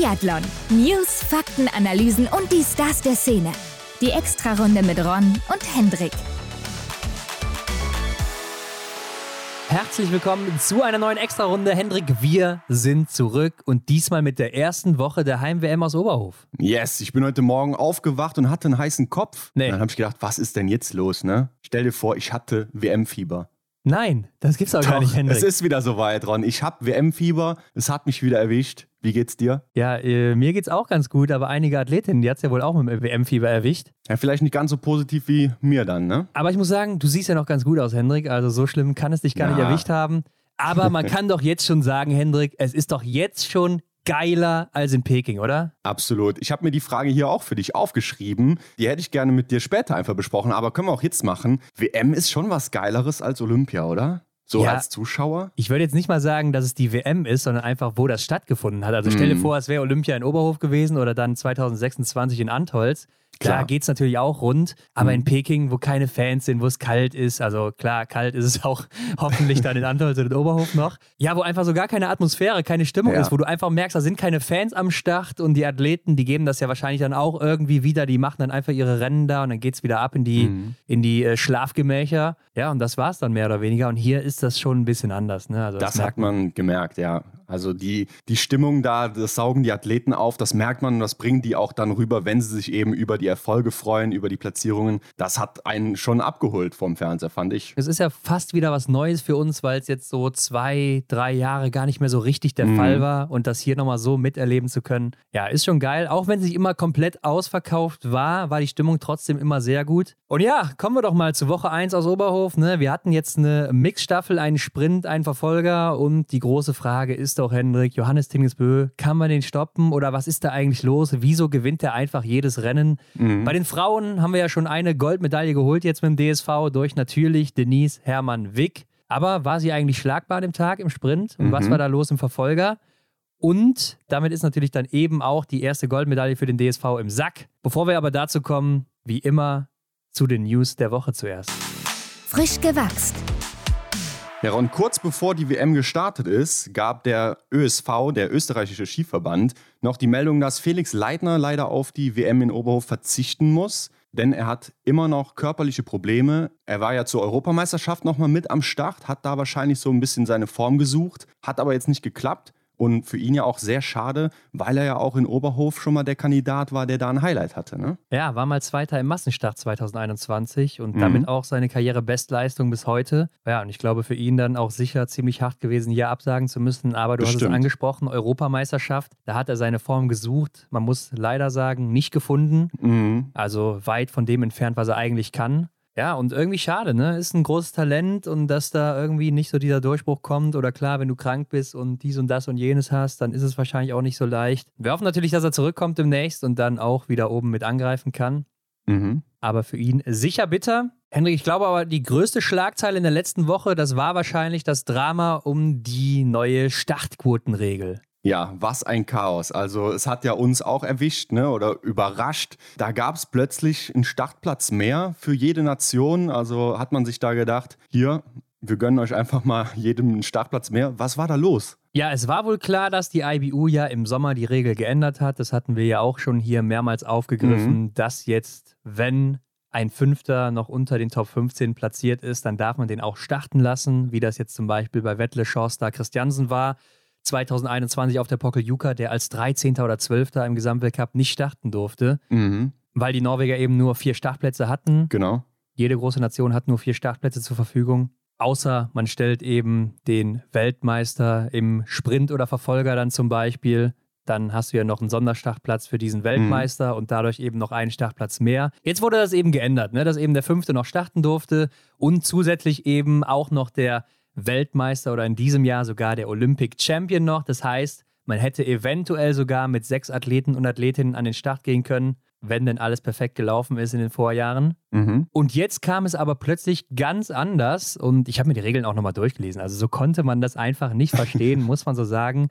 Biathlon. News, Fakten, Analysen und die Stars der Szene. Die Extrarunde mit Ron und Hendrik. Herzlich willkommen zu einer neuen Extrarunde. Hendrik, wir sind zurück und diesmal mit der ersten Woche der Heim-WM aus Oberhof. Yes, ich bin heute Morgen aufgewacht und hatte einen heißen Kopf. Nee. Dann habe ich gedacht, was ist denn jetzt los, ne? Stell dir vor, ich hatte WM-Fieber. Nein, das gibt's auch gar nicht, Hendrik. Es ist wieder soweit, Ron. Ich habe WM-Fieber. Es hat mich wieder erwischt. Wie geht's dir? ja, äh, mir geht's auch ganz gut, aber einige Athletinnen, die hat's ja wohl auch mit dem WM-Fieber erwischt. Ja, vielleicht nicht ganz so positiv wie mir dann, ne? Aber ich muss sagen, du siehst ja noch ganz gut aus, Hendrik. Also so schlimm kann es dich gar nicht Ja. erwischt haben. Aber man kann doch jetzt schon sagen, Hendrik, es ist doch jetzt schon geiler als in Peking, oder? Absolut. Ich habe mir die Frage hier auch für dich aufgeschrieben. Die hätte ich gerne mit dir später einfach besprochen, aber können wir auch jetzt machen. WM ist schon was Geileres als Olympia, oder? So Ja. als Zuschauer? Ich würde jetzt nicht mal sagen, dass es die WM ist, sondern einfach, wo das stattgefunden hat. Also stell dir Mhm. vor, es wäre Olympia in Oberhof gewesen oder dann 2026 in Antholz. Klar, Klar. geht's natürlich auch rund, aber Mhm. in Peking, wo keine Fans sind, wo es kalt ist, also klar, kalt ist es auch hoffentlich dann in Antholz oder in Oberhof noch. Ja, wo einfach so gar keine Atmosphäre, keine Stimmung Ja. ist, wo du einfach merkst, da sind keine Fans am Start und die Athleten, die geben das ja wahrscheinlich dann auch irgendwie wieder, die machen dann einfach ihre Rennen da und dann geht's wieder ab in die, Mhm. in die äh, Schlafgemächer. Ja, und das war's dann mehr oder weniger. Und hier ist das schon ein bisschen anders. Ne? Also Das, merkt hat man gemerkt, ja. Also die, die Stimmung da, das saugen die Athleten auf, das merkt man und das bringen die auch dann rüber, wenn sie sich eben über die Erfolge freuen, über die Platzierungen. Das hat einen schon abgeholt vom Fernseher, fand ich. Es ist ja fast wieder was Neues für uns, weil es jetzt so zwei, drei Jahre gar nicht mehr so richtig der Mhm. Fall war und das hier nochmal so miterleben zu können. Ja, ist schon geil. Auch wenn sie immer komplett ausverkauft war, war die Stimmung trotzdem immer sehr gut. Und ja, kommen wir doch mal zu Woche 1 aus Oberhof. Ne? Wir hatten jetzt eine Mixstaffel, einen Sprint, einen Verfolger und die große Frage ist doch, Hendrik, Johannes Tingesbö, kann man den stoppen oder was ist da eigentlich los? Wieso gewinnt er einfach jedes Rennen? Mhm. Bei den Frauen haben wir ja schon eine Goldmedaille geholt jetzt mit dem DSV durch natürlich Denise Hermann Wick. Aber war sie eigentlich schlagbar an dem Tag im Sprint? Und was Mhm. war da los im Verfolger? Und damit ist natürlich dann eben auch die erste Goldmedaille für den DSV im Sack. Bevor wir aber dazu kommen, wie immer, zu den News der Woche zuerst. Frisch gewachst. Ja, und kurz bevor die WM gestartet ist, gab der ÖSV, der österreichische Skiverband, noch die Meldung, dass Felix Leitner leider auf die WM in Oberhof verzichten muss, denn er hat immer noch körperliche Probleme. Er war ja zur Europameisterschaft nochmal mit am Start, hat da wahrscheinlich so ein bisschen seine Form gesucht, hat aber jetzt nicht geklappt. Und für ihn ja auch sehr schade, weil er ja auch in Oberhof schon mal der Kandidat war, der da ein Highlight hatte. Ne? Ja, war mal Zweiter im Massenstart 2021 und Mhm. damit auch seine Karrierebestleistung bis heute. Ja, und ich glaube für ihn dann auch sicher ziemlich hart gewesen, hier absagen zu müssen. Aber du hast es Bestimmt. angesprochen, Europameisterschaft, da hat er seine Form gesucht. Man muss leider sagen, nicht gefunden. Mhm. Also weit von dem entfernt, was er eigentlich kann. Ja, und irgendwie schade, ne? Ist ein großes Talent und dass da irgendwie nicht so dieser Durchbruch kommt. Oder klar, wenn du krank bist und dies und das und jenes hast, dann ist es wahrscheinlich auch nicht so leicht. Wir hoffen natürlich, dass er zurückkommt demnächst und dann auch wieder oben mit angreifen kann. Mhm. Aber für ihn sicher bitter. Henrik, ich glaube aber, die größte Schlagzeile in der letzten Woche, das war wahrscheinlich das Drama um die neue Startquotenregel. Ja, was ein Chaos. Also es hat ja uns auch erwischt ne, oder überrascht. Da gab es plötzlich einen Startplatz mehr für jede Nation. Also hat man sich da gedacht, hier, wir gönnen euch einfach mal jedem einen Startplatz mehr. Was war da los? Ja, es war wohl klar, dass die IBU ja im Sommer die Regel geändert hat. Das hatten wir ja auch schon hier mehrmals aufgegriffen, dass jetzt, wenn ein Fünfter noch unter den Top 15 platziert ist, dann darf man den auch starten lassen, wie das jetzt zum Beispiel bei Wettle Schorster Christiansen war. 2021 auf der Pockel Juka, der als 13. oder 12. im Gesamtweltcup nicht starten durfte, Mhm, weil die Norweger eben nur vier Startplätze hatten. genau. Jede große Nation hat nur vier Startplätze zur Verfügung. Außer man stellt eben den Weltmeister im Sprint oder Verfolger dann zum Beispiel. Dann hast du ja noch einen Sonderstartplatz für diesen Weltmeister und dadurch eben noch einen Startplatz mehr. Jetzt wurde das eben geändert, ne? dass eben der Fünfte noch starten durfte und zusätzlich eben auch noch der Weltmeister oder in diesem Jahr sogar der Olympic Champion noch. Das heißt, man hätte eventuell sogar mit sechs Athleten und Athletinnen an den Start gehen können, wenn denn alles perfekt gelaufen ist in den Vorjahren. Mhm. Und jetzt kam es aber plötzlich ganz anders und ich habe mir die Regeln auch nochmal durchgelesen. Also so konnte man das einfach nicht verstehen, muss man so sagen.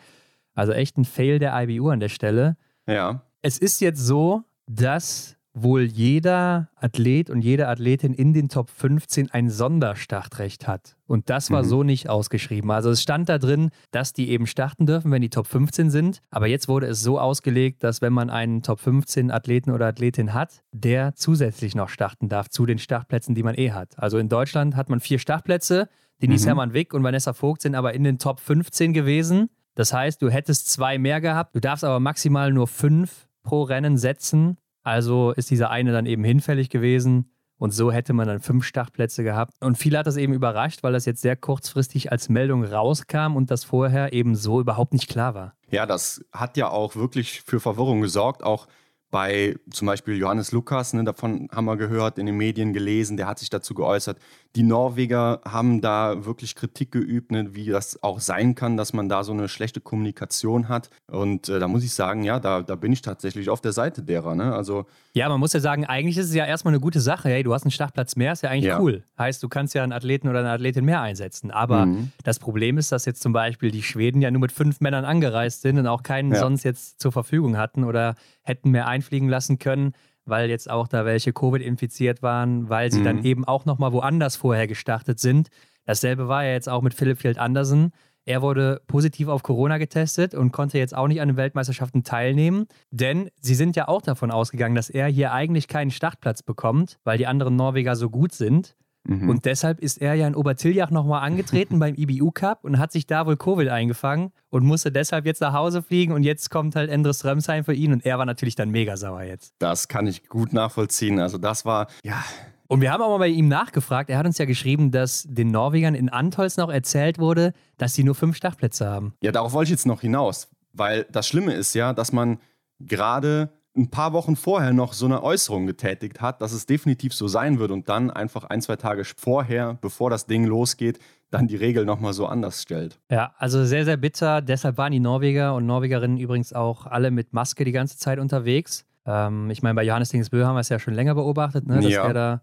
Also echt ein Fail der IBU an der Stelle. Ja. Es ist jetzt so, dass wohl jeder Athlet und jede Athletin in den Top 15 ein Sonderstartrecht hat. Und das war mhm. so nicht ausgeschrieben. Also es stand da drin, dass die eben starten dürfen, wenn die Top 15 sind. Aber jetzt wurde es so ausgelegt, dass wenn man einen Top 15 Athleten oder Athletin hat, der zusätzlich noch starten darf zu den Startplätzen, die man eh hat. Also in Deutschland hat man vier Startplätze. Denise mhm. Hermann Wick und Vanessa Vogt sind aber in den Top 15 gewesen. Das heißt, du hättest zwei mehr gehabt. Du darfst aber maximal nur fünf pro Rennen setzen. Also ist dieser eine dann eben hinfällig gewesen. Und so hätte man dann fünf Startplätze gehabt. Und viele hat das eben überrascht, weil das jetzt sehr kurzfristig als Meldung rauskam und das vorher eben so überhaupt nicht klar war. Ja, das hat ja auch wirklich für Verwirrung gesorgt. Auch bei zum Beispiel Johannes Lukas, ne, davon haben wir gehört, in den Medien gelesen, der hat sich dazu geäußert. Die Norweger haben da wirklich Kritik geübt, ne, wie das auch sein kann, dass man da so eine schlechte Kommunikation hat. Und äh, da muss ich sagen, ja, da, da bin ich tatsächlich auf der Seite derer. Ne? Also, ja, man muss ja sagen, eigentlich ist es ja erstmal eine gute Sache. Hey, du hast einen Startplatz mehr, ist ja eigentlich ja. cool. Heißt, du kannst ja einen Athleten oder eine Athletin mehr einsetzen. Aber mhm. das Problem ist, dass jetzt zum Beispiel die Schweden ja nur mit fünf Männern angereist sind und auch keinen ja. sonst jetzt zur Verfügung hatten oder hätten mehr einfliegen lassen können, weil jetzt auch da welche Covid infiziert waren, weil sie mhm. dann eben auch nochmal woanders vorher gestartet sind. Dasselbe war ja jetzt auch mit Philipp Field Andersen. Er wurde positiv auf Corona getestet und konnte jetzt auch nicht an den Weltmeisterschaften teilnehmen, denn sie sind ja auch davon ausgegangen, dass er hier eigentlich keinen Startplatz bekommt, weil die anderen Norweger so gut sind. Mhm. Und deshalb ist er ja in Obertiljach nochmal angetreten beim IBU Cup und hat sich da wohl Covid eingefangen und musste deshalb jetzt nach Hause fliegen. Und jetzt kommt halt Endres Römsheim für ihn und er war natürlich dann mega sauer jetzt. Das kann ich gut nachvollziehen. Also, das war, ja, und wir haben auch mal bei ihm nachgefragt. Er hat uns ja geschrieben, dass den Norwegern in Antolz noch erzählt wurde, dass sie nur fünf Startplätze haben. Ja, darauf wollte ich jetzt noch hinaus. Weil das Schlimme ist ja, dass man gerade ein paar Wochen vorher noch so eine Äußerung getätigt hat, dass es definitiv so sein wird und dann einfach ein, zwei Tage vorher, bevor das Ding losgeht, dann die Regel nochmal so anders stellt. Ja, also sehr, sehr bitter. Deshalb waren die Norweger und Norwegerinnen übrigens auch alle mit Maske die ganze Zeit unterwegs. Ähm, ich meine, bei Johannes Dingsbö haben wir es ja schon länger beobachtet, ne, dass ja. er da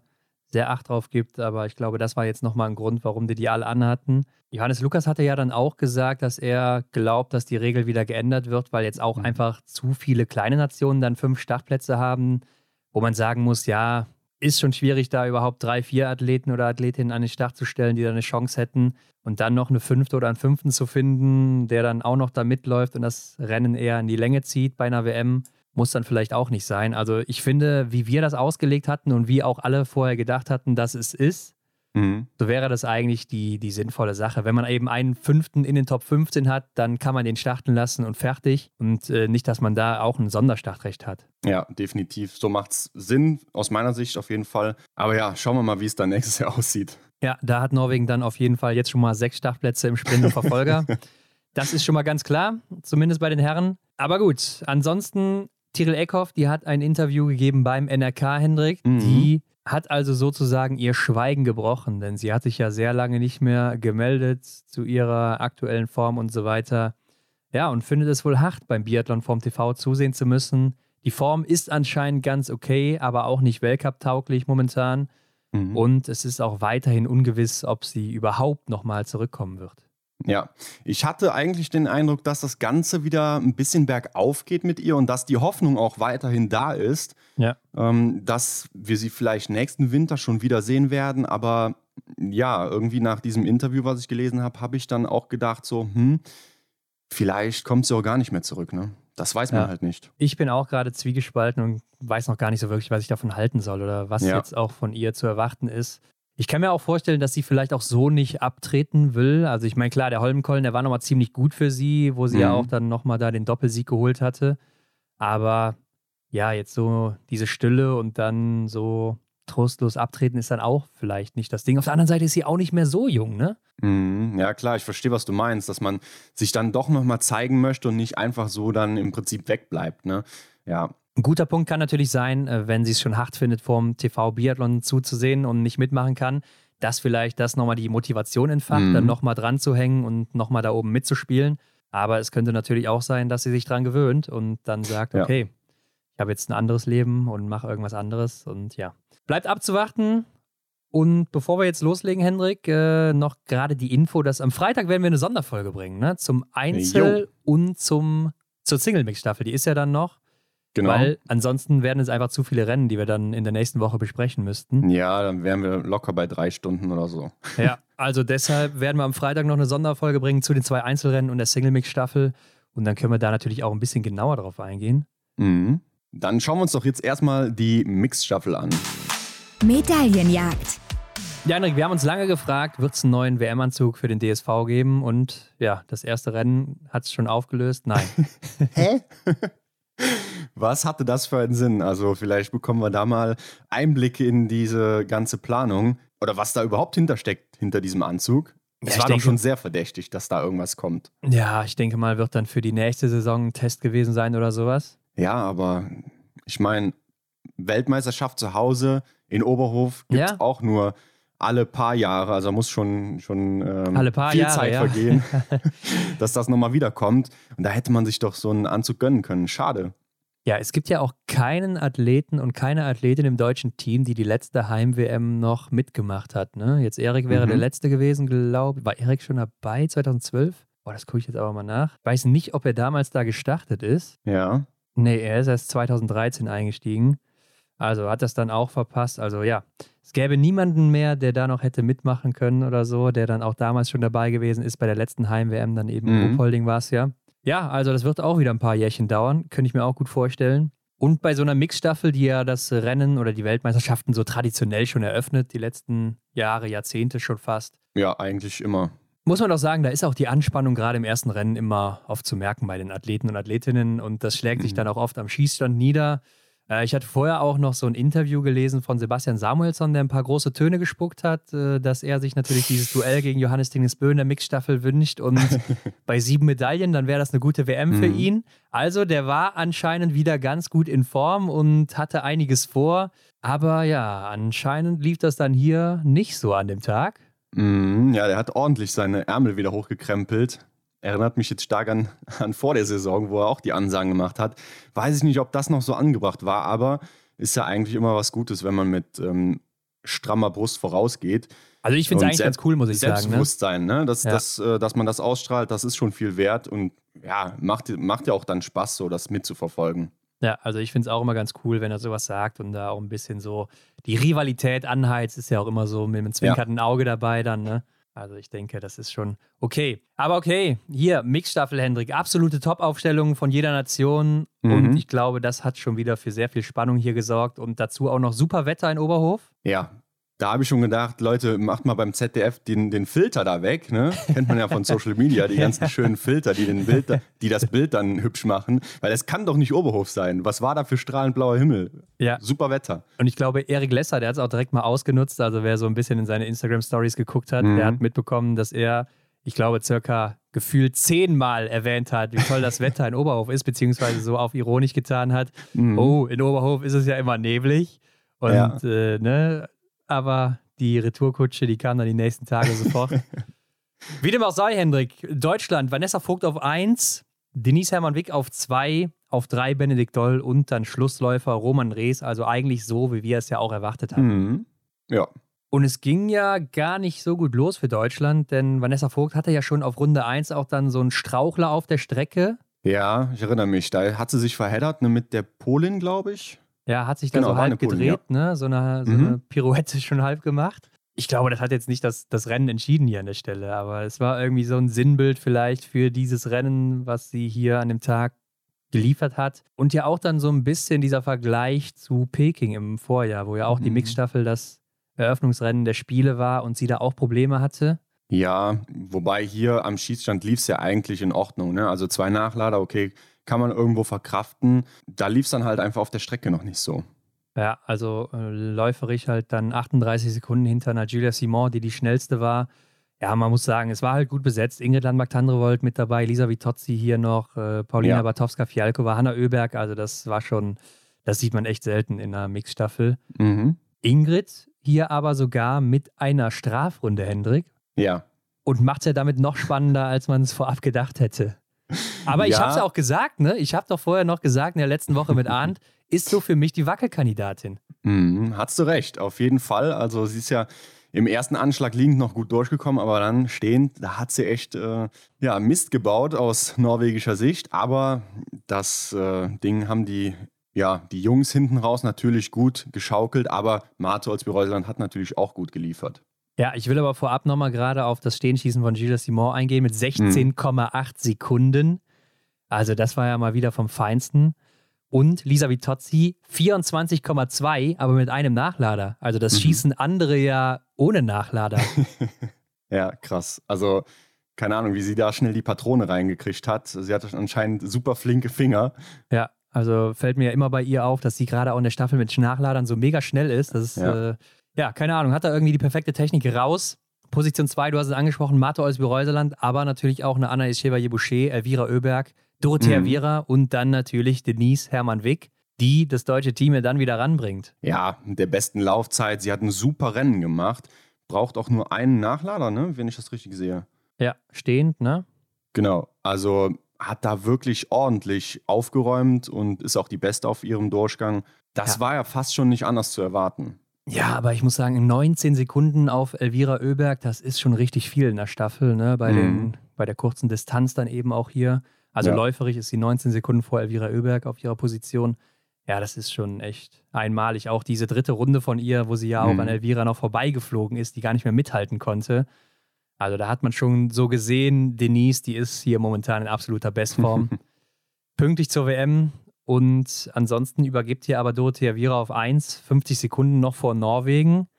sehr Acht drauf gibt, aber ich glaube, das war jetzt nochmal ein Grund, warum die die alle anhatten. Johannes Lukas hatte ja dann auch gesagt, dass er glaubt, dass die Regel wieder geändert wird, weil jetzt auch mhm. einfach zu viele kleine Nationen dann fünf Startplätze haben, wo man sagen muss, ja, ist schon schwierig, da überhaupt drei, vier Athleten oder Athletinnen an den Start zu stellen, die da eine Chance hätten. Und dann noch eine fünfte oder einen fünften zu finden, der dann auch noch da mitläuft und das Rennen eher in die Länge zieht bei einer WM muss dann vielleicht auch nicht sein. Also ich finde, wie wir das ausgelegt hatten und wie auch alle vorher gedacht hatten, dass es ist, mhm. so wäre das eigentlich die, die sinnvolle Sache. Wenn man eben einen fünften in den Top 15 hat, dann kann man den starten lassen und fertig. Und äh, nicht, dass man da auch ein Sonderstartrecht hat. Ja, definitiv. So macht es Sinn, aus meiner Sicht auf jeden Fall. Aber ja, schauen wir mal, wie es dann nächstes Jahr aussieht. Ja, da hat Norwegen dann auf jeden Fall jetzt schon mal sechs Startplätze im Sprint und Verfolger. das ist schon mal ganz klar, zumindest bei den Herren. Aber gut, ansonsten Tiril Eckhoff, die hat ein Interview gegeben beim NRK, Hendrik. Mhm. Die hat also sozusagen ihr Schweigen gebrochen, denn sie hat sich ja sehr lange nicht mehr gemeldet zu ihrer aktuellen Form und so weiter. Ja, und findet es wohl hart, beim Biathlon vorm TV zusehen zu müssen. Die Form ist anscheinend ganz okay, aber auch nicht Weltcup-tauglich momentan. Mhm. Und es ist auch weiterhin ungewiss, ob sie überhaupt nochmal zurückkommen wird. Ja, ich hatte eigentlich den Eindruck, dass das Ganze wieder ein bisschen bergauf geht mit ihr und dass die Hoffnung auch weiterhin da ist, ja. ähm, dass wir sie vielleicht nächsten Winter schon wieder sehen werden. Aber ja, irgendwie nach diesem Interview, was ich gelesen habe, habe ich dann auch gedacht, so, hm, vielleicht kommt sie auch gar nicht mehr zurück. Ne? Das weiß man ja. halt nicht. Ich bin auch gerade zwiegespalten und weiß noch gar nicht so wirklich, was ich davon halten soll oder was ja. jetzt auch von ihr zu erwarten ist. Ich kann mir auch vorstellen, dass sie vielleicht auch so nicht abtreten will. Also ich meine, klar, der Holmenkollen, der war nochmal ziemlich gut für sie, wo sie mhm. ja auch dann nochmal da den Doppelsieg geholt hatte. Aber ja, jetzt so diese Stille und dann so trostlos abtreten ist dann auch vielleicht nicht das Ding. Auf der anderen Seite ist sie auch nicht mehr so jung, ne? Mhm, ja, klar, ich verstehe, was du meinst, dass man sich dann doch nochmal zeigen möchte und nicht einfach so dann im Prinzip wegbleibt, ne? Ja, ein guter Punkt kann natürlich sein, äh, wenn sie es schon hart findet, vorm TV-Biathlon zuzusehen und nicht mitmachen kann, dass vielleicht das nochmal die Motivation entfacht, mhm. dann nochmal dran zu hängen und nochmal da oben mitzuspielen. Aber es könnte natürlich auch sein, dass sie sich dran gewöhnt und dann sagt, ja. okay, ich habe jetzt ein anderes Leben und mache irgendwas anderes und ja. Bleibt abzuwarten. Und bevor wir jetzt loslegen, Hendrik, äh, noch gerade die Info, dass am Freitag werden wir eine Sonderfolge bringen, ne? Zum Einzel jo. und zum zur Single-Mix-Staffel. Die ist ja dann noch. Genau. Weil ansonsten werden es einfach zu viele Rennen, die wir dann in der nächsten Woche besprechen müssten. Ja, dann wären wir locker bei drei Stunden oder so. Ja, also deshalb werden wir am Freitag noch eine Sonderfolge bringen zu den zwei Einzelrennen und der Single-Mix-Staffel. Und dann können wir da natürlich auch ein bisschen genauer drauf eingehen. Mhm. Dann schauen wir uns doch jetzt erstmal die Mix-Staffel an. Medaillenjagd. Ja, Henrik, wir haben uns lange gefragt, wird es einen neuen WM-Anzug für den DSV geben? Und ja, das erste Rennen hat es schon aufgelöst. Nein. Hä? Was hatte das für einen Sinn? Also vielleicht bekommen wir da mal Einblicke in diese ganze Planung oder was da überhaupt hintersteckt hinter diesem Anzug. Es ja, war denke, doch schon sehr verdächtig, dass da irgendwas kommt. Ja, ich denke mal, wird dann für die nächste Saison ein Test gewesen sein oder sowas. Ja, aber ich meine, Weltmeisterschaft zu Hause in Oberhof gibt es ja. auch nur alle paar Jahre, also muss schon, schon ähm, alle paar viel Jahre, Zeit ja. vergehen, dass das nochmal wiederkommt. Und da hätte man sich doch so einen Anzug gönnen können. Schade. Ja, es gibt ja auch keinen Athleten und keine Athletin im deutschen Team, die die letzte Heim-WM noch mitgemacht hat. Ne? Jetzt Erik wäre mhm. der letzte gewesen, glaube ich. War Erik schon dabei 2012? Boah, das gucke ich jetzt aber mal nach. Ich weiß nicht, ob er damals da gestartet ist. Ja. Nee, er ist erst 2013 eingestiegen. Also hat das dann auch verpasst. Also ja, es gäbe niemanden mehr, der da noch hätte mitmachen können oder so, der dann auch damals schon dabei gewesen ist. Bei der letzten Heim-WM dann eben mhm. Ruhpolding war es ja. Ja, also das wird auch wieder ein paar Jährchen dauern, könnte ich mir auch gut vorstellen. Und bei so einer Mixstaffel, die ja das Rennen oder die Weltmeisterschaften so traditionell schon eröffnet, die letzten Jahre, Jahrzehnte schon fast. Ja, eigentlich immer. Muss man doch sagen, da ist auch die Anspannung gerade im ersten Rennen immer oft zu merken bei den Athleten und Athletinnen und das schlägt mhm. sich dann auch oft am Schießstand nieder. Äh, ich hatte vorher auch noch so ein Interview gelesen von Sebastian Samuelsson, der ein paar große Töne gespuckt hat, äh, dass er sich natürlich dieses Duell gegen Johannes Dingesbö in der Mixstaffel wünscht und bei sieben Medaillen, dann wäre das eine gute WM für mhm. ihn. Also der war anscheinend wieder ganz gut in Form und hatte einiges vor. Aber ja, anscheinend lief das dann hier nicht so an dem Tag. Mhm, ja, der hat ordentlich seine Ärmel wieder hochgekrempelt erinnert mich jetzt stark an, an vor der Saison, wo er auch die Ansagen gemacht hat. Weiß ich nicht, ob das noch so angebracht war, aber ist ja eigentlich immer was Gutes, wenn man mit ähm, strammer Brust vorausgeht. Also ich finde es eigentlich ganz cool, muss ich sagen. Ne? Selbstbewusstsein, ne? Dass, ja. dass, äh, dass man das ausstrahlt, das ist schon viel wert und ja, macht, macht ja auch dann Spaß, so das mitzuverfolgen. Ja, also ich finde es auch immer ganz cool, wenn er sowas sagt und da auch ein bisschen so die Rivalität anheizt, ist ja auch immer so mit einem zwinkernden ja. Auge dabei dann, ne? Also ich denke, das ist schon okay. Aber okay, hier, Mixstaffel, Hendrik, absolute Top-Aufstellung von jeder Nation. Mhm. Und ich glaube, das hat schon wieder für sehr viel Spannung hier gesorgt. Und dazu auch noch super Wetter in Oberhof. Ja, da habe ich schon gedacht, Leute, macht mal beim ZDF den, den Filter da weg. Ne? Kennt man ja von Social Media, die ganzen schönen Filter, die, den Bild, die das Bild dann hübsch machen. Weil es kann doch nicht Oberhof sein. Was war da für strahlend blauer Himmel? Ja. Super Wetter. Und ich glaube, Erik Lesser, der hat es auch direkt mal ausgenutzt. Also wer so ein bisschen in seine Instagram-Stories geguckt hat, mhm. der hat mitbekommen, dass er, ich glaube, circa gefühlt zehnmal erwähnt hat, wie toll das Wetter in Oberhof ist, beziehungsweise so auf ironisch getan hat. Mhm. Oh, in Oberhof ist es ja immer neblig. Und ja. äh, ne, aber die Retourkutsche, die kam dann die nächsten Tage sofort. Wie dem auch sei, Hendrik. Deutschland, Vanessa Vogt auf 1, Denise Hermann Wick auf 2, auf 3 Benedikt Doll und dann Schlussläufer Roman Rees. Also eigentlich so, wie wir es ja auch erwartet haben. Mhm. Ja. Und es ging ja gar nicht so gut los für Deutschland, denn Vanessa Vogt hatte ja schon auf Runde 1 auch dann so einen Strauchler auf der Strecke. Ja, ich erinnere mich. Da hat sie sich verheddert ne, mit der Polin, glaube ich. Ja, hat sich da genau, so halb gedreht, ja. ne? So, eine, so mhm. eine Pirouette schon halb gemacht. Ich glaube, das hat jetzt nicht das, das Rennen entschieden hier an der Stelle, aber es war irgendwie so ein Sinnbild vielleicht für dieses Rennen, was sie hier an dem Tag geliefert hat. Und ja auch dann so ein bisschen dieser Vergleich zu Peking im Vorjahr, wo ja auch mhm. die Mixstaffel das Eröffnungsrennen der Spiele war und sie da auch Probleme hatte. Ja, wobei hier am Schießstand lief es ja eigentlich in Ordnung. Ne? Also zwei Nachlader, okay, kann man irgendwo verkraften. Da lief es dann halt einfach auf der Strecke noch nicht so. Ja, also äh, läuferig halt dann 38 Sekunden hinter einer Julia Simon, die die schnellste war. Ja, man muss sagen, es war halt gut besetzt. Ingrid Landmark-Tandrevold mit dabei, Lisa Vitozzi hier noch, äh, Paulina ja. Bartowska-Fialkova, Hanna Oeberg. Also das war schon, das sieht man echt selten in einer Mixstaffel. Mhm. Ingrid hier aber sogar mit einer Strafrunde, Hendrik. Ja. Und macht es ja damit noch spannender, als man es vorab gedacht hätte. Aber ja. ich habe es ja auch gesagt, ne? Ich habe doch vorher noch gesagt in der letzten Woche mit Arndt, ist so für mich die Wackelkandidatin. Mhm, hast du recht, auf jeden Fall. Also sie ist ja im ersten Anschlag liegend noch gut durchgekommen, aber dann stehend, da hat sie echt äh, ja, Mist gebaut aus norwegischer Sicht. Aber das äh, Ding haben die ja, die Jungs hinten raus natürlich gut geschaukelt, aber Mate Olsby-Reuseland hat natürlich auch gut geliefert. Ja, ich will aber vorab nochmal gerade auf das Stehenschießen von Gilles Simon eingehen mit 16,8 Sekunden. Also das war ja mal wieder vom Feinsten. Und Lisa Vitozzi 24,2, aber mit einem Nachlader. Also das mhm. schießen andere ja ohne Nachlader. ja, krass. Also keine Ahnung, wie sie da schnell die Patrone reingekriegt hat. Sie hat anscheinend super flinke Finger. Ja, also fällt mir ja immer bei ihr auf, dass sie gerade auch in der Staffel mit Nachladern so mega schnell ist. Das ist ja. Äh, ja, keine Ahnung, hat da irgendwie die perfekte Technik raus. Position 2, du hast es angesprochen, Mato aus Reuseland, aber natürlich auch eine Anna Chevalier-Boucher, Elvira Oeberg, Dorothea mhm. Viera und dann natürlich Denise Hermann-Wick, die das deutsche Team ja dann wieder ranbringt. Ja, mit der besten Laufzeit. Sie hat ein super Rennen gemacht. Braucht auch nur einen Nachlader, ne? wenn ich das richtig sehe. Ja, stehend, ne? Genau. Also hat da wirklich ordentlich aufgeräumt und ist auch die Beste auf ihrem Durchgang. Das ja. war ja fast schon nicht anders zu erwarten. Ja, aber ich muss sagen, 19 Sekunden auf Elvira Oeberg, das ist schon richtig viel in der Staffel, ne? Bei, mhm. den, bei der kurzen Distanz dann eben auch hier. Also ja. läuferig ist sie 19 Sekunden vor Elvira Oeberg auf ihrer Position. Ja, das ist schon echt einmalig. Auch diese dritte Runde von ihr, wo sie ja mhm. auch an Elvira noch vorbeigeflogen ist, die gar nicht mehr mithalten konnte. Also da hat man schon so gesehen, Denise, die ist hier momentan in absoluter Bestform. Pünktlich zur WM und ansonsten übergibt hier aber Dorothea Viera auf 1, 50 Sekunden noch vor Norwegen.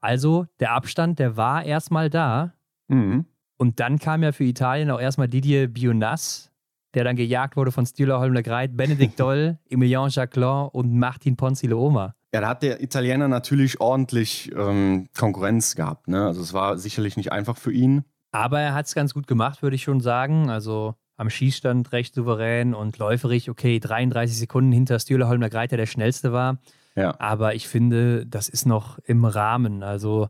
Also der Abstand, der war erstmal da. Mhm. Und dann kam ja für Italien auch erstmal Didier Bionas, der dann gejagt wurde von Stühler Holmler Greit, Benedikt Doll, Emilien Jacquelin und Martin Ponzileoma. Ja, da hat der Italiener natürlich ordentlich ähm, Konkurrenz gehabt. Ne? Also es war sicherlich nicht einfach für ihn. Aber er hat es ganz gut gemacht, würde ich schon sagen. Also am Schießstand recht souverän und läuferig. Okay, 33 Sekunden hinter Stühle Holmer Greiter, der schnellste war. Ja. Aber ich finde, das ist noch im Rahmen. Also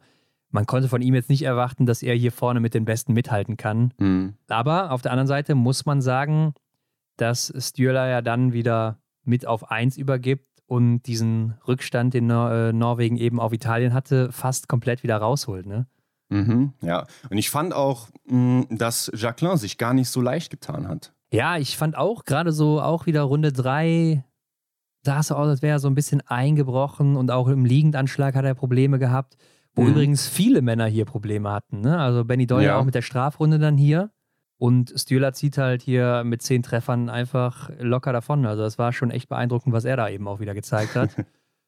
man konnte von ihm jetzt nicht erwarten, dass er hier vorne mit den Besten mithalten kann. Mhm. Aber auf der anderen Seite muss man sagen, dass Stühler ja dann wieder mit auf 1 übergibt und diesen Rückstand, den Nor äh, Norwegen eben auf Italien hatte, fast komplett wieder rausholt. Ne? Mhm, ja, und ich fand auch, mh, mm, dass Jacqueline sich gar nicht so leicht getan hat. Ja, ich fand auch gerade so, auch wieder Runde 3, sah es aus, als wäre er so ein bisschen eingebrochen und auch im Liegendanschlag hat er Probleme gehabt, wo mhm. übrigens viele Männer hier Probleme hatten. Ne? Also Benny Doyle ja. auch mit der Strafrunde dann hier. Und Stühler zieht halt hier mit zehn Treffern einfach locker davon. Also das war schon echt beeindruckend, was er da eben auch wieder gezeigt hat.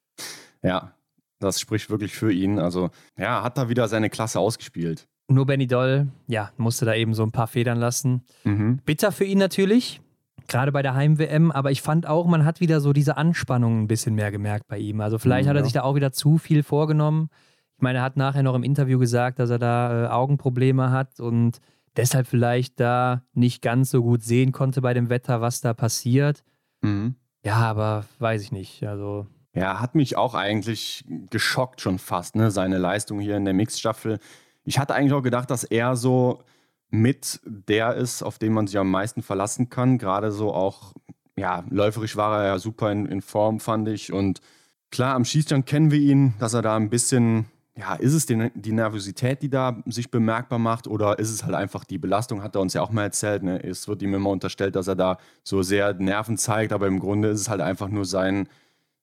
ja, das spricht wirklich für ihn. Also, ja, hat da wieder seine Klasse ausgespielt. Nur Benny Doll, ja, musste da eben so ein paar Federn lassen. Mhm. Bitter für ihn natürlich, gerade bei der Heim-WM, aber ich fand auch, man hat wieder so diese Anspannung ein bisschen mehr gemerkt bei ihm. Also vielleicht mhm, hat er sich da auch wieder zu viel vorgenommen. Ich meine, er hat nachher noch im Interview gesagt, dass er da äh, Augenprobleme hat und deshalb vielleicht da nicht ganz so gut sehen konnte bei dem Wetter, was da passiert. Mhm. Ja, aber weiß ich nicht. Also ja, hat mich auch eigentlich geschockt schon fast, ne? seine Leistung hier in der Mixstaffel. Ich hatte eigentlich auch gedacht, dass er so mit der ist, auf den man sich am meisten verlassen kann. Gerade so auch, ja, läuferisch war er ja super in, in Form, fand ich. Und klar, am Schießstand kennen wir ihn, dass er da ein bisschen, ja, ist es die, die Nervosität, die da sich bemerkbar macht oder ist es halt einfach die Belastung, hat er uns ja auch mal erzählt. Ne? Es wird ihm immer unterstellt, dass er da so sehr Nerven zeigt, aber im Grunde ist es halt einfach nur sein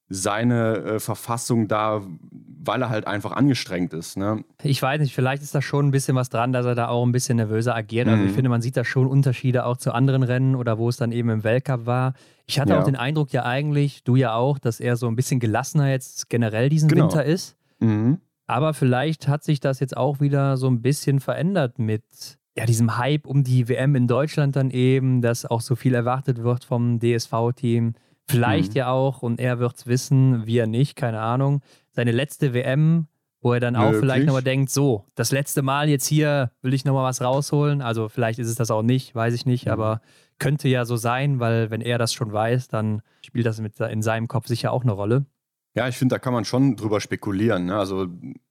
seine äh, Verfassung da, weil er halt einfach angestrengt ist. Ne? Ich weiß nicht, vielleicht ist da schon ein bisschen was dran, dass er da auch ein bisschen nervöser agiert. Also mhm. ich finde, man sieht da schon Unterschiede auch zu anderen Rennen oder wo es dann eben im Weltcup war. Ich hatte ja. auch den Eindruck ja eigentlich, du ja auch, dass er so ein bisschen gelassener jetzt generell diesen genau. Winter ist. Mhm. Aber vielleicht hat sich das jetzt auch wieder so ein bisschen verändert mit ja, diesem Hype um die WM in Deutschland dann eben, dass auch so viel erwartet wird vom DSV-Team Vielleicht mhm. ja auch, und er wird es wissen, wir nicht, keine Ahnung. Seine letzte WM, wo er dann auch Möglich. vielleicht nochmal denkt, so, das letzte Mal jetzt hier will ich nochmal was rausholen. Also vielleicht ist es das auch nicht, weiß ich nicht, mhm. aber könnte ja so sein, weil wenn er das schon weiß, dann spielt das mit in seinem Kopf sicher auch eine Rolle. Ja, ich finde, da kann man schon drüber spekulieren. Ne? Also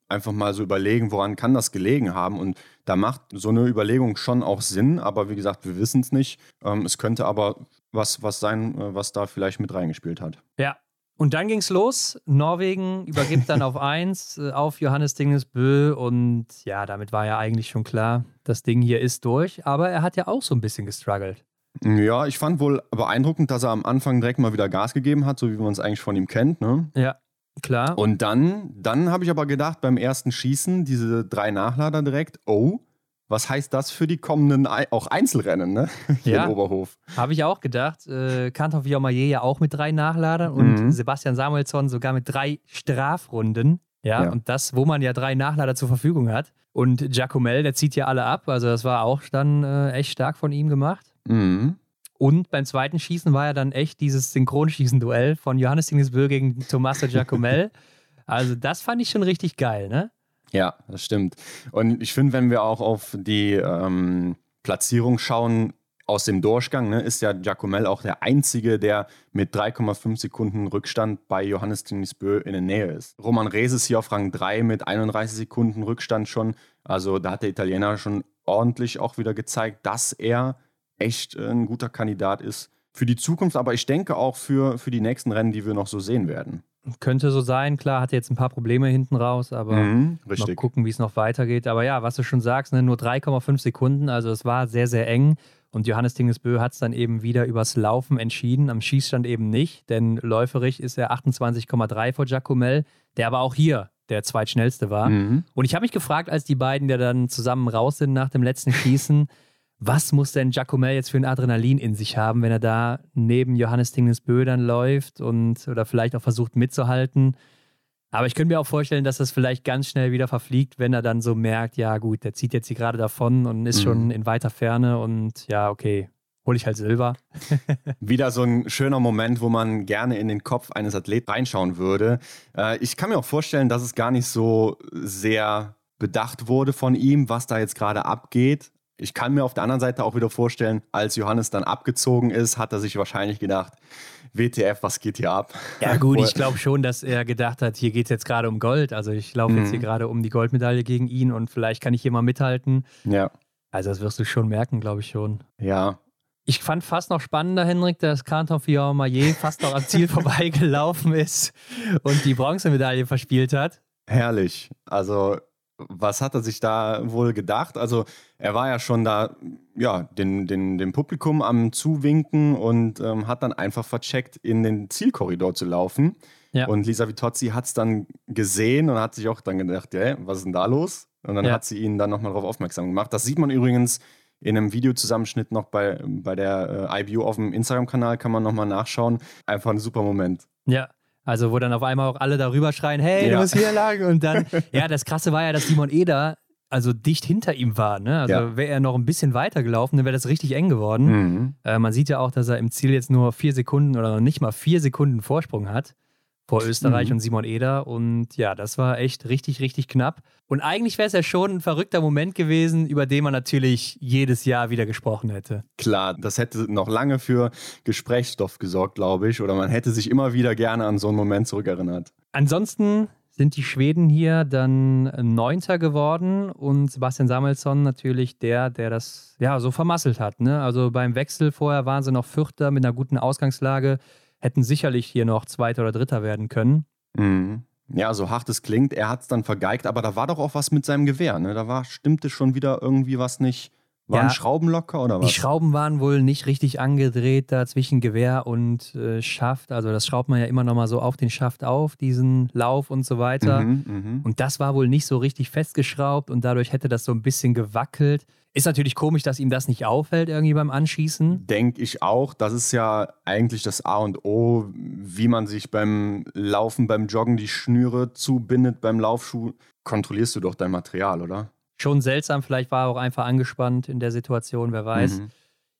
einfach mal so überlegen, woran kann das gelegen haben. Und da macht so eine Überlegung schon auch Sinn, aber wie gesagt, wir wissen es nicht. Ähm, es könnte aber was, was sein, äh, was da vielleicht mit reingespielt hat. Ja. Und dann ging es los. Norwegen übergibt dann auf 1 äh, auf Johannes Dingesbö und ja, damit war ja eigentlich schon klar, das Ding hier ist durch. Aber er hat ja auch so ein bisschen gestruggelt. Ja, ich fand wohl beeindruckend, dass er am Anfang direkt mal wieder Gas gegeben hat, so wie man es eigentlich von ihm kennt. Ne? Ja, klar. Und dann, dann habe ich aber gedacht, beim ersten Schießen, diese drei Nachlader direkt, oh, was heißt das für die kommenden auch Einzelrennen, ne? Hier ja, in Oberhof. Habe ich auch gedacht. Äh, Kantor Viomayer ja auch mit drei Nachladern und mhm. Sebastian Samuelsson sogar mit drei Strafrunden. Ja, ja, und das, wo man ja drei Nachlader zur Verfügung hat. Und Giacomel, der zieht ja alle ab. Also, das war auch dann äh, echt stark von ihm gemacht. Mhm. Und beim zweiten Schießen war ja dann echt dieses Synchronschießen-Duell von Johannes Dingesbö gegen Tommaso Giacomel. also, das fand ich schon richtig geil, ne? Ja, das stimmt. Und ich finde, wenn wir auch auf die ähm, Platzierung schauen, aus dem Durchgang ne, ist ja Giacomel auch der Einzige, der mit 3,5 Sekunden Rückstand bei Johannes Tinisbö in der Nähe ist. Roman Rees ist hier auf Rang 3 mit 31 Sekunden Rückstand schon. Also da hat der Italiener schon ordentlich auch wieder gezeigt, dass er echt ein guter Kandidat ist für die Zukunft, aber ich denke auch für, für die nächsten Rennen, die wir noch so sehen werden. Könnte so sein, klar, hat jetzt ein paar Probleme hinten raus, aber mhm, mal gucken, wie es noch weitergeht. Aber ja, was du schon sagst, ne, nur 3,5 Sekunden, also es war sehr, sehr eng. Und Johannes Dingesbö hat es dann eben wieder übers Laufen entschieden, am Schießstand eben nicht, denn läuferig ist er 28,3 vor Giacomel, der aber auch hier der zweitschnellste war. Mhm. Und ich habe mich gefragt, als die beiden ja dann zusammen raus sind nach dem letzten Schießen, was muss denn Giacomel jetzt für ein Adrenalin in sich haben, wenn er da neben Johannes Dingesbö dann läuft und oder vielleicht auch versucht mitzuhalten? Aber ich könnte mir auch vorstellen, dass das vielleicht ganz schnell wieder verfliegt, wenn er dann so merkt, ja gut, der zieht jetzt hier gerade davon und ist mhm. schon in weiter Ferne und ja, okay, hole ich halt Silber. Wieder so ein schöner Moment, wo man gerne in den Kopf eines Athleten reinschauen würde. Äh, ich kann mir auch vorstellen, dass es gar nicht so sehr bedacht wurde von ihm, was da jetzt gerade abgeht ich kann mir auf der anderen Seite auch wieder vorstellen, als Johannes dann abgezogen ist, hat er sich wahrscheinlich gedacht, WTF, was geht hier ab? Ja gut, ich glaube schon, dass er gedacht hat, hier geht es jetzt gerade um Gold. Also ich laufe mhm. jetzt hier mhm. gerade um die Goldmedaille gegen ihn und vielleicht kann ich hier mal mithalten. Ja. Also das wirst du schon merken, glaube ich schon. Ja. Ich fand fast noch spannender, Henrik, dass Canton Fiormaillet fast noch am Ziel vorbeigelaufen ist und die Bronzemedaille verspielt hat. Herrlich. Also was hat er sich da wohl gedacht? Also er war ja schon da, ja, den, den, dem Publikum am Zuwinken und ähm, hat dann einfach vercheckt, in den Zielkorridor zu laufen. Ja. Und Lisa Vitozzi hat es dann gesehen und hat sich auch dann gedacht, ja, was ist denn da los? Und dann ja. hat sie ihn dann nochmal darauf aufmerksam gemacht. Das sieht man übrigens in einem Videozusammenschnitt noch bei, bei der äh, IBU auf dem Instagram-Kanal, kann man nochmal nachschauen. Einfach ein super Moment. Ja, also, wo dann auf einmal auch alle darüber schreien: Hey, ja. du musst hier lang. Und dann, ja, das Krasse war ja, dass Simon Eder also dicht hinter ihm war. Ne? Also ja. wäre er noch ein bisschen weiter gelaufen, dann wäre das richtig eng geworden. Mhm. Äh, man sieht ja auch, dass er im Ziel jetzt nur vier Sekunden oder noch nicht mal vier Sekunden Vorsprung hat vor Österreich mhm. und Simon Eder. Und ja, das war echt richtig, richtig knapp. Und eigentlich wäre es ja schon ein verrückter Moment gewesen, über den man natürlich jedes Jahr wieder gesprochen hätte. Klar, das hätte noch lange für Gesprächsstoff gesorgt, glaube ich. Oder man hätte sich immer wieder gerne an so einen Moment zurückerinnert. Ansonsten sind die Schweden hier dann Neunter geworden und Sebastian Samuelsson natürlich der, der das ja so vermasselt hat. Ne? Also beim Wechsel vorher waren sie noch Vierter mit einer guten Ausgangslage hätten sicherlich hier noch Zweiter oder Dritter werden können. Mhm. Ja, so hart es klingt, er hat es dann vergeigt, aber da war doch auch was mit seinem Gewehr, ne? Da war, stimmte schon wieder irgendwie was nicht. Waren ja, Schrauben locker oder was? Die Schrauben waren wohl nicht richtig angedreht da zwischen Gewehr und äh, Schaft. Also das schraubt man ja immer noch mal so auf den Schaft auf, diesen Lauf und so weiter. Mhm, mh. Und das war wohl nicht so richtig festgeschraubt und dadurch hätte das so ein bisschen gewackelt. Ist natürlich komisch, dass ihm das nicht auffällt irgendwie beim Anschießen. Denke ich auch. Das ist ja eigentlich das A und O, wie man sich beim Laufen, beim Joggen die Schnüre zubindet beim Laufschuh. Kontrollierst du doch dein Material, oder? Schon seltsam, vielleicht war er auch einfach angespannt in der Situation, wer weiß. Mhm.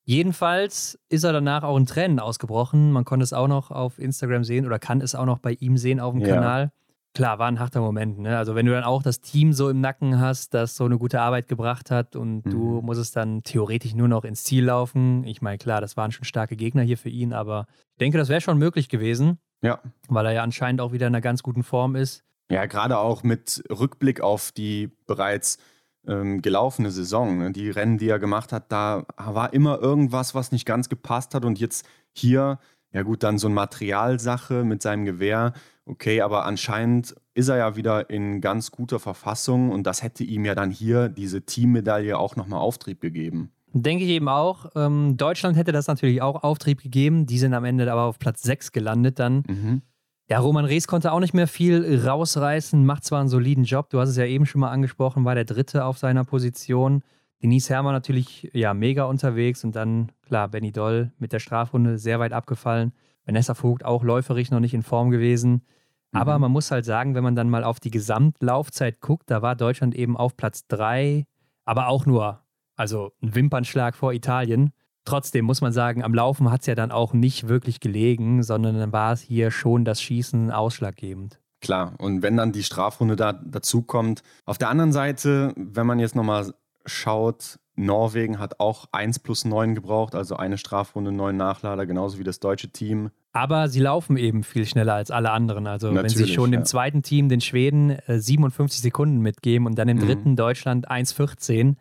Jedenfalls ist er danach auch in Tränen ausgebrochen. Man konnte es auch noch auf Instagram sehen oder kann es auch noch bei ihm sehen auf dem ja. Kanal. Klar, war ein harter Moment. Ne? Also wenn du dann auch das Team so im Nacken hast, das so eine gute Arbeit gebracht hat und mhm. du musst dann theoretisch nur noch ins Ziel laufen. Ich meine, klar, das waren schon starke Gegner hier für ihn, aber ich denke, das wäre schon möglich gewesen. Ja. Weil er ja anscheinend auch wieder in einer ganz guten Form ist. Ja, gerade auch mit Rückblick auf die bereits ähm, gelaufene Saison. Ne? Die Rennen, die er gemacht hat, da war immer irgendwas, was nicht ganz gepasst hat. Und jetzt hier, ja gut, dann so eine Materialsache mit seinem Gewehr Okay, aber anscheinend ist er ja wieder in ganz guter Verfassung und das hätte ihm ja dann hier diese Teammedaille auch nochmal Auftrieb gegeben. Denke ich eben auch. Ähm, Deutschland hätte das natürlich auch Auftrieb gegeben. Die sind am Ende aber auf Platz 6 gelandet dann. Mhm. Ja, Roman Rees konnte auch nicht mehr viel rausreißen, macht zwar einen soliden Job, du hast es ja eben schon mal angesprochen, war der Dritte auf seiner Position. Denise Hermann natürlich ja mega unterwegs und dann, klar, Benny Doll mit der Strafrunde sehr weit abgefallen. Vanessa Vogt auch läuferig noch nicht in Form gewesen. Aber mhm. man muss halt sagen, wenn man dann mal auf die Gesamtlaufzeit guckt, da war Deutschland eben auf Platz 3, aber auch nur, also ein Wimpernschlag vor Italien. Trotzdem muss man sagen, am Laufen hat es ja dann auch nicht wirklich gelegen, sondern dann war es hier schon das Schießen ausschlaggebend. Klar, und wenn dann die Strafrunde da dazu kommt. Auf der anderen Seite, wenn man jetzt nochmal schaut, Norwegen hat auch 1 plus 9 gebraucht, also eine Strafrunde, neun Nachlader, genauso wie das deutsche Team. Aber sie laufen eben viel schneller als alle anderen. Also Natürlich, wenn sie schon ja. dem zweiten Team, den Schweden, äh, 57 Sekunden mitgeben und dann im mhm. dritten Deutschland 1,14,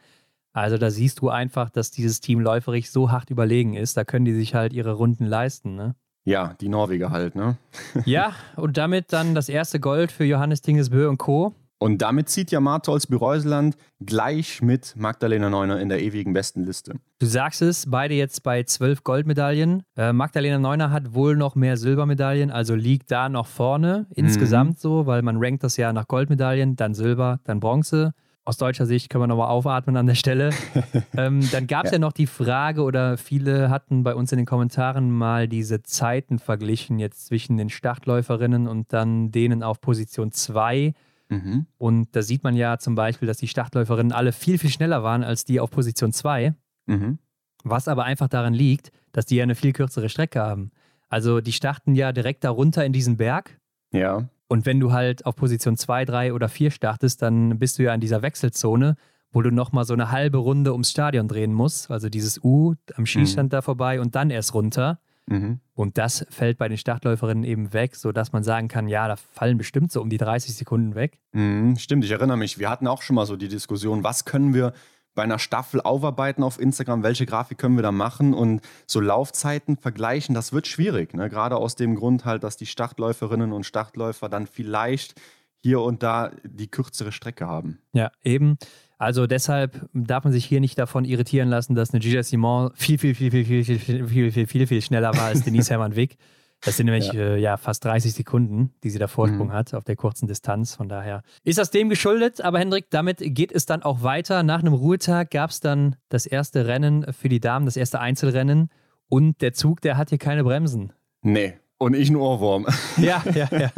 also da siehst du einfach, dass dieses Team läuferig so hart überlegen ist. Da können die sich halt ihre Runden leisten, ne? Ja, die Norweger halt, ne? ja, und damit dann das erste Gold für Johannes Tingesbö und Co. Und damit zieht ja Martholz Büreuseland gleich mit Magdalena Neuner in der ewigen Bestenliste. Du sagst es, beide jetzt bei zwölf Goldmedaillen. Äh, Magdalena Neuner hat wohl noch mehr Silbermedaillen, also liegt da noch vorne insgesamt mhm. so, weil man rankt das ja nach Goldmedaillen, dann Silber, dann Bronze aus deutscher Sicht können wir nochmal aufatmen an der Stelle. ähm, dann gab es ja. ja. noch die Frage, oder viele hatten bei uns in den Kommentaren mal diese Zeiten verglichen, jetzt zwischen den Startläuferinnen und dann denen auf Position 2. Mhm. Und da sieht man ja zum Beispiel, dass die Startläuferinnen alle viel, viel schneller waren als die auf Position 2. Mhm. Was aber einfach daran liegt, dass die ja eine viel kürzere Strecke haben. Also die starten ja direkt darunter in diesen Berg. Ja. Und wenn du halt auf Position 2, 3 oder 4 startest, dann bist du ja in dieser Wechselzone, wo du nochmal so eine halbe Runde ums Stadion drehen musst. Also dieses U am Schießstand mhm. da vorbei und dann erst runter. Mhm. Und das fällt bei den Startläuferinnen eben weg, sodass man sagen kann, ja, da fallen bestimmt so um die 30 Sekunden weg. Mhm, stimmt, ich erinnere mich. Wir hatten auch schon mal so die Diskussion, was können wir bei einer Staffel aufarbeiten auf Instagram, welche Grafik können wir da machen und so Laufzeiten vergleichen, das wird schwierig. Ne? Gerade aus dem Grund halt, dass die Startläuferinnen und Startläufer dann vielleicht hier und da die kürzere Strecke haben. Ja, eben. Also deshalb darf man sich hier nicht davon irritieren lassen, dass eine Gilles Simon viel, viel, viel, viel, viel, viel, viel, viel, viel, viel, viel schneller war als Denise Hermann Wick. Das sind nämlich ja. Äh, ja. fast 30 Sekunden, die sie da Vorsprung mhm. hat auf der kurzen Distanz. Von daher ist das dem geschuldet. Aber Hendrik, damit geht es dann auch weiter. Nach einem Ruhetag gab es dann das erste Rennen für die Damen, das erste Einzelrennen. Und der Zug, der hat hier keine Bremsen. Nee, und ich ein Ohrwurm. Ja, ja, ja.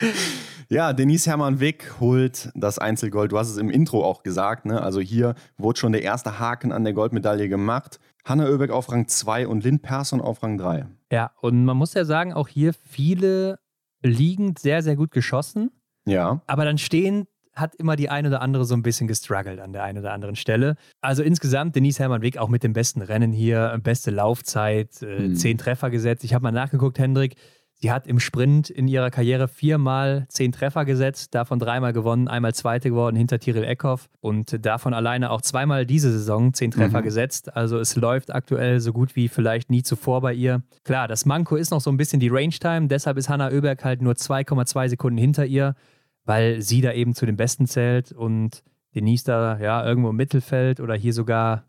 Ja, Denise Hermann Wick holt das Einzelgold. Du hast es im Intro auch gesagt. Ne? Also hier wurde schon der erste Haken an der Goldmedaille gemacht. Hanna Oebeck auf Rang 2 und Lynn Persson auf Rang 3. Ja, und man muss ja sagen, auch hier viele liegend sehr, sehr gut geschossen. Ja. Aber dann stehen hat immer die eine oder andere so ein bisschen gestruggelt an der einen oder anderen Stelle. Also insgesamt Denise Hermann Wick auch mit dem besten Rennen hier, beste Laufzeit, äh, hm. zehn Treffer gesetzt. Ich habe mal nachgeguckt, Hendrik. Sie hat im Sprint in ihrer Karriere viermal zehn Treffer gesetzt, davon dreimal gewonnen, einmal Zweite geworden hinter Tiril Eckhoff und davon alleine auch zweimal diese Saison zehn Treffer mhm. gesetzt. Also es läuft aktuell so gut wie vielleicht nie zuvor bei ihr. Klar, das Manko ist noch so ein bisschen die Range Time, deshalb ist Hanna Oeberg halt nur 2,2 Sekunden hinter ihr, weil sie da eben zu den Besten zählt und Denise da ja irgendwo im Mittelfeld oder hier sogar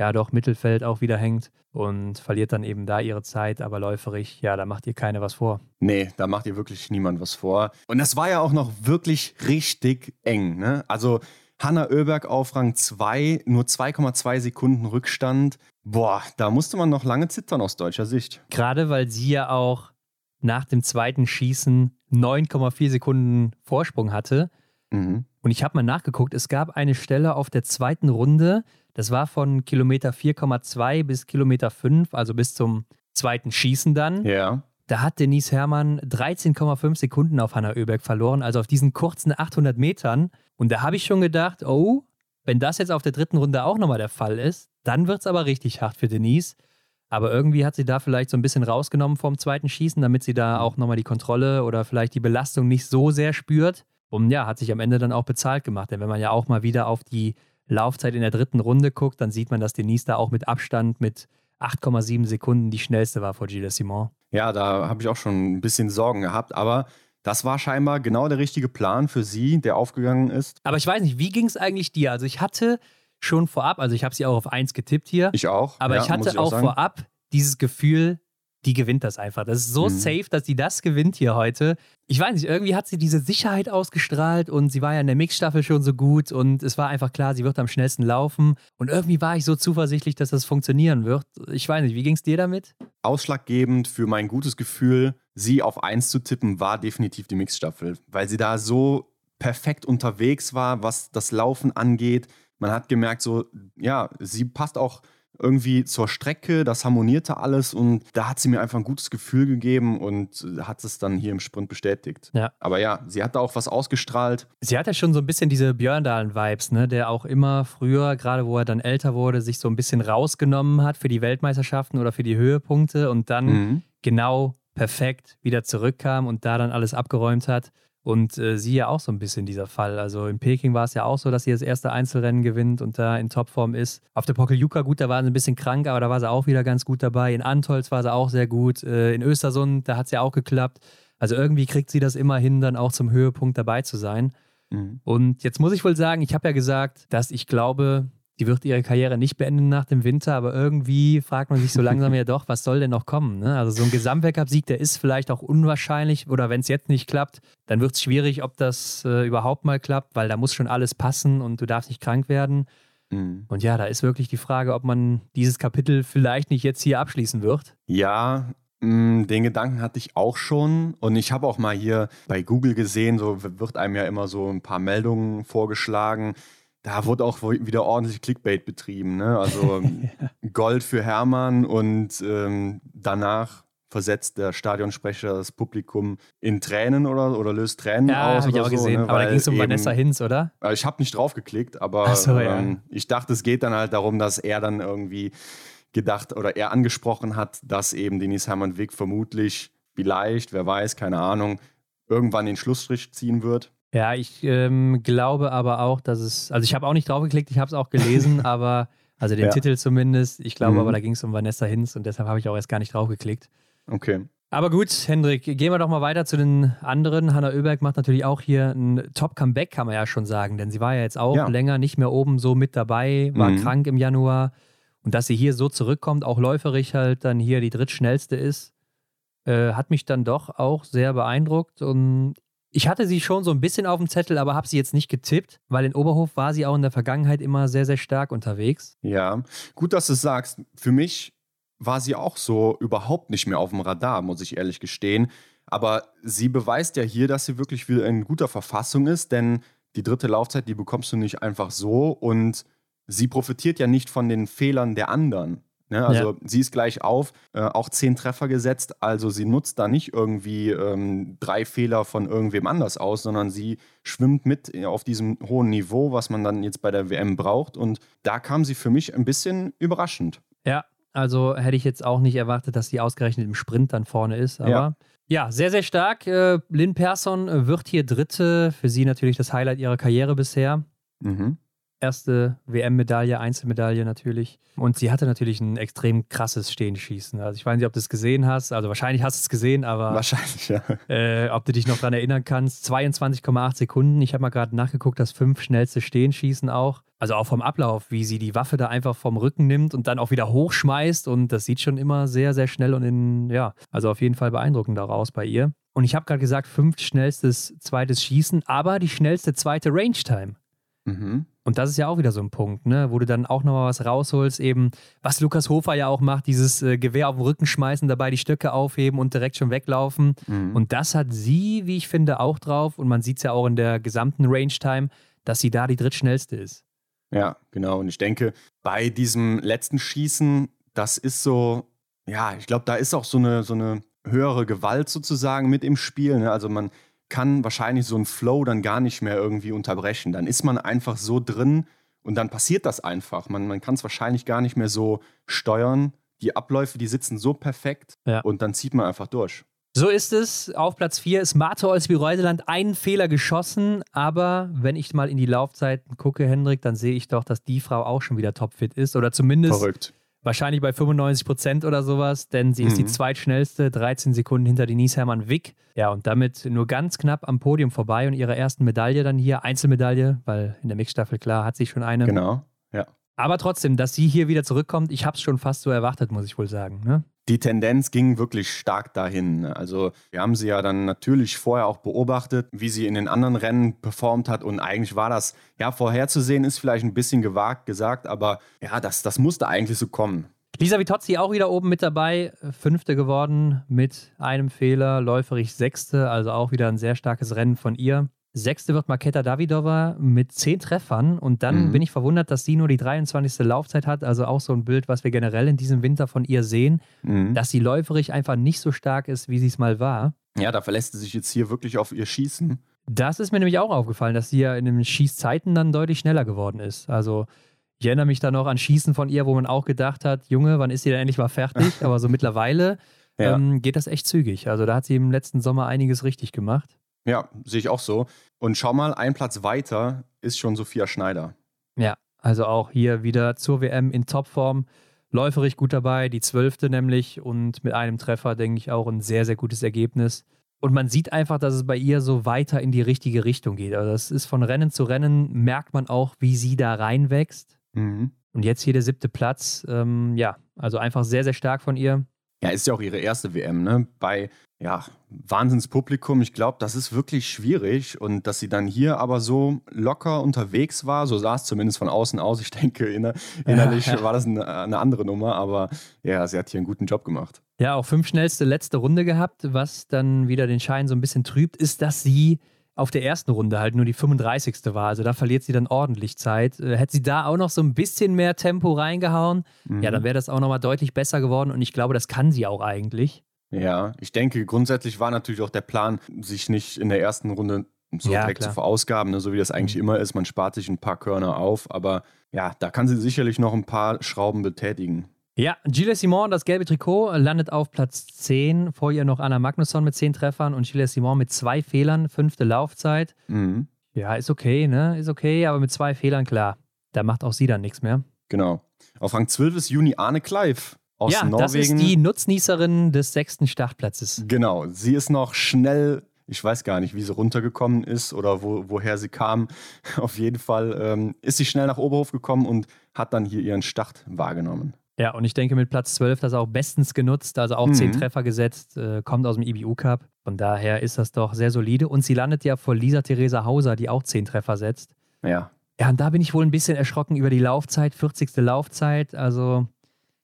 ja doch Mittelfeld auch wieder hängt und verliert dann eben da ihre Zeit, aber läuferig, ja, da macht ihr keine was vor. Nee, da macht ihr wirklich niemand was vor. Und das war ja auch noch wirklich richtig eng, ne? Also Hanna Oeberg auf Rang 2, nur 2,2 Sekunden Rückstand. Boah, da musste man noch lange zittern aus deutscher Sicht. Gerade weil sie ja auch nach dem zweiten Schießen 9,4 Sekunden Vorsprung hatte. Mhm. Und ich habe mal nachgeguckt, es gab eine Stelle auf der zweiten Runde, das war von Kilometer 4,2 bis Kilometer 5, also bis zum zweiten Schießen dann. Ja. Da hat Denise Herrmann 13,5 Sekunden auf Hanna Oeberg verloren, also auf diesen kurzen 800 Metern. Und da habe ich schon gedacht, oh, wenn das jetzt auf der dritten Runde auch nochmal der Fall ist, dann wird es aber richtig hart für Denise. Aber irgendwie hat sie da vielleicht so ein bisschen rausgenommen vom zweiten Schießen, damit sie da auch nochmal die Kontrolle oder vielleicht die Belastung nicht so sehr spürt. Und ja, hat sich am Ende dann auch bezahlt gemacht. Denn wenn man ja auch mal wieder auf die Laufzeit in der dritten Runde guckt, dann sieht man, dass Denise da auch mit Abstand mit 8,7 Sekunden die schnellste war vor Gilles Simon. Ja, da habe ich auch schon ein bisschen Sorgen gehabt, aber das war scheinbar genau der richtige Plan für sie, der aufgegangen ist. Aber ich weiß nicht, wie ging es eigentlich dir? Also ich hatte schon vorab, also ich habe sie auch auf 1 getippt hier. Ich auch. Aber ja, ich hatte auch, sagen. vorab dieses Gefühl, die gewinnt das einfach. Das ist so Mhm. safe, dass sie das gewinnt hier heute. Ich weiß nicht, irgendwie hat sie diese Sicherheit ausgestrahlt und sie war ja in der Mixstaffel schon so gut und es war einfach klar, sie wird am schnellsten laufen. Und irgendwie war ich so zuversichtlich, dass das funktionieren wird. Ich weiß nicht, wie ging es dir damit? Ausschlaggebend für mein gutes Gefühl, sie auf 1 zu tippen, war definitiv die Mixstaffel, weil sie da so perfekt unterwegs war, was das Laufen angeht. Man hat gemerkt, so, ja, sie passt auch irgendwie zur Strecke, das harmonierte alles und da hat sie mir einfach ein gutes Gefühl gegeben und hat es dann hier im Sprint bestätigt. Ja. Aber ja, sie hat da auch was ausgestrahlt. Sie hat ja schon so ein bisschen diese Björndalen-Vibes, ne? der auch immer früher, gerade wo er dann älter wurde, sich so ein bisschen rausgenommen hat für die Weltmeisterschaften oder für die Höhepunkte und dann Mhm. genau perfekt wieder zurückkam und da dann alles abgeräumt hat. Und äh, sie ja auch so ein bisschen dieser Fall. Also in Peking war es ja auch so, dass sie das erste Einzelrennen gewinnt und da in Topform ist. Auf der Pokeljuka, gut, da war sie ein bisschen krank, aber da war sie auch wieder ganz gut dabei. In Antolz war sie auch sehr gut. Äh, in Östersund, da hat es ja auch geklappt. Also irgendwie kriegt sie das immer hin, dann auch zum Höhepunkt dabei zu sein. Mhm. Und jetzt muss ich wohl sagen, ich habe ja gesagt, dass ich glaube, die wird ihre Karriere nicht beenden nach dem Winter, aber irgendwie fragt man sich so langsam ja doch, was soll denn noch kommen? Ne? Also so ein Gesamtweltcup-Sieg, der ist vielleicht auch unwahrscheinlich oder wenn es jetzt nicht klappt, dann wird es schwierig, ob das äh, überhaupt mal klappt, weil da muss schon alles passen und du darfst nicht krank werden. Mhm. Und ja, da ist wirklich die Frage, ob man dieses Kapitel vielleicht nicht jetzt hier abschließen wird. Ja, mh, den Gedanken hatte ich auch schon. Und ich habe auch mal hier bei Google gesehen, so wird einem ja immer so ein paar Meldungen vorgeschlagen. Da wurde auch wieder ordentlich Clickbait betrieben. Ne? Also Gold für Hermann und ähm, danach versetzt der Stadionsprecher das Publikum in Tränen oder, oder löst Tränen Ja, aus. habe ich auch so, gesehen. ne? aber da ging es um eben- Vanessa Hinz, oder? äh, Ich habe nicht drauf geklickt, aber so, ja. ähm, ich dachte, es geht dann halt darum, dass er dann irgendwie gedacht oder er angesprochen hat, dass eben Denise Hermann Wick vermutlich, vielleicht, wer weiß, keine Ahnung, irgendwann den Schlussstrich ziehen wird. Ja, ich ähm, glaube aber auch, dass es, also ich habe auch nicht draufgeklickt, ich habe es auch gelesen, aber, also den Ja. Titel zumindest, ich glaube Mhm. aber, da ging es um Vanessa Hinz und deshalb habe ich auch erst gar nicht draufgeklickt. Okay. Aber gut, Hendrik, gehen wir doch mal weiter zu den anderen. Hanna Oeberg macht natürlich auch hier ein Top-Comeback, kann man ja schon sagen, denn sie war ja jetzt auch Ja. länger nicht mehr oben so mit dabei, war Mhm. krank im Januar und dass sie hier so zurückkommt, auch läuferig halt dann hier die drittschnellste ist, äh, hat mich dann doch auch sehr beeindruckt und ich hatte sie schon so ein bisschen auf dem Zettel, aber habe sie jetzt nicht getippt, weil in Oberhof war sie auch in der Vergangenheit immer sehr, sehr stark unterwegs. Ja, gut, dass du es sagst. Für mich war sie auch so überhaupt nicht mehr auf dem Radar, muss ich ehrlich gestehen. Aber sie beweist ja hier, dass sie wirklich wieder in guter Verfassung ist, denn die dritte Laufzeit, die bekommst du nicht einfach so und sie profitiert ja nicht von den Fehlern der anderen. Ne? Also sie ist gleich auf, äh, auch zehn Treffer gesetzt, also sie nutzt da nicht irgendwie ähm, drei Fehler von irgendwem anders aus, sondern sie schwimmt mit auf diesem hohen Niveau, was man dann jetzt bei der WM braucht. Und da kam sie für mich ein bisschen überraschend. Ja, also hätte ich jetzt auch nicht erwartet, dass sie ausgerechnet im Sprint dann vorne ist. Aber ja, Ja. sehr, sehr stark. Äh, Lynn Persson wird hier Dritte. Für sie natürlich das Highlight ihrer Karriere bisher. Mhm. Erste WM-Medaille, Einzelmedaille natürlich. Und sie hatte natürlich ein extrem krasses Stehenschießen. Also ich weiß nicht, ob du es gesehen hast. Also wahrscheinlich hast du es gesehen, aber Wahrscheinlich, ja. äh, ob du dich noch daran erinnern kannst. 22,8 Sekunden. Ich habe mal gerade nachgeguckt, das fünf schnellste Stehenschießen auch. Also auch vom Ablauf, wie sie die Waffe da einfach vom Rücken nimmt und dann auch wieder hochschmeißt. Und das sieht schon immer sehr, sehr schnell und in, ja, also auf jeden Fall beeindruckend daraus bei ihr. Und ich habe gerade gesagt, fünf schnellstes zweites Schießen, aber die schnellste zweite Range-Time. Mhm. Und das ist ja auch wieder so ein Punkt, ne? wo du dann auch nochmal was rausholst, eben, was Lukas Hofer ja auch macht, dieses äh, Gewehr auf den Rücken schmeißen, dabei die Stöcke aufheben und direkt schon weglaufen. Mhm. Und das hat sie, wie ich finde, auch drauf. Und man sieht es ja auch in der gesamten Range-Time, dass sie da die drittschnellste ist. Ja, genau. Und ich denke, bei diesem letzten Schießen, das ist so, ja, ich glaube, da ist auch so eine, so eine höhere Gewalt sozusagen mit im Spiel. Ne? Also man kann wahrscheinlich so einen Flow dann gar nicht mehr irgendwie unterbrechen. Dann ist man einfach so drin und dann passiert das einfach. Man, man kann es wahrscheinlich gar nicht mehr so steuern. Die Abläufe, die sitzen so perfekt Ja. und dann zieht man einfach durch. So ist es. Auf Platz 4 ist Marte Olsby-Reuseland einen Fehler geschossen. Aber wenn ich mal in die Laufzeiten gucke, Hendrik, dann sehe ich doch, dass die Frau auch schon wieder topfit ist. Oder zumindest Verrückt. Wahrscheinlich bei 95 Prozent oder sowas. Denn sie ist die Mhm. zweitschnellste, 13 Sekunden hinter Denise Hermann Wick. Ja, und damit nur ganz knapp am Podium vorbei und ihre ersten Medaille dann hier. Einzelmedaille, weil in der Mixstaffel, klar, hat sie schon eine. Genau. Ja. Aber trotzdem, dass sie hier wieder zurückkommt, ich habe es schon fast so erwartet, muss ich wohl sagen. Ne? Die Tendenz ging wirklich stark dahin. Also wir haben sie ja dann natürlich vorher auch beobachtet, wie sie in den anderen Rennen performt hat und eigentlich war das, ja, vorherzusehen ist vielleicht ein bisschen gewagt gesagt, aber ja, das, das musste eigentlich so kommen. Lisa Vitozzi auch wieder oben mit dabei, Fünfte geworden mit einem Fehler, läuferig Sechste, also auch wieder ein sehr starkes Rennen von ihr. Sechste wird Maketa Davidova mit zehn Treffern und dann mhm. bin ich verwundert, dass sie nur die 23. Laufzeit hat. Also auch so ein Bild, was wir generell in diesem Winter von ihr sehen, mhm. dass sie läuferig einfach nicht so stark ist, wie sie es mal war. Ja, da verlässt sie sich jetzt hier wirklich auf ihr Schießen. Das ist mir nämlich auch aufgefallen, dass sie ja in den Schießzeiten dann deutlich schneller geworden ist. Also ich erinnere mich da noch an Schießen von ihr, wo man auch gedacht hat, Junge, wann ist sie denn endlich mal fertig? Aber so mittlerweile ja. ähm, geht das echt zügig. Also da hat sie im letzten Sommer einiges richtig gemacht. Ja, sehe ich auch so. Und schau mal, ein Platz weiter ist schon Sophia Schneider. Ja, also auch hier wieder zur WM in Topform. Läuferig gut dabei, die zwölfte nämlich und mit einem Treffer, denke ich, auch ein sehr, sehr gutes Ergebnis. Und man sieht einfach, dass es bei ihr so weiter in die richtige Richtung geht. Also das ist von Rennen zu Rennen, merkt man auch, wie sie da reinwächst. Mhm. Und jetzt hier der siebte Platz. Ähm, ja, also einfach sehr, sehr stark von ihr. Ja, ist ja auch ihre erste WM, ne? Bei ja, Wahnsinnspublikum. Ich glaube, das ist wirklich schwierig. Und dass sie dann hier aber so locker unterwegs war, so sah es zumindest von außen aus. Ich denke, inner innerlich ja, ja. war das eine, eine, andere Nummer, aber ja, sie hat hier einen guten Job gemacht. Ja, auch fünf schnellste letzte Runde gehabt. Was dann wieder den Schein so ein bisschen trübt, ist, dass sie auf der ersten Runde halt nur die 35. war. Also da verliert sie dann ordentlich Zeit. Äh, hätte sie da auch noch so ein bisschen mehr Tempo reingehauen, mhm. ja, dann wäre das auch nochmal deutlich besser geworden und ich glaube, das kann sie auch eigentlich. Ja, ich denke, grundsätzlich war natürlich auch der Plan, sich nicht in der ersten Runde so ja, direkt klar. zu verausgaben, ne, so wie das eigentlich mhm. immer ist. Man spart sich ein paar Körner auf, aber ja, da kann sie sicherlich noch ein paar Schrauben betätigen. Ja, Gilles Simon, das gelbe Trikot, landet auf Platz 10. Vor ihr noch Anna Magnusson mit 10 Treffern und Gilles Simon mit zwei Fehlern, fünfte Laufzeit. Mhm. Ja, ist okay, ne? Ist okay, aber mit zwei Fehlern, klar. Da macht auch sie dann nichts mehr. Genau. Auf Rang 12 ist Juni Arne Kleiv aus ja, Norwegen. Das ist die Nutznießerin des sechsten Startplatzes. Genau. Sie ist noch schnell ich weiß gar nicht, wie sie runtergekommen ist oder wo, woher sie kam. Auf jeden Fall ähm, ist sie schnell nach Oberhof gekommen und hat dann hier ihren Start wahrgenommen. Ja, und ich denke mit Platz 12 das auch bestens genutzt, also auch mhm. 10 Treffer gesetzt, äh, kommt aus dem IBU Cup. Von daher ist das doch sehr solide. Und sie landet ja vor Lisa Theresa Hauser, die auch 10 Treffer setzt. Ja. Ja, und da bin ich wohl ein bisschen erschrocken über die Laufzeit, 40. Laufzeit. Also,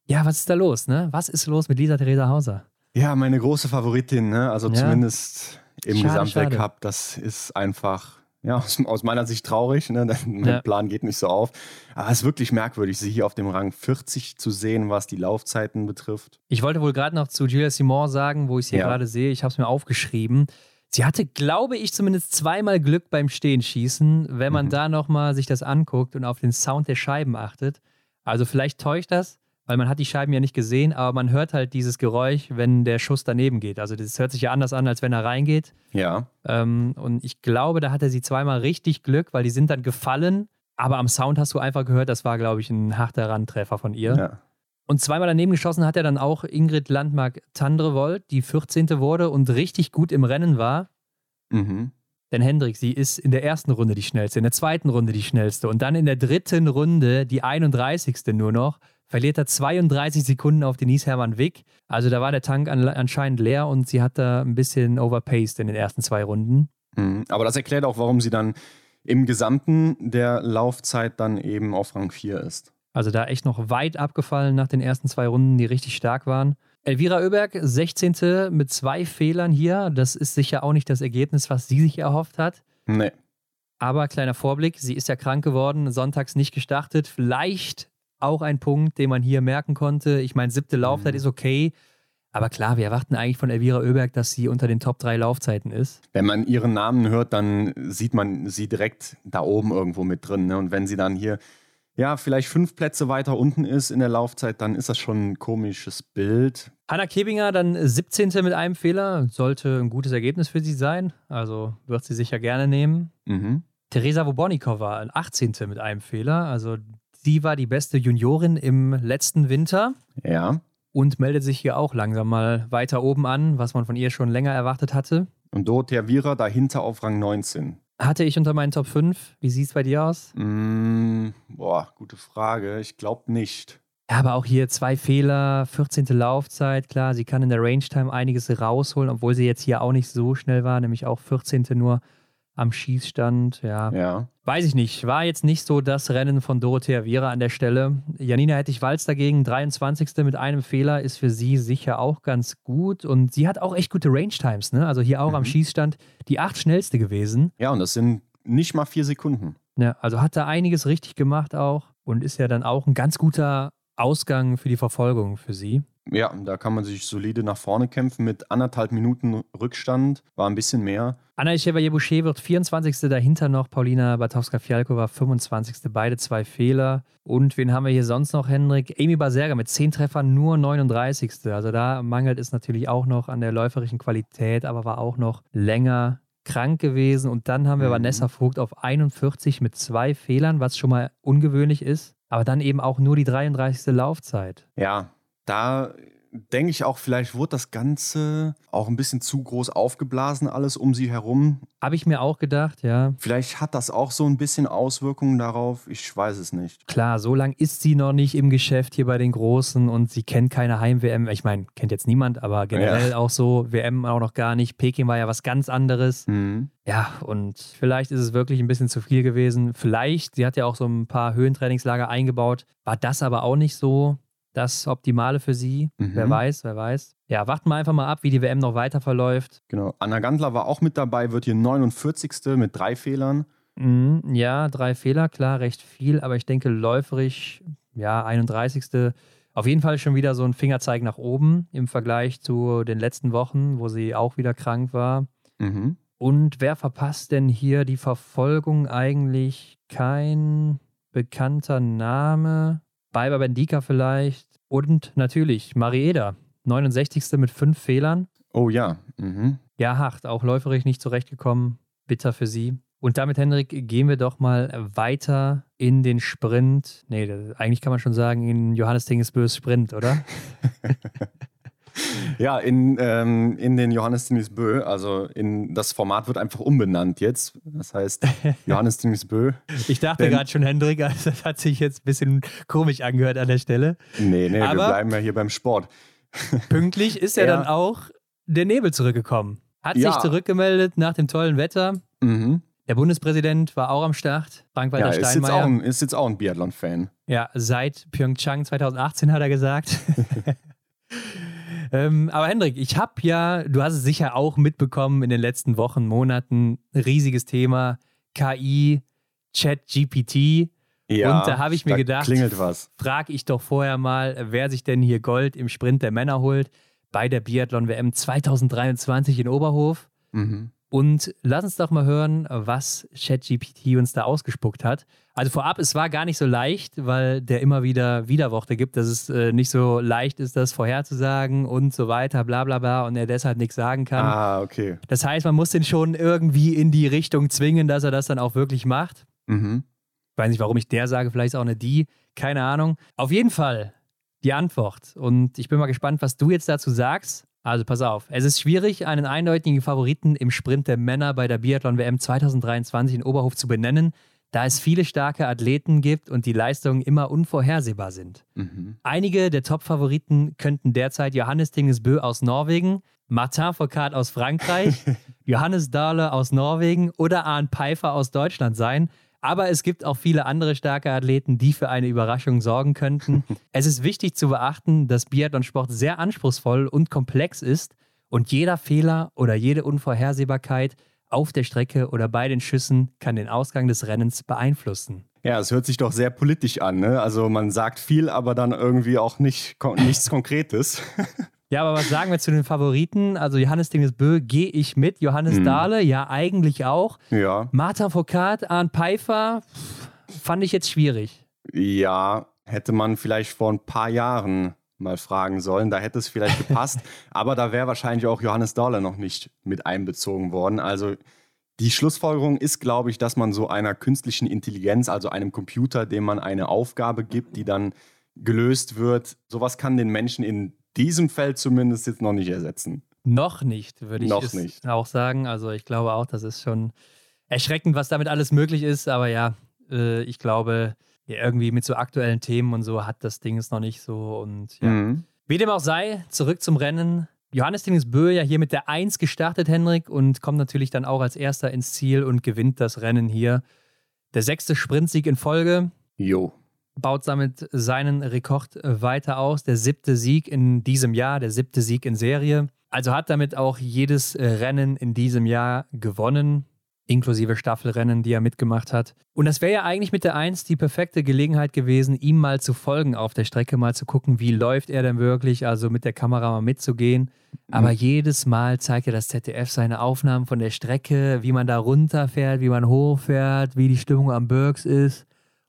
ja, was ist da los, ne? Was ist los mit Lisa Theresa Hauser? Ja, meine große Favoritin, ne? Also ja. zumindest im Gesamtweltcup. Das ist einfach ja, aus, aus, meiner Sicht traurig. Ne? Mein ja. Plan geht nicht so auf. Aber es ist wirklich merkwürdig, sie hier auf dem Rang 40 zu sehen, was die Laufzeiten betrifft. Ich wollte wohl gerade noch zu Julia Simon sagen, wo ich sie ja. gerade sehe. Ich habe es mir aufgeschrieben. Sie hatte, glaube ich, zumindest zweimal Glück beim Stehenschießen, wenn man mhm. da nochmal sich das anguckt und auf den Sound der Scheiben achtet. Also vielleicht täuscht das, weil man hat die Scheiben ja nicht gesehen, aber man hört halt dieses Geräusch, wenn der Schuss daneben geht. Also das hört sich ja anders an, als wenn er reingeht. Ja. Ähm, und ich glaube, da hatte sie zweimal richtig Glück, weil die sind dann gefallen, aber am Sound hast du einfach gehört, das war, glaube ich, ein harter Randtreffer von ihr. Ja. Und zweimal daneben geschossen hat er dann auch Ingrid Landmark-Tandrevold, die 14. wurde und richtig gut im Rennen war. Mhm. Denn Hendrik, sie ist in der ersten Runde die schnellste, in der zweiten Runde die schnellste und dann in der dritten Runde die 31. nur noch verliert er 32 Sekunden auf Denise Hermann Wick. Also da war der Tank an, anscheinend leer und sie hat da ein bisschen overpaced in den ersten zwei Runden. Mhm. Aber das erklärt auch, warum sie dann im Gesamten der Laufzeit dann eben auf Rang 4 ist. Also da echt noch weit abgefallen nach den ersten zwei Runden, die richtig stark waren. Elvira Oeberg, 16. mit zwei Fehlern hier. Das ist sicher auch nicht das Ergebnis, was sie sich erhofft hat. Nee. Aber kleiner Vorblick, sie ist ja krank geworden, sonntags nicht gestartet. Vielleicht auch ein Punkt, den man hier merken konnte. Ich meine, siebte Laufzeit mhm. ist okay. Aber klar, wir erwarten eigentlich von Elvira Oeberg, dass sie unter den Top 3 Laufzeiten ist. Wenn man ihren Namen hört, dann sieht man sie direkt da oben irgendwo mit drin. Ne? Und wenn sie dann hier, ja, vielleicht fünf Plätze weiter unten ist in der Laufzeit, dann ist das schon ein komisches Bild. Hanna Kebinger dann 17. mit einem Fehler. Sollte ein gutes Ergebnis für sie sein. Also wird sie sicher gerne nehmen. Mhm. Teresa Wobornikova 18. mit einem Fehler. Also Sie war die beste Juniorin im letzten Winter. Ja. Und meldet sich hier auch langsam mal weiter oben an, was man von ihr schon länger erwartet hatte. Und Dorothea Viera dahinter auf Rang 19. hatte ich unter meinen Top 5. Wie sieht es bei dir aus? Mm, boah, gute Frage. Ich glaube nicht. Ja, aber auch hier zwei Fehler, 14. Laufzeit, klar, sie kann in der Range Time einiges rausholen, obwohl sie jetzt hier auch nicht so schnell war, nämlich auch 14. nur am Schießstand. Ja. Ja. Weiß ich nicht. War jetzt nicht so das Rennen von Dorothea Viera an der Stelle. Janina Hettich-Walz dagegen, 23. mit einem Fehler, ist für sie sicher auch ganz gut. Und sie hat auch echt gute Range-Times, ne? Also hier auch mhm. am Schießstand die acht schnellste gewesen. Ja, und das sind nicht mal vier Sekunden. Ja, also hat da einiges richtig gemacht auch und ist ja dann auch ein ganz guter Ausgang für die Verfolgung für sie. Ja, da kann man sich solide nach vorne kämpfen mit anderthalb Minuten Rückstand, war ein bisschen mehr. Anna Chevalier-Boucher wird 24. dahinter noch, Paulina Batowska-Fialko war 25. Beide zwei Fehler. Und wen haben wir hier sonst noch, Hendrik? Amy Baserga mit 10 Treffern nur 39. Also da mangelt es natürlich auch noch an der läuferischen Qualität, aber war auch noch länger krank gewesen. Und dann haben wir mhm. Vanessa Vogt auf 41 mit zwei Fehlern, was schon mal ungewöhnlich ist. Aber dann eben auch nur die 33. Laufzeit. Ja, da denke ich auch, vielleicht wurde das Ganze auch ein bisschen zu groß aufgeblasen, alles um sie herum. Habe ich mir auch gedacht, ja. Vielleicht hat das auch so ein bisschen Auswirkungen darauf. Ich weiß es nicht. Klar, so lange ist sie noch nicht im Geschäft hier bei den Großen und sie kennt keine Heim-WM. Ich meine, kennt jetzt niemand, aber generell ja. auch so. WM auch noch gar nicht. Peking war ja was ganz anderes. Mhm. Ja, und vielleicht ist es wirklich ein bisschen zu viel gewesen. Vielleicht, sie hat ja auch so ein paar Höhentrainingslager eingebaut, war das aber auch nicht so das Optimale für sie. Mhm. Wer weiß, wer weiß. Ja, warten wir einfach mal ab, wie die WM noch weiter verläuft. Genau. Anna Gandler war auch mit dabei, wird hier 49. mit drei Fehlern. Mhm, ja, drei Fehler, klar, recht viel, aber ich denke, läuferig, ja, 31. Auf jeden Fall schon wieder so ein Fingerzeig nach oben im Vergleich zu den letzten Wochen, wo sie auch wieder krank war. Mhm. Und wer verpasst denn hier die Verfolgung eigentlich? Kein bekannter Name. Biber Bendika vielleicht. Und natürlich Marieda, 69. mit fünf Fehlern. Oh ja. Mhm. Ja, hart. Auch läuferisch nicht zurechtgekommen. Bitter für sie. Und damit, Hendrik, gehen wir doch mal weiter in den Sprint. Nee, eigentlich kann man schon sagen, in Johannes Tingesbös Sprint, oder? Ja, in, ähm, in den Johannes Denis Bö, also in das Format wird einfach umbenannt jetzt. Das heißt Johannes Denis Bö. Ich dachte gerade schon, Hendrik, also das hat sich jetzt ein bisschen komisch angehört an der Stelle. Nee, nee, Aber wir bleiben ja hier beim Sport. Pünktlich ist ja, ja dann auch der Nebel zurückgekommen. Hat ja. sich zurückgemeldet nach dem tollen Wetter. Mhm. Der Bundespräsident war auch am Start, Frank-Walter ja, Steinmeier. Ist jetzt auch ein, ist jetzt auch ein Biathlon-Fan. Ja, seit Pyeongchang 2018 hat er gesagt. Ähm, aber Hendrik, ich habe ja, du hast es sicher auch mitbekommen in den letzten Wochen, Monaten, riesiges Thema KI, Chat, GPT. Ja, und da habe ich mir gedacht, frage ich doch vorher mal, wer sich denn hier Gold im Sprint der Männer holt bei der Biathlon WM 2023 in Oberhof. Mhm. Und lass uns doch mal hören, was ChatGPT uns da ausgespuckt hat. Also vorab, es war gar nicht so leicht, weil der immer wieder Widerworte gibt, dass es äh, nicht so leicht ist, das vorherzusagen und so weiter, bla bla bla, und er deshalb nichts sagen kann. Ah, okay. Das heißt, man muss den schon irgendwie in die Richtung zwingen, dass er das dann auch wirklich macht. Mhm. Ich weiß nicht, warum ich der sage, vielleicht ist auch eine die, keine Ahnung. Auf jeden Fall die Antwort. Und ich bin mal gespannt, was du jetzt dazu sagst. Also pass auf, es ist schwierig, einen eindeutigen Favoriten im Sprint der Männer bei der Biathlon-WM 2023 in Oberhof zu benennen, da es viele starke Athleten gibt und die Leistungen immer unvorhersehbar sind. Mhm. Einige der Top-Favoriten könnten derzeit Johannes Tingesbö aus Norwegen, Martin Foucault aus Frankreich, Johannes Dahle aus Norwegen oder Arne Pfeiffer aus Deutschland sein – aber es gibt auch viele andere starke Athleten, die für eine Überraschung sorgen könnten. es ist wichtig zu beachten, dass Biathlonsport sehr anspruchsvoll und komplex ist und jeder Fehler oder jede Unvorhersehbarkeit auf der Strecke oder bei den Schüssen kann den Ausgang des Rennens beeinflussen. Ja, es hört sich doch sehr politisch an. Ne? Also man sagt viel, aber dann irgendwie auch nicht, nichts Konkretes. Ja, aber was sagen wir zu den Favoriten? Also Johannes Dingesbö gehe ich mit. Johannes hm. Dahle, ja, eigentlich auch. Ja. Martha Foucault, Arne Pfeiffer, fand ich jetzt schwierig. Ja, hätte man vielleicht vor ein paar Jahren mal fragen sollen. Da hätte es vielleicht gepasst. aber da wäre wahrscheinlich auch Johannes Dahle noch nicht mit einbezogen worden. Also die Schlussfolgerung ist, glaube ich, dass man so einer künstlichen Intelligenz, also einem Computer, dem man eine Aufgabe gibt, die dann gelöst wird, sowas kann den Menschen in diesem Feld zumindest jetzt noch nicht ersetzen. Noch nicht, würde ich noch nicht. auch sagen. Also ich glaube auch, das ist schon erschreckend, was damit alles möglich ist. Aber ja, äh, ich glaube, ja, irgendwie mit so aktuellen Themen und so hat das Ding es noch nicht so. Und ja. Mhm. Wie dem auch sei, zurück zum Rennen. Johannes Dingesbö ja hier mit der 1 gestartet, Henrik, und kommt natürlich dann auch als erster ins Ziel und gewinnt das Rennen hier. Der sechste Sprintsieg in Folge. Jo. Baut damit seinen Rekord weiter aus. Der siebte Sieg in diesem Jahr, der siebte Sieg in Serie. Also hat damit auch jedes Rennen in diesem Jahr gewonnen inklusive Staffelrennen, die er mitgemacht hat. Und das wäre ja eigentlich mit der 1 die perfekte Gelegenheit gewesen, ihm mal zu folgen auf der Strecke, mal zu gucken, wie läuft er denn wirklich, also mit der Kamera mal mitzugehen. Aber mhm. jedes Mal zeigt ja das ZDF seine Aufnahmen von der Strecke, wie man da runterfährt, wie man hochfährt, wie die Stimmung am Birks ist.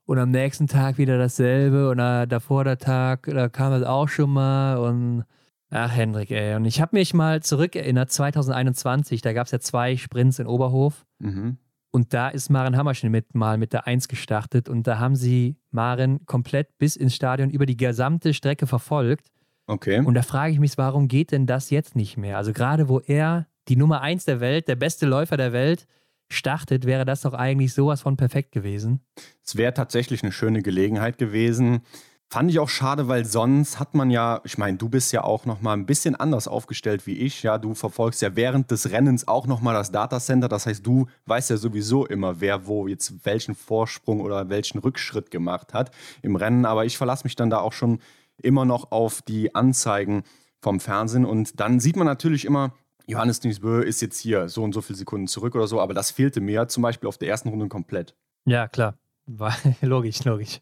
Und am nächsten Tag wieder dasselbe. Und davor der Tag, da kam das auch schon mal. Und Ach, Hendrik, ey. Und ich habe mich mal zurückerinnert, 2021, da gab es ja zwei Sprints in Oberhof. Mhm. Und da ist Maren Hammerschnitt mit, mal mit der Eins gestartet. Und da haben sie Maren komplett bis ins Stadion über die gesamte Strecke verfolgt. Okay. Und da frage ich mich, warum geht denn das jetzt nicht mehr? Also gerade wo er, die Nummer eins der Welt, der beste Läufer der Welt, startet, wäre das doch eigentlich sowas von perfekt gewesen. Es wäre tatsächlich eine schöne Gelegenheit gewesen. Fand ich auch schade, weil sonst hat man ja, ich meine, du bist ja auch noch mal ein bisschen anders aufgestellt wie ich. Ja, du verfolgst ja während des Rennens auch noch mal das Datacenter. Das heißt, du weißt ja sowieso immer, wer wo jetzt welchen Vorsprung oder welchen Rückschritt gemacht hat im Rennen. Aber ich verlasse mich dann da auch schon immer noch auf die Anzeigen vom Fernsehen und dann sieht man natürlich immer, Johannes Niesbö ist jetzt hier so und so viele Sekunden zurück oder so, aber das fehlte mir zum Beispiel auf der ersten Runde komplett. Ja, klar. War logisch, logisch.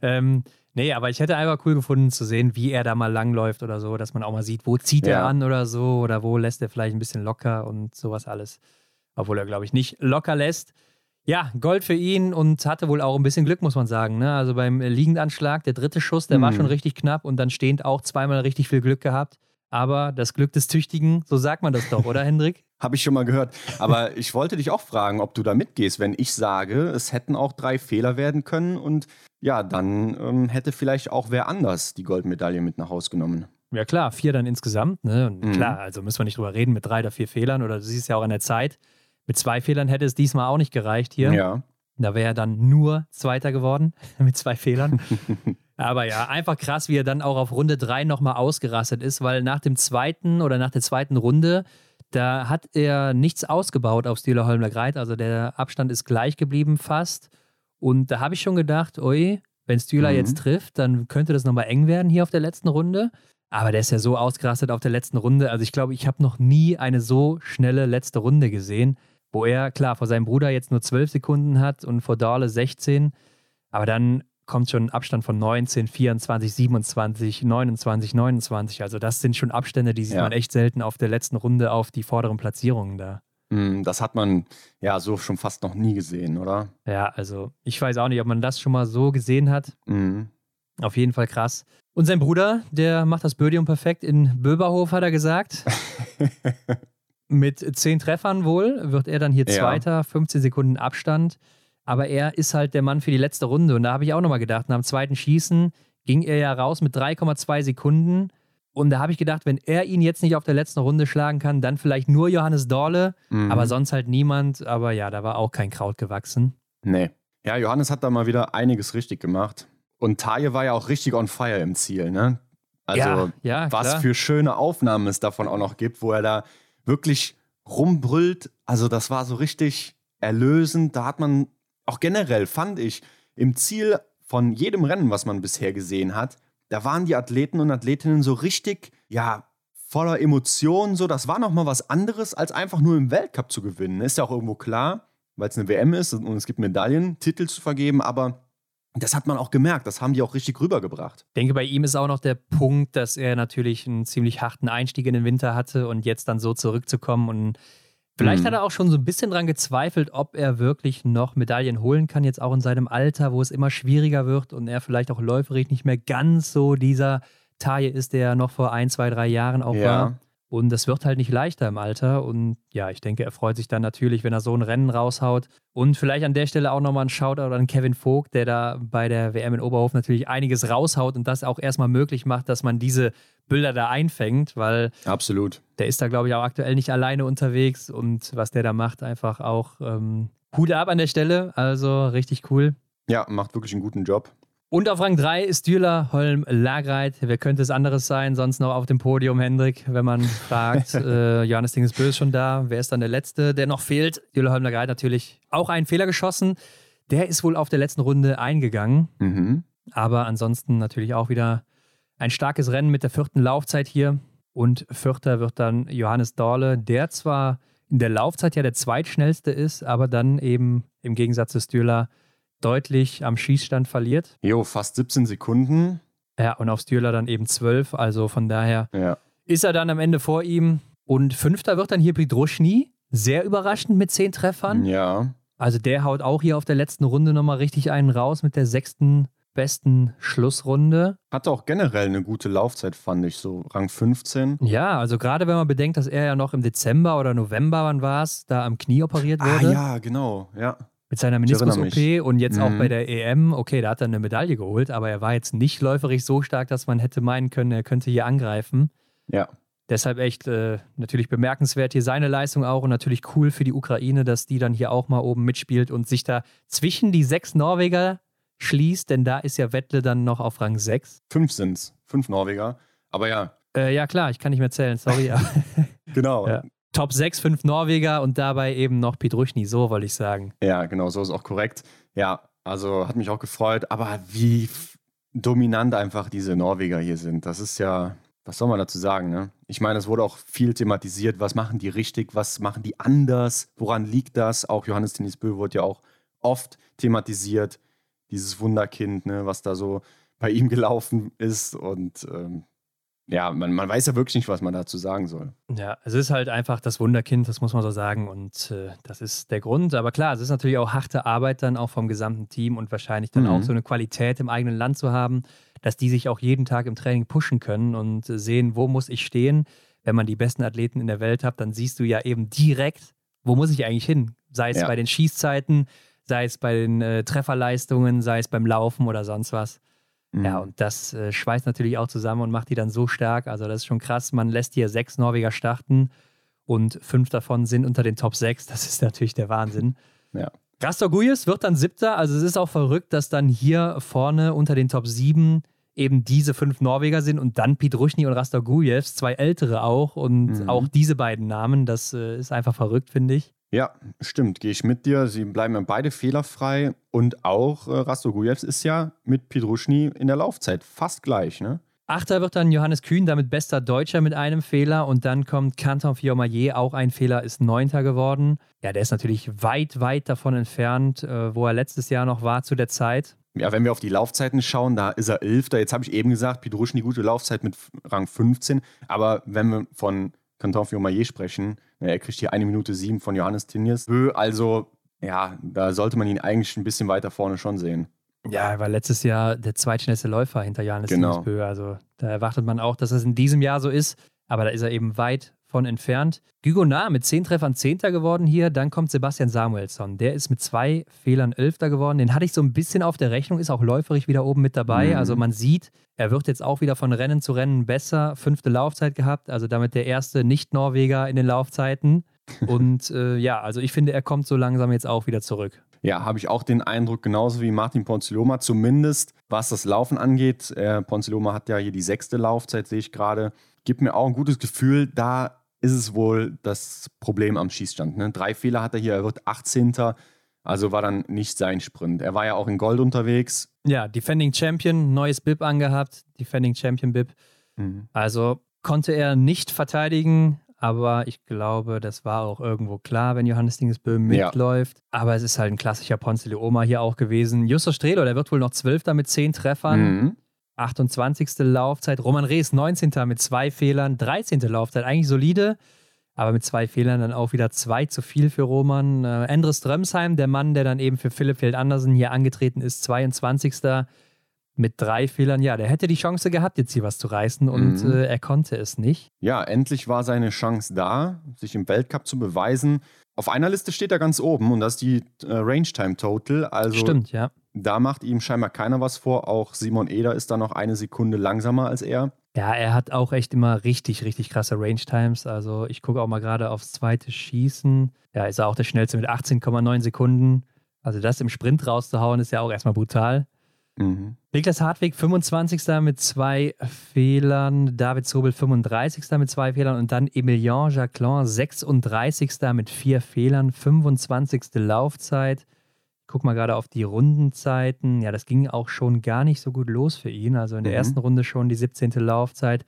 ähm, Nee, aber ich hätte einfach cool gefunden zu sehen, wie er da mal langläuft oder so, dass man auch mal sieht, wo zieht ja. er an oder so oder wo lässt er vielleicht ein bisschen locker und sowas alles. Obwohl er, glaube ich, nicht locker lässt. Ja, Gold für ihn und hatte wohl auch ein bisschen Glück, muss man sagen. Ne? Also beim Liegendanschlag, der dritte Schuss, der mhm. war schon richtig knapp und dann stehend auch zweimal richtig viel Glück gehabt. Aber das Glück des Tüchtigen, so sagt man das doch, oder Hendrik? Habe ich schon mal gehört. Aber ich wollte dich auch fragen, ob du da mitgehst, wenn ich sage, es hätten auch drei Fehler werden können und ja, dann ähm, hätte vielleicht auch wer anders die Goldmedaille mit nach Hause genommen. Ja klar, vier dann insgesamt. Ne? Und mhm. klar, also müssen wir nicht drüber reden mit drei oder vier Fehlern oder du siehst ja auch an der Zeit. Mit zwei Fehlern hätte es diesmal auch nicht gereicht hier. Ja. Da wäre er dann nur Zweiter geworden mit zwei Fehlern. Aber ja, einfach krass, wie er dann auch auf Runde drei nochmal ausgerastet ist, weil nach dem zweiten oder nach der zweiten Runde da hat er nichts ausgebaut auf Stieler Holmler Greit. Also der Abstand ist gleich geblieben fast. Und da habe ich schon gedacht, oi, wenn Stühler mhm. jetzt trifft, dann könnte das nochmal eng werden hier auf der letzten Runde. Aber der ist ja so ausgerastet auf der letzten Runde. Also ich glaube, ich habe noch nie eine so schnelle letzte Runde gesehen, wo er, klar, vor seinem Bruder jetzt nur 12 Sekunden hat und vor Dorle 16. Aber dann kommt schon ein Abstand von 19, 24, 27, 29, 29. Also das sind schon Abstände, die sieht ja. man echt selten auf der letzten Runde auf die vorderen Platzierungen da. Mm, das hat man ja so schon fast noch nie gesehen, oder? Ja, also ich weiß auch nicht, ob man das schon mal so gesehen hat. Mhm. Auf jeden Fall krass. Und sein Bruder, der macht das Bödium perfekt in Böberhof, hat er gesagt. Mit zehn Treffern wohl wird er dann hier ja. Zweiter, 15 Sekunden Abstand. Aber er ist halt der Mann für die letzte Runde. Und da habe ich auch nochmal gedacht, nach dem zweiten Schießen ging er ja raus mit 3,2 Sekunden. Und da habe ich gedacht, wenn er ihn jetzt nicht auf der letzten Runde schlagen kann, dann vielleicht nur Johannes Dorle, mhm. aber sonst halt niemand. Aber ja, da war auch kein Kraut gewachsen. Nee. Ja, Johannes hat da mal wieder einiges richtig gemacht. Und Taje war ja auch richtig on fire im Ziel, ne? Also, ja, ja, was klar. für schöne Aufnahmen es davon auch noch gibt, wo er da wirklich rumbrüllt. Also, das war so richtig erlösend. Da hat man auch generell fand ich im Ziel von jedem Rennen, was man bisher gesehen hat, da waren die Athleten und Athletinnen so richtig, ja, voller Emotionen. So, das war nochmal was anderes, als einfach nur im Weltcup zu gewinnen. Ist ja auch irgendwo klar, weil es eine WM ist und es gibt Medaillen, Titel zu vergeben, aber das hat man auch gemerkt, das haben die auch richtig rübergebracht. Ich denke, bei ihm ist auch noch der Punkt, dass er natürlich einen ziemlich harten Einstieg in den Winter hatte und jetzt dann so zurückzukommen und Vielleicht mhm. hat er auch schon so ein bisschen dran gezweifelt, ob er wirklich noch Medaillen holen kann, jetzt auch in seinem Alter, wo es immer schwieriger wird und er vielleicht auch läuferisch nicht mehr ganz so dieser Taille ist, der noch vor ein, zwei, drei Jahren auch ja. war. Und das wird halt nicht leichter im Alter. Und ja, ich denke, er freut sich dann natürlich, wenn er so ein Rennen raushaut. Und vielleicht an der Stelle auch nochmal ein Shoutout an Kevin Vogt, der da bei der WM in Oberhof natürlich einiges raushaut und das auch erstmal möglich macht, dass man diese Bilder da einfängt, weil absolut. Der ist da, glaube ich, auch aktuell nicht alleine unterwegs und was der da macht, einfach auch ähm, Hut ab an der Stelle, also richtig cool. Ja, macht wirklich einen guten Job. Und auf Rang 3 ist Dürler, Holm, Lagreit. Wer könnte es anderes sein? Sonst noch auf dem Podium, Hendrik, wenn man fragt. äh, Johannes Dingesbö ist schon da. Wer ist dann der Letzte, der noch fehlt? Dürler, Holm, Lagreit natürlich auch einen Fehler geschossen. Der ist wohl auf der letzten Runde eingegangen. Mhm. Aber ansonsten natürlich auch wieder ein starkes Rennen mit der vierten Laufzeit hier. Und vierter wird dann Johannes Dorle, der zwar in der Laufzeit ja der zweitschnellste ist, aber dann eben im Gegensatz zu Stühler deutlich am Schießstand verliert. Jo, fast 17 Sekunden. Ja, und auf Stühler dann eben 12. Also von daher Ja. ist er dann am Ende vor ihm. Und fünfter wird dann hier Pidruschny. Sehr überraschend mit zehn Treffern. Ja. Also der haut auch hier auf der letzten Runde nochmal richtig einen raus mit der sechsten besten Schlussrunde. Hatte auch generell eine gute Laufzeit, fand ich, so Rang 15. Ja, also gerade wenn man bedenkt, dass er ja noch im Dezember oder November, wann war es, da am Knie operiert Ah wurde. ja, genau, ja. Mit seiner Meniskus-OP und jetzt auch Mhm. bei der EM. Okay, da hat er eine Medaille geholt, aber er war jetzt nicht läuferisch so stark, dass man hätte meinen können, er könnte hier angreifen. Ja. Deshalb echt äh, natürlich bemerkenswert hier seine Leistung auch und natürlich cool für die Ukraine, dass die dann hier auch mal oben mitspielt und sich da zwischen die sechs Norweger schließt, denn da ist ja Wettle dann noch auf Rang 6. Fünf sind's. Fünf Norweger. Aber ja, Äh, ja klar, ich kann nicht mehr zählen, sorry. genau. Ja. Top 6, 5 Norweger und dabei eben noch Pietruchny, so wollte ich sagen. Ja, genau, so ist auch korrekt. Ja, also hat mich auch gefreut, aber wie dominant einfach diese Norweger hier sind, das ist ja, was soll man dazu sagen, ne? Ich meine, es wurde auch viel thematisiert, was machen die richtig, was machen die anders, woran liegt das? Auch Johannes Denis Bö wurde ja auch oft thematisiert, dieses Wunderkind, ne, was da so bei ihm gelaufen ist und ähm, ja, man, man weiß ja wirklich nicht, was man dazu sagen soll. Ja, es ist halt einfach das Wunderkind, das muss man so sagen. Und äh, das ist der Grund. Aber klar, es ist natürlich auch harte Arbeit dann auch vom gesamten Team und wahrscheinlich dann Mhm. auch so eine Qualität im eigenen Land zu haben, dass die sich auch jeden Tag im Training pushen können und äh, sehen, wo muss ich stehen. Wenn man die besten Athleten in der Welt hat, dann siehst du ja eben direkt, wo muss ich eigentlich hin? Sei es Ja. bei den Schießzeiten, sei es bei den äh, Trefferleistungen, sei es beim Laufen oder sonst was. Ja, Mhm. und das äh, schweißt natürlich auch zusammen und macht die dann so stark. Also, das ist schon krass. Man lässt hier sechs Norweger starten und fünf davon sind unter den Top 6. Das ist natürlich der Wahnsinn. Ja. Rastorguyes wird dann siebter. Also, es ist auch verrückt, dass dann hier vorne unter den Top 7 eben diese fünf Norweger sind und dann Pietruchny und Rastorguyevs, zwei ältere auch und Mhm. auch diese beiden Namen. Das äh, ist einfach verrückt, finde ich. Ja, stimmt, gehe ich mit dir. Sie bleiben ja beide fehlerfrei und auch äh, Rastogujevs ist ja mit Pidruschny in der Laufzeit fast gleich, ne? Achter wird dann Johannes Kühn, damit bester Deutscher mit einem Fehler. Und dann kommt Canton Fiormaillet, auch ein Fehler, ist Neunter geworden. Ja, der ist natürlich weit, weit davon entfernt, äh, wo er letztes Jahr noch war zu der Zeit. Ja, wenn wir auf die Laufzeiten schauen, da ist er Elfter. Jetzt habe ich eben gesagt, Pidruschny gute Laufzeit mit Rang 15. Aber wenn wir von Canton Fiormaillet sprechen, er kriegt hier eine Minute sieben von Johannes Tinjes. Also, ja, da sollte man ihn eigentlich ein bisschen weiter vorne schon sehen. Ja, er war letztes Jahr der zweitschnellste Läufer hinter Johannes Genau. Dingsbö. Also da erwartet man auch, dass es in diesem Jahr so ist. Aber da ist er eben weit von entfernt. Gugonard mit zehn Treffern Zehnter geworden hier. Dann kommt Sebastian Samuelsson. Der ist mit zwei Fehlern Elfter geworden. Den hatte ich so ein bisschen auf der Rechnung, ist auch läuferig wieder oben mit dabei. Mhm. Also man sieht, er wird jetzt auch wieder von Rennen zu Rennen besser. Fünfte Laufzeit gehabt. Also damit der erste Nicht-Norweger in den Laufzeiten. Und äh, ja, also ich finde, er kommt so langsam jetzt auch wieder zurück. Ja, habe ich auch den Eindruck, genauso wie Martin Ponziloma, zumindest was das Laufen angeht. Äh, Ponziloma hat ja hier die sechste Laufzeit, sehe ich gerade. Gibt mir auch ein gutes Gefühl, da ist es wohl das Problem am Schießstand. Ne? Drei Fehler hat er hier, er wird 18. Also war dann nicht sein Sprint. Er war ja auch in Gold unterwegs. Ja, Defending Champion, neues Bib angehabt, Defending Champion Bib. Also konnte er nicht verteidigen, aber ich glaube, das war auch irgendwo klar, wenn Johannes Dingesböhm Ja. mitläuft. Aber es ist halt ein klassischer Ponce de Oma hier auch gewesen. Justus Strelo, der wird wohl noch Zwölfter mit zehn Treffern. Mhm. 28. Laufzeit. Roman Rees 19. mit zwei Fehlern. 13. Laufzeit, eigentlich solide. Aber mit zwei Fehlern dann auch wieder zwei zu viel für Roman. Äh, Andres Drömsheim, der Mann, der dann eben für Philipp Feld Andersen hier angetreten ist, 22. mit drei Fehlern. Ja, der hätte die Chance gehabt, jetzt hier was zu reißen und Mhm. äh, er konnte es nicht. Ja, endlich war seine Chance da, sich im Weltcup zu beweisen. Auf einer Liste steht er ganz oben und das ist die äh, Range Time Total. Also Stimmt, ja. Da macht ihm scheinbar keiner was vor. Auch Simon Eder ist da noch eine Sekunde langsamer als er. Ja, er hat auch echt immer richtig, richtig krasse Range Times. Also ich gucke auch mal gerade aufs zweite Schießen. Ja, ist er auch der schnellste mit 18,9 Sekunden. Also das im Sprint rauszuhauen, ist ja auch erstmal brutal. Mhm. Niklas Hartwig 25. mit zwei Fehlern, David Zobel 35. mit zwei Fehlern und dann Emilien Jacquelin 36. mit vier Fehlern, 25. Laufzeit. Guck mal gerade auf die Rundenzeiten. Ja, das ging auch schon gar nicht so gut los für ihn. Also in der mhm. ersten Runde schon die 17. Laufzeit,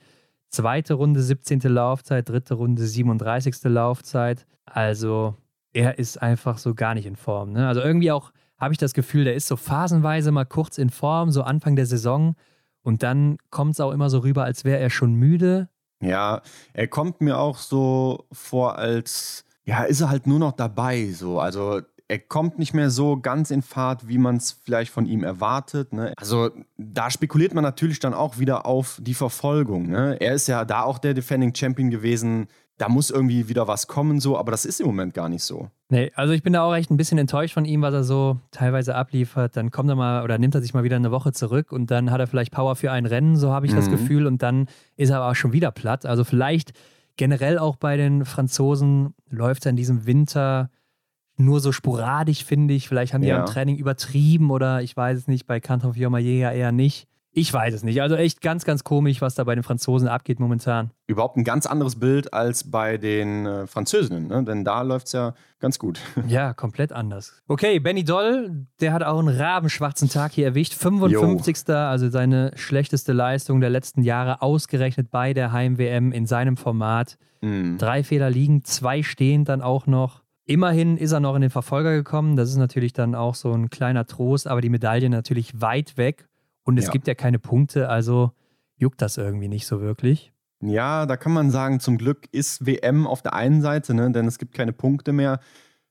zweite Runde 17. Laufzeit, dritte Runde 37. Laufzeit. Also er ist einfach so gar nicht in Form. Ne? Also irgendwie auch habe ich das Gefühl, der ist so phasenweise mal kurz in Form, so Anfang der Saison. Und dann kommt es auch immer so rüber, als wäre er schon müde. Ja, er kommt mir auch so vor, als ja, ist er halt nur noch dabei. So. Also er kommt nicht mehr so ganz in Fahrt, wie man es vielleicht von ihm erwartet. Ne? Also da spekuliert man natürlich dann auch wieder auf die Verfolgung. Ne? Er ist ja da auch der Defending Champion gewesen da muss irgendwie wieder was kommen, so, aber das ist im Moment gar nicht so. Nee, also ich bin da auch echt ein bisschen enttäuscht von ihm, was er so teilweise abliefert. Dann kommt er mal oder nimmt er sich mal wieder eine Woche zurück und dann hat er vielleicht Power für ein Rennen, so habe ich mhm. das Gefühl, und dann ist er aber auch schon wieder platt. Also vielleicht generell auch bei den Franzosen läuft er in diesem Winter nur so sporadisch, finde ich. Vielleicht haben die ja. im Training übertrieben oder ich weiß es nicht, bei Canton Fiormaillet eher nicht. Ich weiß es nicht. Also echt ganz, ganz komisch, was da bei den Franzosen abgeht momentan. Überhaupt ein ganz anderes Bild als bei den äh, Französinnen, ne? denn da läuft es ja ganz gut. Ja, komplett anders. Okay, Benny Doll, der hat auch einen rabenschwarzen Tag hier erwischt. 55. Jo. also seine schlechteste Leistung der letzten Jahre, ausgerechnet bei der Heim-WM in seinem Format. Mm. Drei Fehler liegen, zwei stehen dann auch noch. Immerhin ist er noch in den Verfolger gekommen. Das ist natürlich dann auch so ein kleiner Trost, aber die Medaille natürlich weit weg. Und es ja. gibt ja keine Punkte, also juckt das irgendwie nicht so wirklich. Ja, da kann man sagen, zum Glück ist WM auf der einen Seite, ne, denn es gibt keine Punkte mehr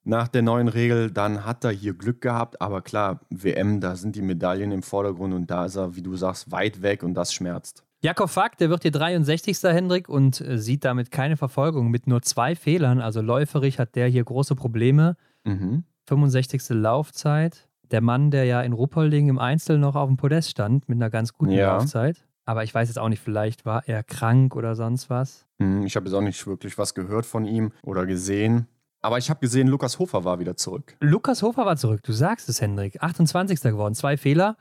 nach der neuen Regel. Dann hat er hier Glück gehabt, aber klar, WM, da sind die Medaillen im Vordergrund und da ist er, wie du sagst, weit weg und das schmerzt. Jakob Fack, der wird hier 63. Hendrik und äh, sieht damit keine Verfolgung mit nur zwei Fehlern. Also läuferig hat der hier große Probleme. Mhm. 65. Laufzeit der Mann, der ja in Ruppolding im Einzel noch auf dem Podest stand mit einer ganz guten ja. Laufzeit. Aber ich weiß jetzt auch nicht, vielleicht war er krank oder sonst was. Hm, ich habe jetzt auch nicht wirklich was gehört von ihm oder gesehen. Aber ich habe gesehen, Lukas Hofer war wieder zurück. Lukas Hofer war zurück, du sagst es, Hendrik. 28. geworden, zwei Fehler.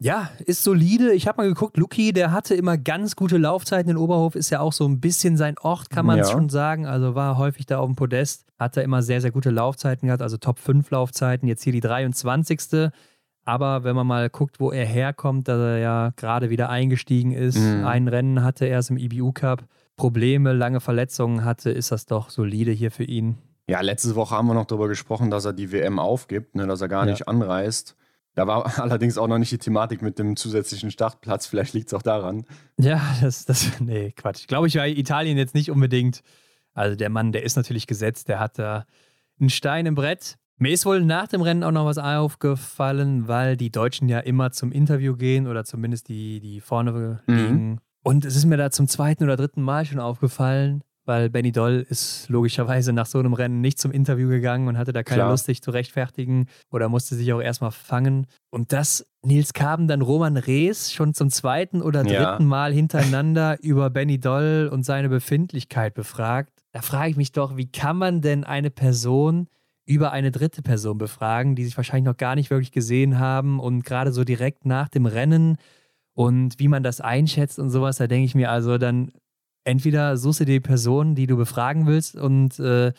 Ja, ist solide. Ich habe mal geguckt, Luki, der hatte immer ganz gute Laufzeiten in Oberhof, ist ja auch so ein bisschen sein Ort, kann man ja. schon sagen. Also war häufig da auf dem Podest, hat er immer sehr, sehr gute Laufzeiten gehabt, also Top 5 Laufzeiten, jetzt hier die 23. Aber wenn man mal guckt, wo er herkommt, dass er ja gerade wieder eingestiegen ist, mhm. ein Rennen hatte er erst im IBU Cup, Probleme, lange Verletzungen hatte, ist das doch solide hier für ihn. Ja, letzte Woche haben wir noch darüber gesprochen, dass er die WM aufgibt, ne, dass er gar ja. nicht anreist. Da war allerdings auch noch nicht die Thematik mit dem zusätzlichen Startplatz. Vielleicht liegt es auch daran. Ja, das, das, nee, Quatsch. Glaube ich, war Italien jetzt nicht unbedingt. Also der Mann, der ist natürlich gesetzt, der hat da einen Stein im Brett. Mir ist wohl nach dem Rennen auch noch was aufgefallen, weil die Deutschen ja immer zum Interview gehen oder zumindest die, die vorne mhm. liegen. Mhm. Und es ist mir da zum zweiten oder dritten Mal schon aufgefallen, weil Benny Doll ist logischerweise nach so einem Rennen nicht zum Interview gegangen und hatte da keine Klar. Lust, sich zu rechtfertigen oder musste sich auch erstmal fangen. Und dass Nils Kaben dann Roman Rees schon zum zweiten oder dritten ja. Mal hintereinander über Benny Doll und seine Befindlichkeit befragt, da frage ich mich doch, wie kann man denn eine Person über eine dritte Person befragen, die sich wahrscheinlich noch gar nicht wirklich gesehen haben und gerade so direkt nach dem Rennen und wie man das einschätzt und sowas, da denke ich mir also, dann entweder suchst du die Person, die du befragen willst und äh,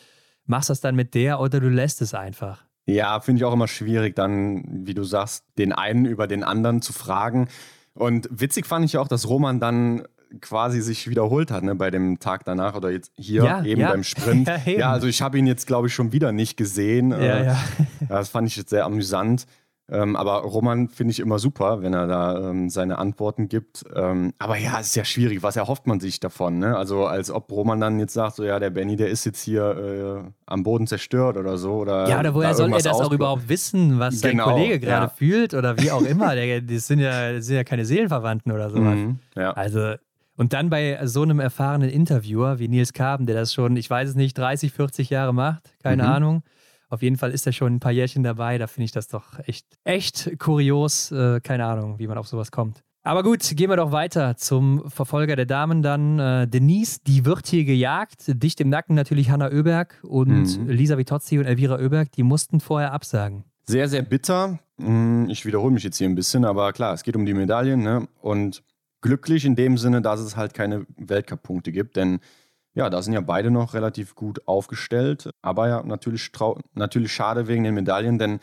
machst das dann mit der oder du lässt es einfach. Ja, finde ich auch immer schwierig, dann, wie du sagst, den einen über den anderen zu fragen. Und witzig fand ich auch, dass Roman dann quasi sich wiederholt hat, ne, bei dem Tag danach oder jetzt hier ja, eben ja. beim Sprint. ja, ja, also ich habe ihn jetzt, glaube ich, schon wieder nicht gesehen. Ja, äh, ja. das fand ich jetzt sehr amüsant. Ähm, aber Roman finde ich immer super, wenn er da ähm, seine Antworten gibt. Ähm, aber ja, es ist ja schwierig. Was erhofft man sich davon? Ne? Also als ob Roman dann jetzt sagt, so ja, der Benny, der ist jetzt hier äh, am Boden zerstört oder so. Oder ja, oder woher soll er das auch überhaupt wissen, was genau, sein Kollege gerade ja. fühlt oder wie auch immer? Der, das, sind ja, das sind ja keine Seelenverwandten oder sowas. Mhm, ja. Also und dann bei so einem erfahrenen Interviewer wie Nils Kaben, der das schon, ich weiß es nicht, 30, 40 Jahre macht, keine mhm. Ahnung auf jeden Fall ist er schon ein paar Jährchen dabei. Da finde ich das doch echt, echt kurios. Äh, keine Ahnung, wie man auf sowas kommt. Aber gut, gehen wir doch weiter zum Verfolger der Damen dann. Äh, Denise, die wird hier gejagt. Dicht im Nacken natürlich Hanna Oeberg und mhm. Lisa Vitozzi und Elvira Oeberg, die mussten vorher absagen. Sehr, sehr bitter. Hm, ich wiederhole mich jetzt hier ein bisschen, aber klar, es geht um die Medaillen. Ne? Und glücklich in dem Sinne, dass es halt keine Weltcup-Punkte gibt, denn ja, da sind ja beide noch relativ gut aufgestellt. Aber ja, natürlich, natürlich schade wegen den Medaillen, denn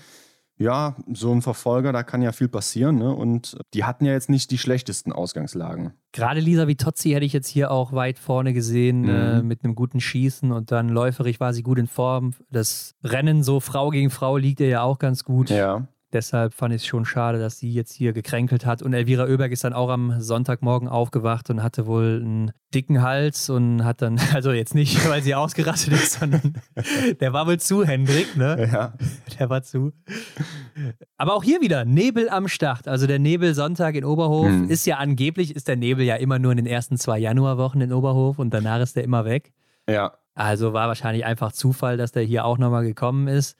ja, so ein Verfolger, da kann ja viel passieren. Ne? Und die hatten ja jetzt nicht die schlechtesten Ausgangslagen. Gerade Lisa Vitozzi hätte ich jetzt hier auch weit vorne gesehen mhm. äh, mit einem guten Schießen und dann läuferig war sie gut in Form. Das Rennen so Frau gegen Frau liegt ihr ja auch ganz gut. Ja. Deshalb fand ich es schon schade, dass sie jetzt hier gekränkelt hat. Und Elvira Oeberg ist dann auch am Sonntagmorgen aufgewacht und hatte wohl einen dicken Hals und hat dann, also jetzt nicht, weil sie ausgerastet ist, sondern der war wohl zu, Hendrik, ne? Ja. Der war zu. Aber auch hier wieder Nebel am Start. Also der Nebel Sonntag in Oberhof hm. ist ja angeblich, ist der Nebel ja immer nur in den ersten zwei Januarwochen in Oberhof und danach ist der immer weg. Ja. Also war wahrscheinlich einfach Zufall, dass der hier auch nochmal gekommen ist.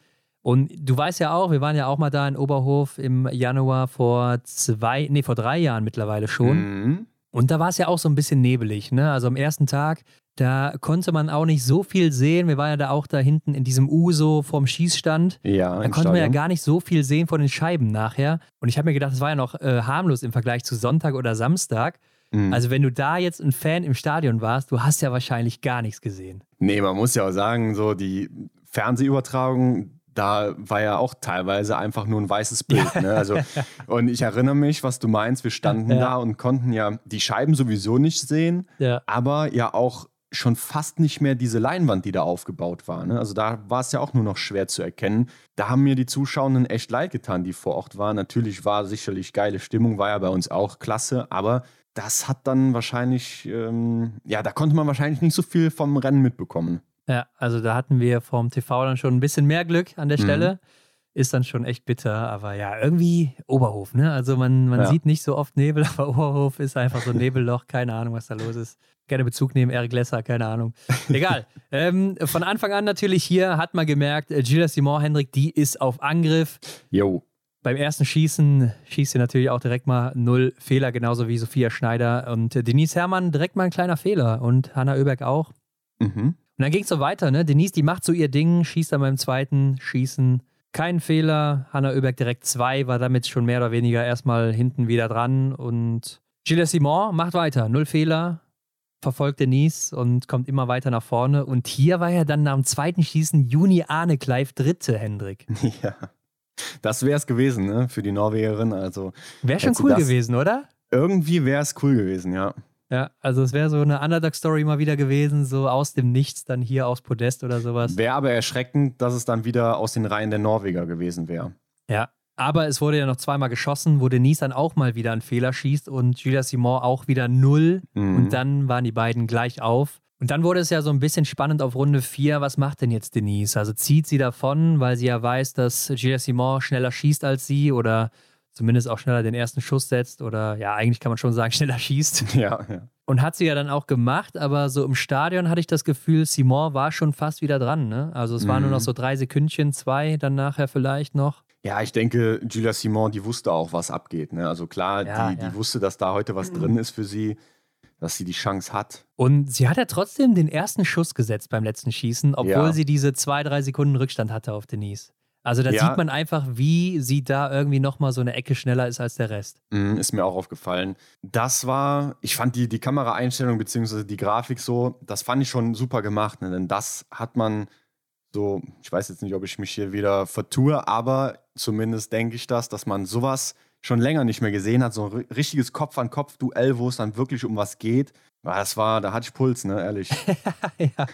Und du weißt ja auch, wir waren ja auch mal da in Oberhof im Januar vor zwei, nee, vor drei Jahren mittlerweile schon. Mhm. Und da war es ja auch so ein bisschen nebelig, ne? Also am ersten Tag, da konnte man auch nicht so viel sehen. Wir waren ja da auch da hinten in diesem Uso vorm Schießstand. Ja. Da konnte man ja gar nicht so viel sehen von den Scheiben nachher. Und ich habe mir gedacht, das war ja noch äh, harmlos im Vergleich zu Sonntag oder Samstag. Mhm. Also wenn du da jetzt ein Fan im Stadion warst, du hast ja wahrscheinlich gar nichts gesehen. Nee, man muss ja auch sagen, so die Fernsehübertragung, da war ja auch teilweise einfach nur ein weißes Bild. Ne? Also, und ich erinnere mich, was du meinst, wir standen ja. da und konnten ja die Scheiben sowieso nicht sehen, ja. aber ja auch schon fast nicht mehr diese Leinwand, die da aufgebaut war. Ne? Also da war es ja auch nur noch schwer zu erkennen. Da haben mir die Zuschauenden echt leid getan, die vor Ort waren. Natürlich war sicherlich geile Stimmung, war ja bei uns auch klasse, aber das hat dann wahrscheinlich, ähm, ja, da konnte man wahrscheinlich nicht so viel vom Rennen mitbekommen. Ja, also da hatten wir vom TV dann schon ein bisschen mehr Glück an der mhm. Stelle. Mhm. Ist dann schon echt bitter, aber ja, irgendwie Oberhof, ne? Also man, man ja. sieht nicht so oft Nebel, aber Oberhof ist einfach so ein Nebelloch, keine Ahnung, was da los ist. Gerne Bezug nehmen, Eric Lesser, keine Ahnung. Egal. ähm, von Anfang an natürlich hier hat man gemerkt, äh, Gilles Simon Hendrik, die ist auf Angriff. Jo. Beim ersten Schießen schießt sie natürlich auch direkt mal null Fehler, genauso wie Sophia Schneider und Denise Herrmann direkt mal ein kleiner Fehler und Hanna Oeberg auch. Mhm. Und dann ging es so weiter, ne? Denise, die macht so ihr Ding, schießt dann beim zweiten Schießen. Kein Fehler. Hanna Oeberg direkt zwei, war damit schon mehr oder weniger erstmal hinten wieder dran. Und Gilles Simon macht weiter. Null Fehler, verfolgt Denise und kommt immer weiter nach vorne. Und hier war ja dann nach dem zweiten Schießen Juni Arne Kleif Dritte, Hendrik. Ja. Das wäre es gewesen, ne? Für die Norwegerin. Also, wäre schon cool gewesen, oder? Irgendwie wäre es cool gewesen, ja. Ja, also es wäre so eine Underdog-Story mal wieder gewesen, so aus dem Nichts dann hier aufs Podest oder sowas. Wäre aber erschreckend, dass es dann wieder aus den Reihen der Norweger gewesen wäre. Ja, aber es wurde ja noch zweimal geschossen, wo Denise dann auch mal wieder einen Fehler schießt und Julia Simon auch wieder null. Mhm. Und dann waren die beiden gleich auf. Und dann wurde es ja so ein bisschen spannend auf Runde 4. Was macht denn jetzt Denise? Also zieht sie davon, weil sie ja weiß, dass Julia Simon schneller schießt als sie oder zumindest auch schneller den ersten Schuss setzt oder ja, eigentlich kann man schon sagen, schneller schießt. Ja, ja. Und hat sie ja dann auch gemacht, aber so im Stadion hatte ich das Gefühl, Simon war schon fast wieder dran. Ne? Also es waren nur noch mhm. so drei Sekündchen, zwei dann nachher vielleicht noch. Ja, ich denke, Julia Simon, die wusste auch, was abgeht. Ne? Also klar, ja, die, die wusste, dass da heute was drin ist für sie, dass sie die Chance hat. Und sie hat ja trotzdem den ersten Schuss gesetzt beim letzten Schießen, obwohl ja. sie diese zwei, drei Sekunden Rückstand hatte auf Denise. Also da ja. sieht man einfach, wie sie da irgendwie nochmal so eine Ecke schneller ist als der Rest. Mm, ist mir auch aufgefallen. Das war, ich fand die, die Kameraeinstellung bzw. die Grafik so, das fand ich schon super gemacht. Ne? Denn das hat man so, ich weiß jetzt nicht, ob ich mich hier wieder vertue, aber zumindest denke ich das, dass man sowas schon länger nicht mehr gesehen hat. So ein richtiges Kopf-an-Kopf-Duell, wo es dann wirklich um was geht. Das war, da hatte ich Puls, ne, ehrlich. ja.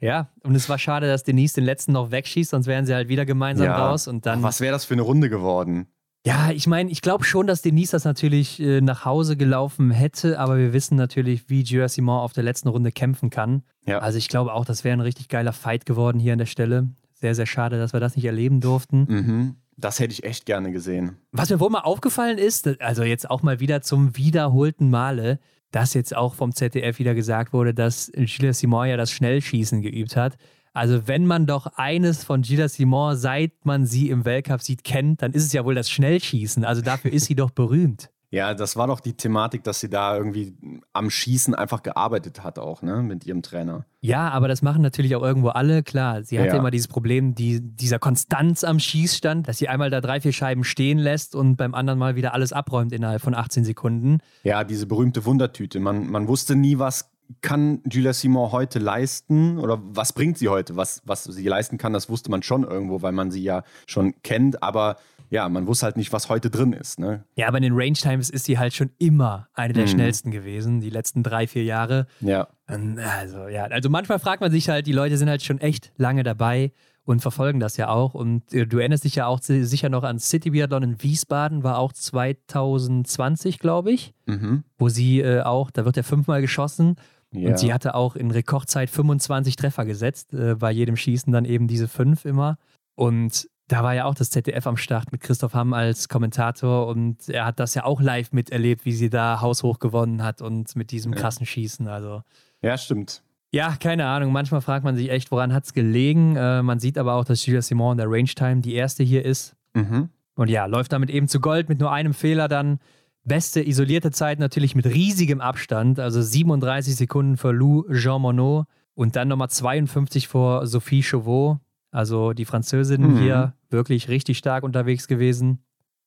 ja, und es war schade, dass Denise den letzten noch wegschießt, sonst wären sie halt wieder gemeinsam ja. raus und dann. was wäre das für eine Runde geworden? Ja, ich meine, ich glaube schon, dass Denise das natürlich äh, nach Hause gelaufen hätte, aber wir wissen natürlich, wie Simon auf der letzten Runde kämpfen kann. Ja. Also ich glaube auch, das wäre ein richtig geiler Fight geworden hier an der Stelle. Sehr, sehr schade, dass wir das nicht erleben durften. Mhm. Das hätte ich echt gerne gesehen. Was mir wohl mal aufgefallen ist, also jetzt auch mal wieder zum wiederholten Male, dass jetzt auch vom ZDF wieder gesagt wurde, dass Gilles Simon ja das Schnellschießen geübt hat. Also wenn man doch eines von Gilles Simon, seit man sie im Weltcup sieht, kennt, dann ist es ja wohl das Schnellschießen. Also dafür ist sie doch berühmt. Ja, das war doch die Thematik, dass sie da irgendwie am Schießen einfach gearbeitet hat, auch, ne, mit ihrem Trainer. Ja, aber das machen natürlich auch irgendwo alle, klar. Sie hatte Ja. immer dieses Problem die, dieser Konstanz am Schießstand, dass sie einmal da drei, vier Scheiben stehen lässt und beim anderen Mal wieder alles abräumt innerhalb von 18 Sekunden. Ja, diese berühmte Wundertüte. Man, man wusste nie, was kann Julia Simon heute leisten oder was bringt sie heute? Was, was sie leisten kann, das wusste man schon irgendwo, weil man sie ja schon kennt, aber ja, man wusste halt nicht, was heute drin ist. Ne? Ja, aber in den Range Times ist sie halt schon immer eine der Mhm. schnellsten gewesen, die letzten drei, vier Jahre. Ja. Also ja, also manchmal fragt man sich halt, die Leute sind halt schon echt lange dabei und verfolgen das ja auch. Und äh, du erinnerst dich ja auch si- sicher noch an City Biathlon in Wiesbaden, war auch 2020, glaube ich, Mhm. wo sie äh, auch, da wird ja fünfmal geschossen ja. und sie hatte auch in Rekordzeit 25 Treffer gesetzt, äh, bei jedem Schießen dann eben diese fünf immer. Und da war ja auch das ZDF am Start mit Christoph Hamm als Kommentator und er hat das ja auch live miterlebt, wie sie da haushoch gewonnen hat und mit diesem krassen Schießen. Also ja, stimmt. ja, keine Ahnung. Manchmal fragt man sich echt, woran hat es gelegen. Äh, man sieht aber auch, dass Julia Simon in der Range Time die erste hier ist. Mhm. Und ja, läuft damit eben zu Gold mit nur einem Fehler dann. Beste isolierte Zeit natürlich mit riesigem Abstand, also 37 Sekunden für Lou Jean Monod und dann nochmal 52 vor Sophie Chauveau. Also die Französin Mhm. hier wirklich richtig stark unterwegs gewesen.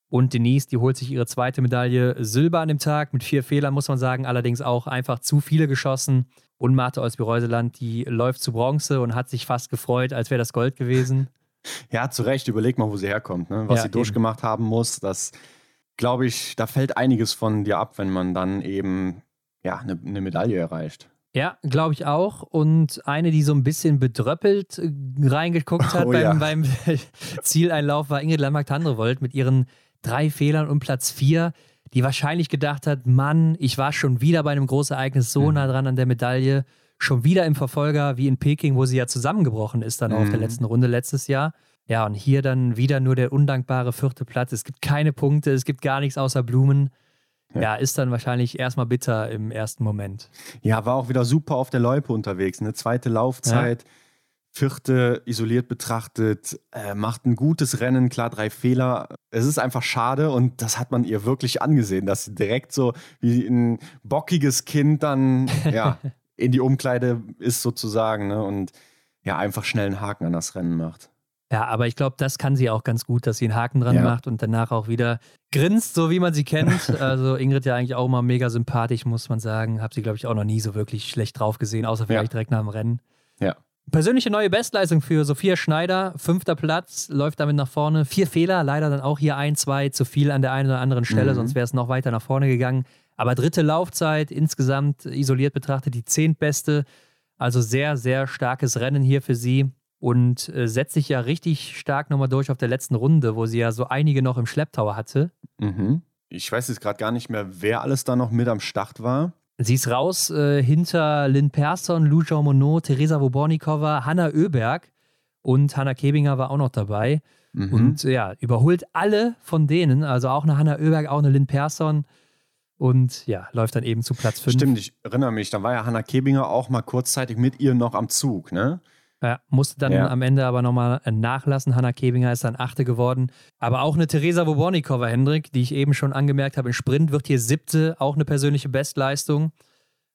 Und Denise, die holt sich ihre zweite Medaille Silber an dem Tag mit vier Fehlern, muss man sagen. Allerdings auch einfach zu viele geschossen. Und Martha Olsby-Reuseland, die läuft zu Bronze und hat sich fast gefreut, als wäre das Gold gewesen. Ja, zu Recht. Überleg mal, wo sie herkommt, ne? was Ja, sie eben. durchgemacht haben muss. Das, glaube ich, da fällt einiges von dir ab, wenn man dann eben ja, eine, eine Medaille erreicht. Ja, glaube ich auch. Und eine, die so ein bisschen bedröppelt äh, reingeguckt hat Oh beim, ja. beim Zieleinlauf, war Ingrid Landmark-Tandrevold mit ihren drei Fehlern und Platz vier, die wahrscheinlich gedacht hat: Mann, ich war schon wieder bei einem Großereignis so Mhm. nah dran an der Medaille, schon wieder im Verfolger wie in Peking, wo sie ja zusammengebrochen ist, dann auch auf der Mhm. letzten Runde letztes Jahr. Ja, und hier dann wieder nur der undankbare vierte Platz. Es gibt keine Punkte, es gibt gar nichts außer Blumen. Ja. Ja, ist dann wahrscheinlich erstmal bitter im ersten Moment. Ja, war auch wieder super auf der Loipe unterwegs. Eine zweite Laufzeit, vierte isoliert betrachtet, äh, macht ein gutes Rennen, klar, drei Fehler. Es ist einfach schade und das hat man ihr wirklich angesehen, dass sie direkt so wie ein bockiges Kind dann ja, in die Umkleide ist sozusagen ne, und ja, einfach schnell einen Haken an das Rennen macht. Ja, aber ich glaube, das kann sie auch ganz gut, dass sie einen Haken dran Ja. macht und danach auch wieder grinst, so wie man sie kennt. Also Ingrid ja eigentlich auch immer mega sympathisch, muss man sagen. Hab sie, glaube ich, auch noch nie so wirklich schlecht drauf gesehen, außer vielleicht direkt nach dem Rennen. Ja. Persönliche neue Bestleistung für Sophia Schneider, fünfter Platz, läuft damit nach vorne. Vier Fehler, leider dann auch hier ein, zwei zu viel an der einen oder anderen Stelle, Mhm. sonst wäre es noch weiter nach vorne gegangen. Aber dritte Laufzeit, insgesamt isoliert betrachtet die zehntbeste. Also sehr, sehr starkes Rennen hier für sie und äh, setzt sich ja richtig stark nochmal durch auf der letzten Runde, wo sie ja so einige noch im Schlepptau hatte. Mhm. Ich weiß jetzt gerade gar nicht mehr, wer alles da noch mit am Start war. Sie ist raus äh, hinter Lynn Persson, Lou Jean Monod, Teresa Wobornikova, Hanna Oeberg und Hanna Kebinger war auch noch dabei. Mhm. Und äh, ja, überholt alle von denen, also auch eine Hanna Oeberg, auch eine Lynn Persson. Und ja, läuft dann eben zu Platz 5. Stimmt, ich erinnere mich, da war ja Hannah Kebinger auch mal kurzzeitig mit ihr noch am Zug, ne? Ja, musste dann Ja. am Ende aber nochmal nachlassen. Hanna Kebinger ist dann Achte geworden. Aber auch eine Theresa Wobornikova, Hendrik, die ich eben schon angemerkt habe, im Sprint wird hier Siebte, auch eine persönliche Bestleistung.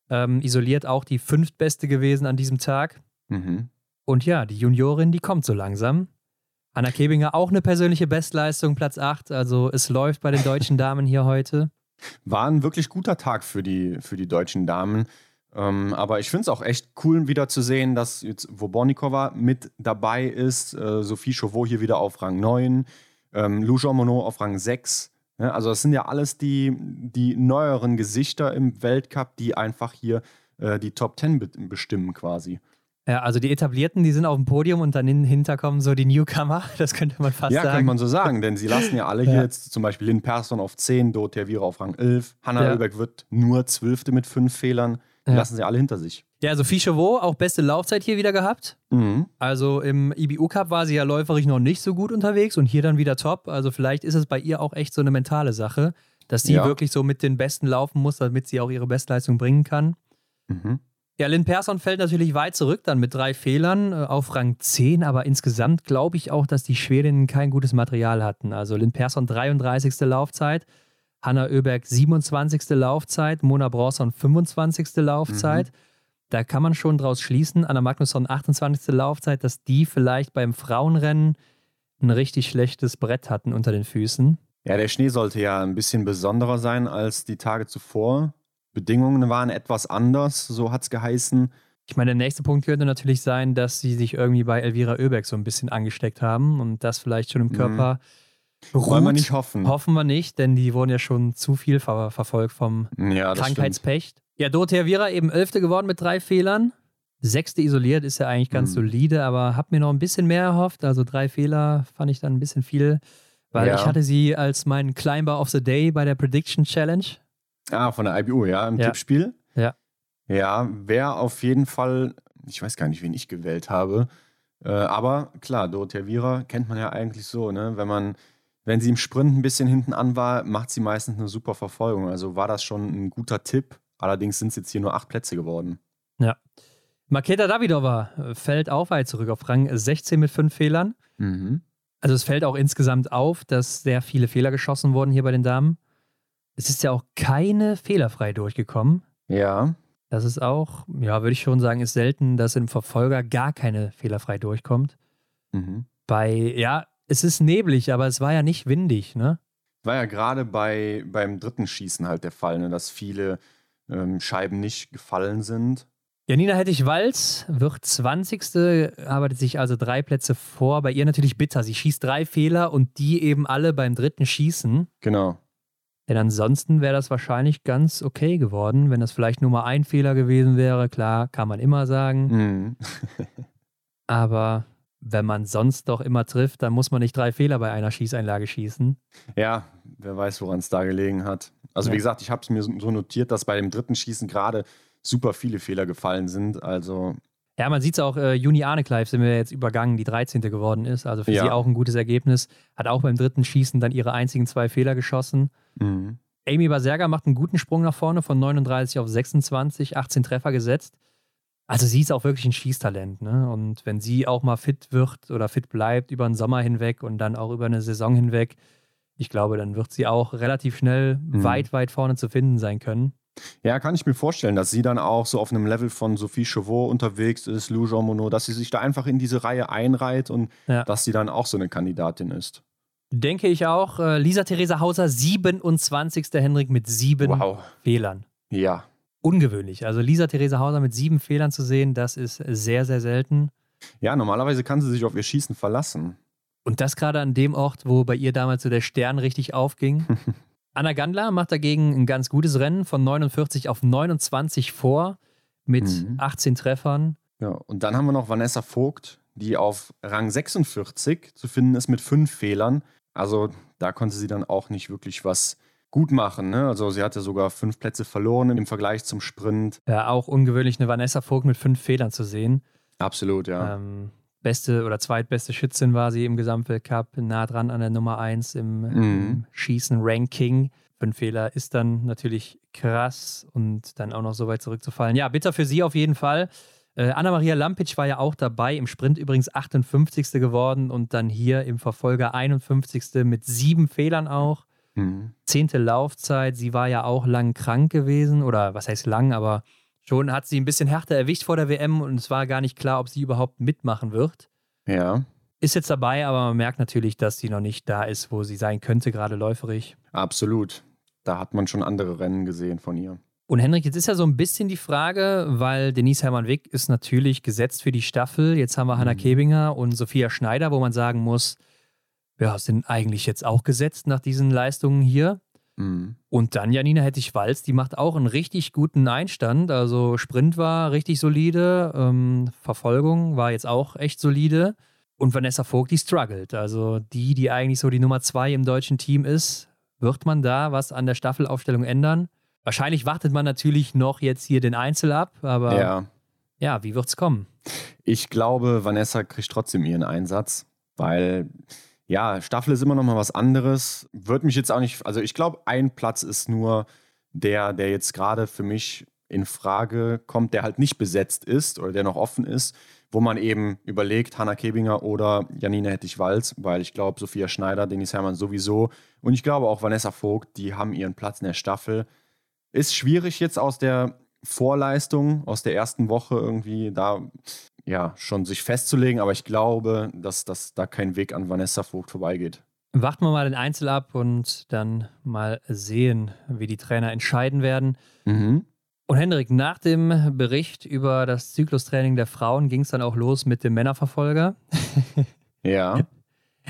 Ähm, isoliert auch die Fünftbeste gewesen an diesem Tag. Mhm. Und ja, die Juniorin, die kommt so langsam. Anna Kebinger auch eine persönliche Bestleistung, Platz 8. Also es läuft bei den deutschen Damen hier heute. War ein wirklich guter Tag für die, für die deutschen Damen. Ähm, aber ich finde es auch echt cool, wieder zu sehen, dass jetzt Wobornikova mit dabei ist. Äh, Sophie Chauveau hier wieder auf Rang 9. Ähm, Lou Jean Monod auf Rang 6. Ja, also, das sind ja alles die, die neueren Gesichter im Weltcup, die einfach hier äh, die Top 10 be bestimmen quasi. Ja, also die Etablierten, die sind auf dem Podium und dann hinter kommen so die Newcomer. Das könnte man fast ja, sagen. könnte man so sagen, denn sie lassen ja alle Ja. hier jetzt zum Beispiel Lynn Persson auf 10, Dorothea Viera auf Rang 11, Hanna Ja. Oeberg wird nur Zwölfte mit fünf Fehlern. Ja. lassen sie alle hinter sich. Ja, Sophie Chauveau, auch beste Laufzeit hier wieder gehabt. Mhm. Also im IBU Cup war sie ja läuferisch noch nicht so gut unterwegs und hier dann wieder top. Also vielleicht ist es bei ihr auch echt so eine mentale Sache, dass sie Ja. wirklich so mit den Besten laufen muss, damit sie auch ihre Bestleistung bringen kann. Mhm. Ja, Lynn Persson fällt natürlich weit zurück, dann mit drei Fehlern äh, auf Rang 10, aber insgesamt glaube ich auch, dass die Schwedinnen kein gutes Material hatten. Also Lynn Persson 33. Laufzeit, Hanna Oeberg 27. Laufzeit, Mona Bronson 25. Laufzeit. Mhm. Da kann man schon draus schließen, Anna Magnusson 28. Laufzeit, dass die vielleicht beim Frauenrennen ein richtig schlechtes Brett hatten unter den Füßen. Ja, der Schnee sollte ja ein bisschen besonderer sein als die Tage zuvor. Bedingungen waren etwas anders, so hat es geheißen. Ich meine, der nächste Punkt könnte natürlich sein, dass sie sich irgendwie bei Elvira Oeberg so ein bisschen angesteckt haben und das vielleicht schon im mhm. Körper mhm. Beruht. Wollen wir nicht hoffen. Hoffen wir nicht, denn die wurden ja schon zu viel ver verfolgt vom ja, Krankheitspecht. Stimmt. Ja, Dorothea Viera eben Elfte geworden mit drei Fehlern. Sechste isoliert ist ja eigentlich ganz mhm. solide, aber hab mir noch ein bisschen mehr erhofft. Also drei Fehler fand ich dann ein bisschen viel, weil ja. ich hatte sie als meinen Climber of the Day bei der Prediction Challenge. Ah, von der IBU, ja, im ja. Tippspiel. Ja. Ja, wäre auf jeden Fall, ich weiß gar nicht, wen ich gewählt habe. Äh, aber klar, Dorothea Viera kennt man ja eigentlich so, ne? Wenn man, wenn sie im Sprint ein bisschen hinten an war, macht sie meistens eine super Verfolgung. Also war das schon ein guter Tipp. Allerdings sind es jetzt hier nur acht Plätze geworden. Ja. Maketa Davidova äh, fällt auf weit zurück auf Rang 16 mit fünf Fehlern. Mhm. Also es fällt auch insgesamt auf, dass sehr viele Fehler geschossen wurden hier bei den Damen. Es ist ja auch keine fehlerfrei durchgekommen. Ja. Das ist auch, ja, würde ich schon sagen, ist selten, dass im Verfolger gar keine fehlerfrei durchkommt. Mhm. Bei, ja, es ist neblig, aber es war ja nicht windig, ne? War ja gerade bei, beim dritten Schießen halt der Fall, ne, dass viele ähm, Scheiben nicht gefallen sind. Janina Hettich-Walz wird 20. arbeitet sich also drei Plätze vor. Bei ihr natürlich bitter. Sie schießt drei Fehler und die eben alle beim dritten Schießen. Genau. Denn ansonsten wäre das wahrscheinlich ganz okay geworden, wenn das vielleicht nur mal ein Fehler gewesen wäre. Klar, kann man immer sagen. Mhm. Aber wenn man sonst doch immer trifft, dann muss man nicht drei Fehler bei einer Schießeinlage schießen. Ja, wer weiß, woran es da gelegen hat. Also ja. wie gesagt, ich habe es mir so notiert, dass bei dem dritten Schießen gerade super viele Fehler gefallen sind. Also ja, man sieht es auch, äh, Juni Arnekleif sind wir jetzt übergangen, die 13. geworden ist. Also für ja. sie auch ein gutes Ergebnis. Hat auch beim dritten Schießen dann ihre einzigen zwei Fehler geschossen. Mhm. Amy Baserga macht einen guten Sprung nach vorne von 39 auf 26, 18 Treffer gesetzt. Also sie ist auch wirklich ein Schießtalent. Ne? Und wenn sie auch mal fit wird oder fit bleibt über den Sommer hinweg und dann auch über eine Saison hinweg, ich glaube, dann wird sie auch relativ schnell mhm. weit, weit vorne zu finden sein können. Ja, kann ich mir vorstellen, dass sie dann auch so auf einem Level von Sophie Chauveau unterwegs ist, Lou Jean Monod, dass sie sich da einfach in diese Reihe einreiht und ja. dass sie dann auch so eine Kandidatin ist. Denke ich auch. Äh, Lisa Theresa Hauser, 27. Henrik mit sieben wow. Fehlern. Ja. Ungewöhnlich. Also Lisa Theresa Hauser mit sieben Fehlern zu sehen, das ist sehr, sehr selten. Ja, normalerweise kann sie sich auf ihr Schießen verlassen. Und das gerade an dem Ort, wo bei ihr damals so der Stern richtig aufging. Anna Gandler macht dagegen ein ganz gutes Rennen von 49 auf 29 vor mit mhm. 18 Treffern. Ja, und dann haben wir noch Vanessa Vogt, die auf Rang 46 zu finden ist mit fünf Fehlern. Also da konnte sie dann auch nicht wirklich was gut machen. Ne? Also sie hatte sogar fünf Plätze verloren im Vergleich zum Sprint. Ja, auch ungewöhnlich, eine Vanessa Vogt mit fünf Fehlern zu sehen. Absolut, ja. Ähm, beste oder zweitbeste Schützin war sie im Gesamtweltcup, nah dran an der Nummer 1 im, mhm. Schießen-Ranking. Fünf Fehler ist dann natürlich krass und dann auch noch so weit zurückzufallen. Ja, bitter für sie auf jeden Fall. Äh, Anna-Maria Lampic war ja auch dabei, im Sprint übrigens 58. geworden und dann hier im Verfolger 51. mit sieben Fehlern auch. Mhm. Zehnte Laufzeit. Sie war ja auch lang krank gewesen oder was heißt lang, aber schon hat sie ein bisschen härter erwischt vor der WM und es war gar nicht klar, ob sie überhaupt mitmachen wird. Ja. Ist jetzt dabei, aber man merkt natürlich, dass sie noch nicht da ist, wo sie sein könnte, gerade läuferig. Absolut. Da hat man schon andere Rennen gesehen von ihr. Und Henrik, jetzt ist ja so ein bisschen die Frage, weil Denise Hermann-Wick ist natürlich gesetzt für die Staffel. Jetzt haben wir mhm. Hanna Kebinger und Sophia Schneider, wo man sagen muss, ja, sind eigentlich jetzt auch gesetzt nach diesen Leistungen hier. Mhm. Und dann Janina Hettich-Walz, die macht auch einen richtig guten Einstand. Also Sprint war richtig solide, ähm, Verfolgung war jetzt auch echt solide. Und Vanessa Vogt, die struggelt. Also die, die eigentlich so die Nummer zwei im deutschen Team ist, wird man da was an der Staffelaufstellung ändern? Wahrscheinlich wartet man natürlich noch jetzt hier den Einzel ab, aber ja, ja wie es kommen? Ich glaube, Vanessa kriegt trotzdem ihren Einsatz, weil ja, Staffel ist immer noch mal was anderes. Wird mich jetzt auch nicht, also ich glaube, ein Platz ist nur der, der jetzt gerade für mich in Frage kommt, der halt nicht besetzt ist oder der noch offen ist, wo man eben überlegt, Hanna Kebinger oder Janine Hettich-Walz, weil ich glaube, Sophia Schneider, Denis Hermann sowieso und ich glaube auch Vanessa Vogt, die haben ihren Platz in der Staffel. Ist schwierig jetzt aus der Vorleistung, aus der ersten Woche irgendwie da ja schon sich festzulegen, aber ich glaube, dass, dass da kein Weg an Vanessa Vogt vorbeigeht. Warten wir mal den Einzel ab und dann mal sehen, wie die Trainer entscheiden werden. Mhm. Und Hendrik, nach dem Bericht über das Zyklustraining der Frauen ging es dann auch los mit dem Männerverfolger. Ja.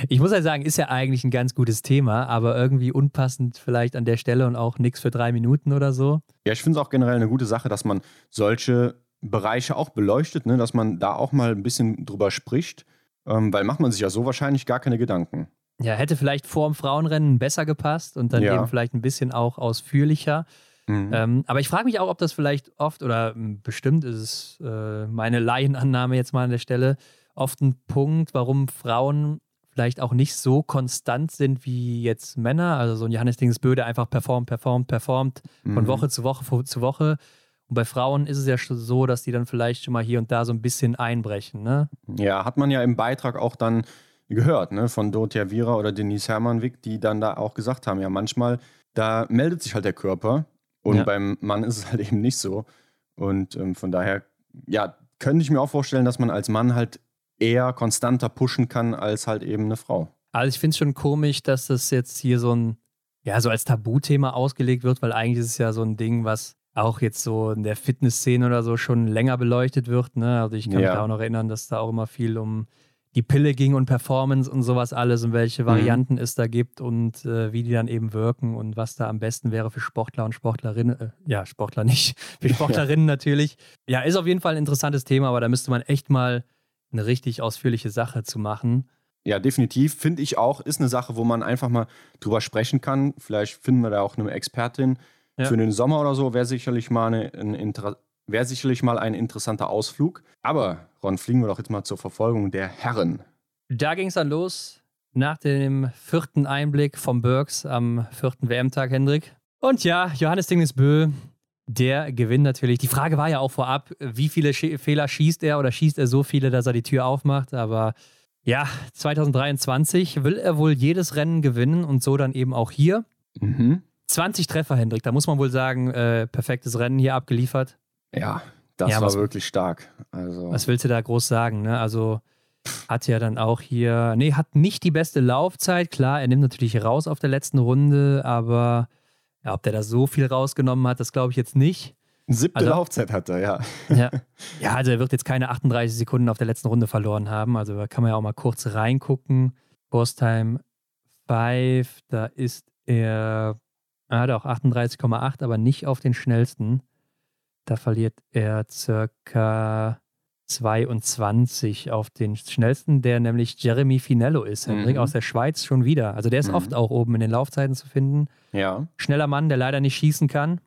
Ich muss ja sagen, ist ja eigentlich ein ganz gutes Thema, aber irgendwie unpassend vielleicht an der Stelle und auch nichts für drei Minuten oder so. Ja, ich finde es auch generell eine gute Sache, dass man solche Bereiche auch beleuchtet, ne? dass man da auch mal ein bisschen drüber spricht, ähm, weil macht man sich ja so wahrscheinlich gar keine Gedanken. Ja, hätte vielleicht vor dem Frauenrennen besser gepasst und dann Ja. eben vielleicht ein bisschen auch ausführlicher. Mhm. Ähm, aber ich frage mich auch, ob das vielleicht oft oder m, bestimmt ist es äh, meine Laienannahme jetzt mal an der Stelle, oft ein Punkt, warum Frauen vielleicht auch nicht so konstant sind wie jetzt Männer. Also so ein Johannes Dingsböde einfach performt, performt, performt von Mhm. Woche zu Woche zu Woche. Und bei Frauen ist es ja schon so, dass die dann vielleicht schon mal hier und da so ein bisschen einbrechen. Ne? Ja, hat man ja im Beitrag auch dann gehört, ne, von Dorothea Viera oder Denise Hermann-Wick, die dann da auch gesagt haben, ja, manchmal, da meldet sich halt der Körper und Ja. beim Mann ist es halt eben nicht so. Und ähm, von daher, ja, könnte ich mir auch vorstellen, dass man als Mann halt eher konstanter pushen kann als halt eben eine Frau. Also ich finde es schon komisch, dass das jetzt hier so ein, ja, so als Tabuthema ausgelegt wird, weil eigentlich ist es ja so ein Ding, was auch jetzt so in der Fitnessszene oder so schon länger beleuchtet wird. Ne? Also ich kann mich Ja. da auch noch erinnern, dass da auch immer viel um die Pille ging und Performance und sowas alles und welche Mhm. Varianten es da gibt und äh, wie die dann eben wirken und was da am besten wäre für Sportler und Sportlerinnen. Äh, ja, Sportler nicht, für Sportlerinnen natürlich. Ja, ist auf jeden Fall ein interessantes Thema, aber da müsste man echt mal eine richtig ausführliche Sache zu machen. Ja, definitiv. Finde ich auch, ist eine Sache, wo man einfach mal drüber sprechen kann. Vielleicht finden wir da auch eine Expertin. Ja. Für den Sommer oder so wäre sicherlich mal eine, ein Inter wäre sicherlich mal ein interessanter Ausflug. Aber, Ron, fliegen wir doch jetzt mal zur Verfolgung der Herren. Da ging es dann los nach dem vierten Einblick vom Bergs am vierten WM-Tag, Hendrik. Und ja, Johannes Dingesbö, der gewinnt natürlich. Die Frage war ja auch vorab, wie viele Sch Fehler schießt er oder schießt er so viele, dass er die Tür aufmacht. Aber ja, 2023 will er wohl jedes Rennen gewinnen und so dann eben auch hier. Mhm. 20 Treffer, Hendrik, da muss man wohl sagen, äh, perfektes Rennen hier abgeliefert. Ja, das Ja, war was- wirklich stark. Also, Was willst du da groß sagen? Ne? Also hat ja dann auch hier, nee, hat nicht die beste Laufzeit. Klar, er nimmt natürlich raus auf der letzten Runde, aber ja, ob der da so viel rausgenommen hat, das glaube ich jetzt nicht. siebte also- Laufzeit hat er, ja. Ja. ja, also er wird jetzt keine 38 Sekunden auf der letzten Runde verloren haben. Also da kann man ja auch mal kurz reingucken. Force Time 5, da ist er, er hat auch 38,8, aber nicht auf den schnellsten. Da verliert er circa 22 auf den schnellsten, der nämlich Jeremy Finello ist, Hendrik, Mhm. aus der Schweiz schon wieder. Also der ist Mhm. oft auch oben in den Laufzeiten zu finden. Ja, Schneller Mann, der leider nicht schießen kann.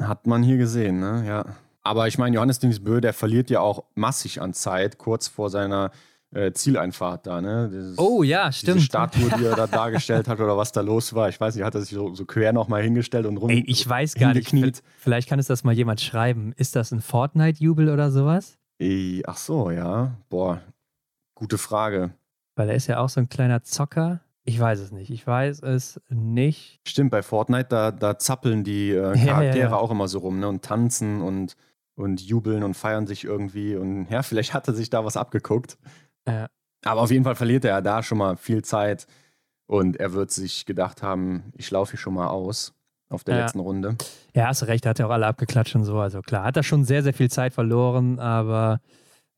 hat man hier gesehen, ne? Ja. Aber ich meine, Johannes Dingsbö, der verliert ja auch massig an Zeit, kurz vor seiner äh, Zieleinfahrt da, ne? Dieses, Oh ja, Diese stimmt. Statue, die er da dargestellt hat oder was da los war. Ich weiß nicht, hat er sich so, so quer nochmal hingestellt und rum. Ey, ich weiß gar nicht. Vielleicht kann es das mal jemand schreiben. Ist das ein Fortnite-Jubel oder sowas? Ey, ach so, ja. Boah, gute Frage. Weil er ist ja auch so ein kleiner Zocker. Ich weiß es nicht. Ich weiß es nicht. Stimmt, bei Fortnite, da, da zappeln die äh, Ja, ja, Charaktere ja. auch immer so rum, ne? Und tanzen und, und jubeln und feiern sich irgendwie. Und ja, vielleicht hat er sich da was abgeguckt. Ja. Aber auf jeden Fall verliert er ja da schon mal viel Zeit. Und er wird sich gedacht haben, ich laufe hier schon mal aus auf der Ja. letzten Runde. Ja, hast recht. Hat ja auch alle abgeklatscht und so. Also klar, hat er schon sehr, sehr viel Zeit verloren. Aber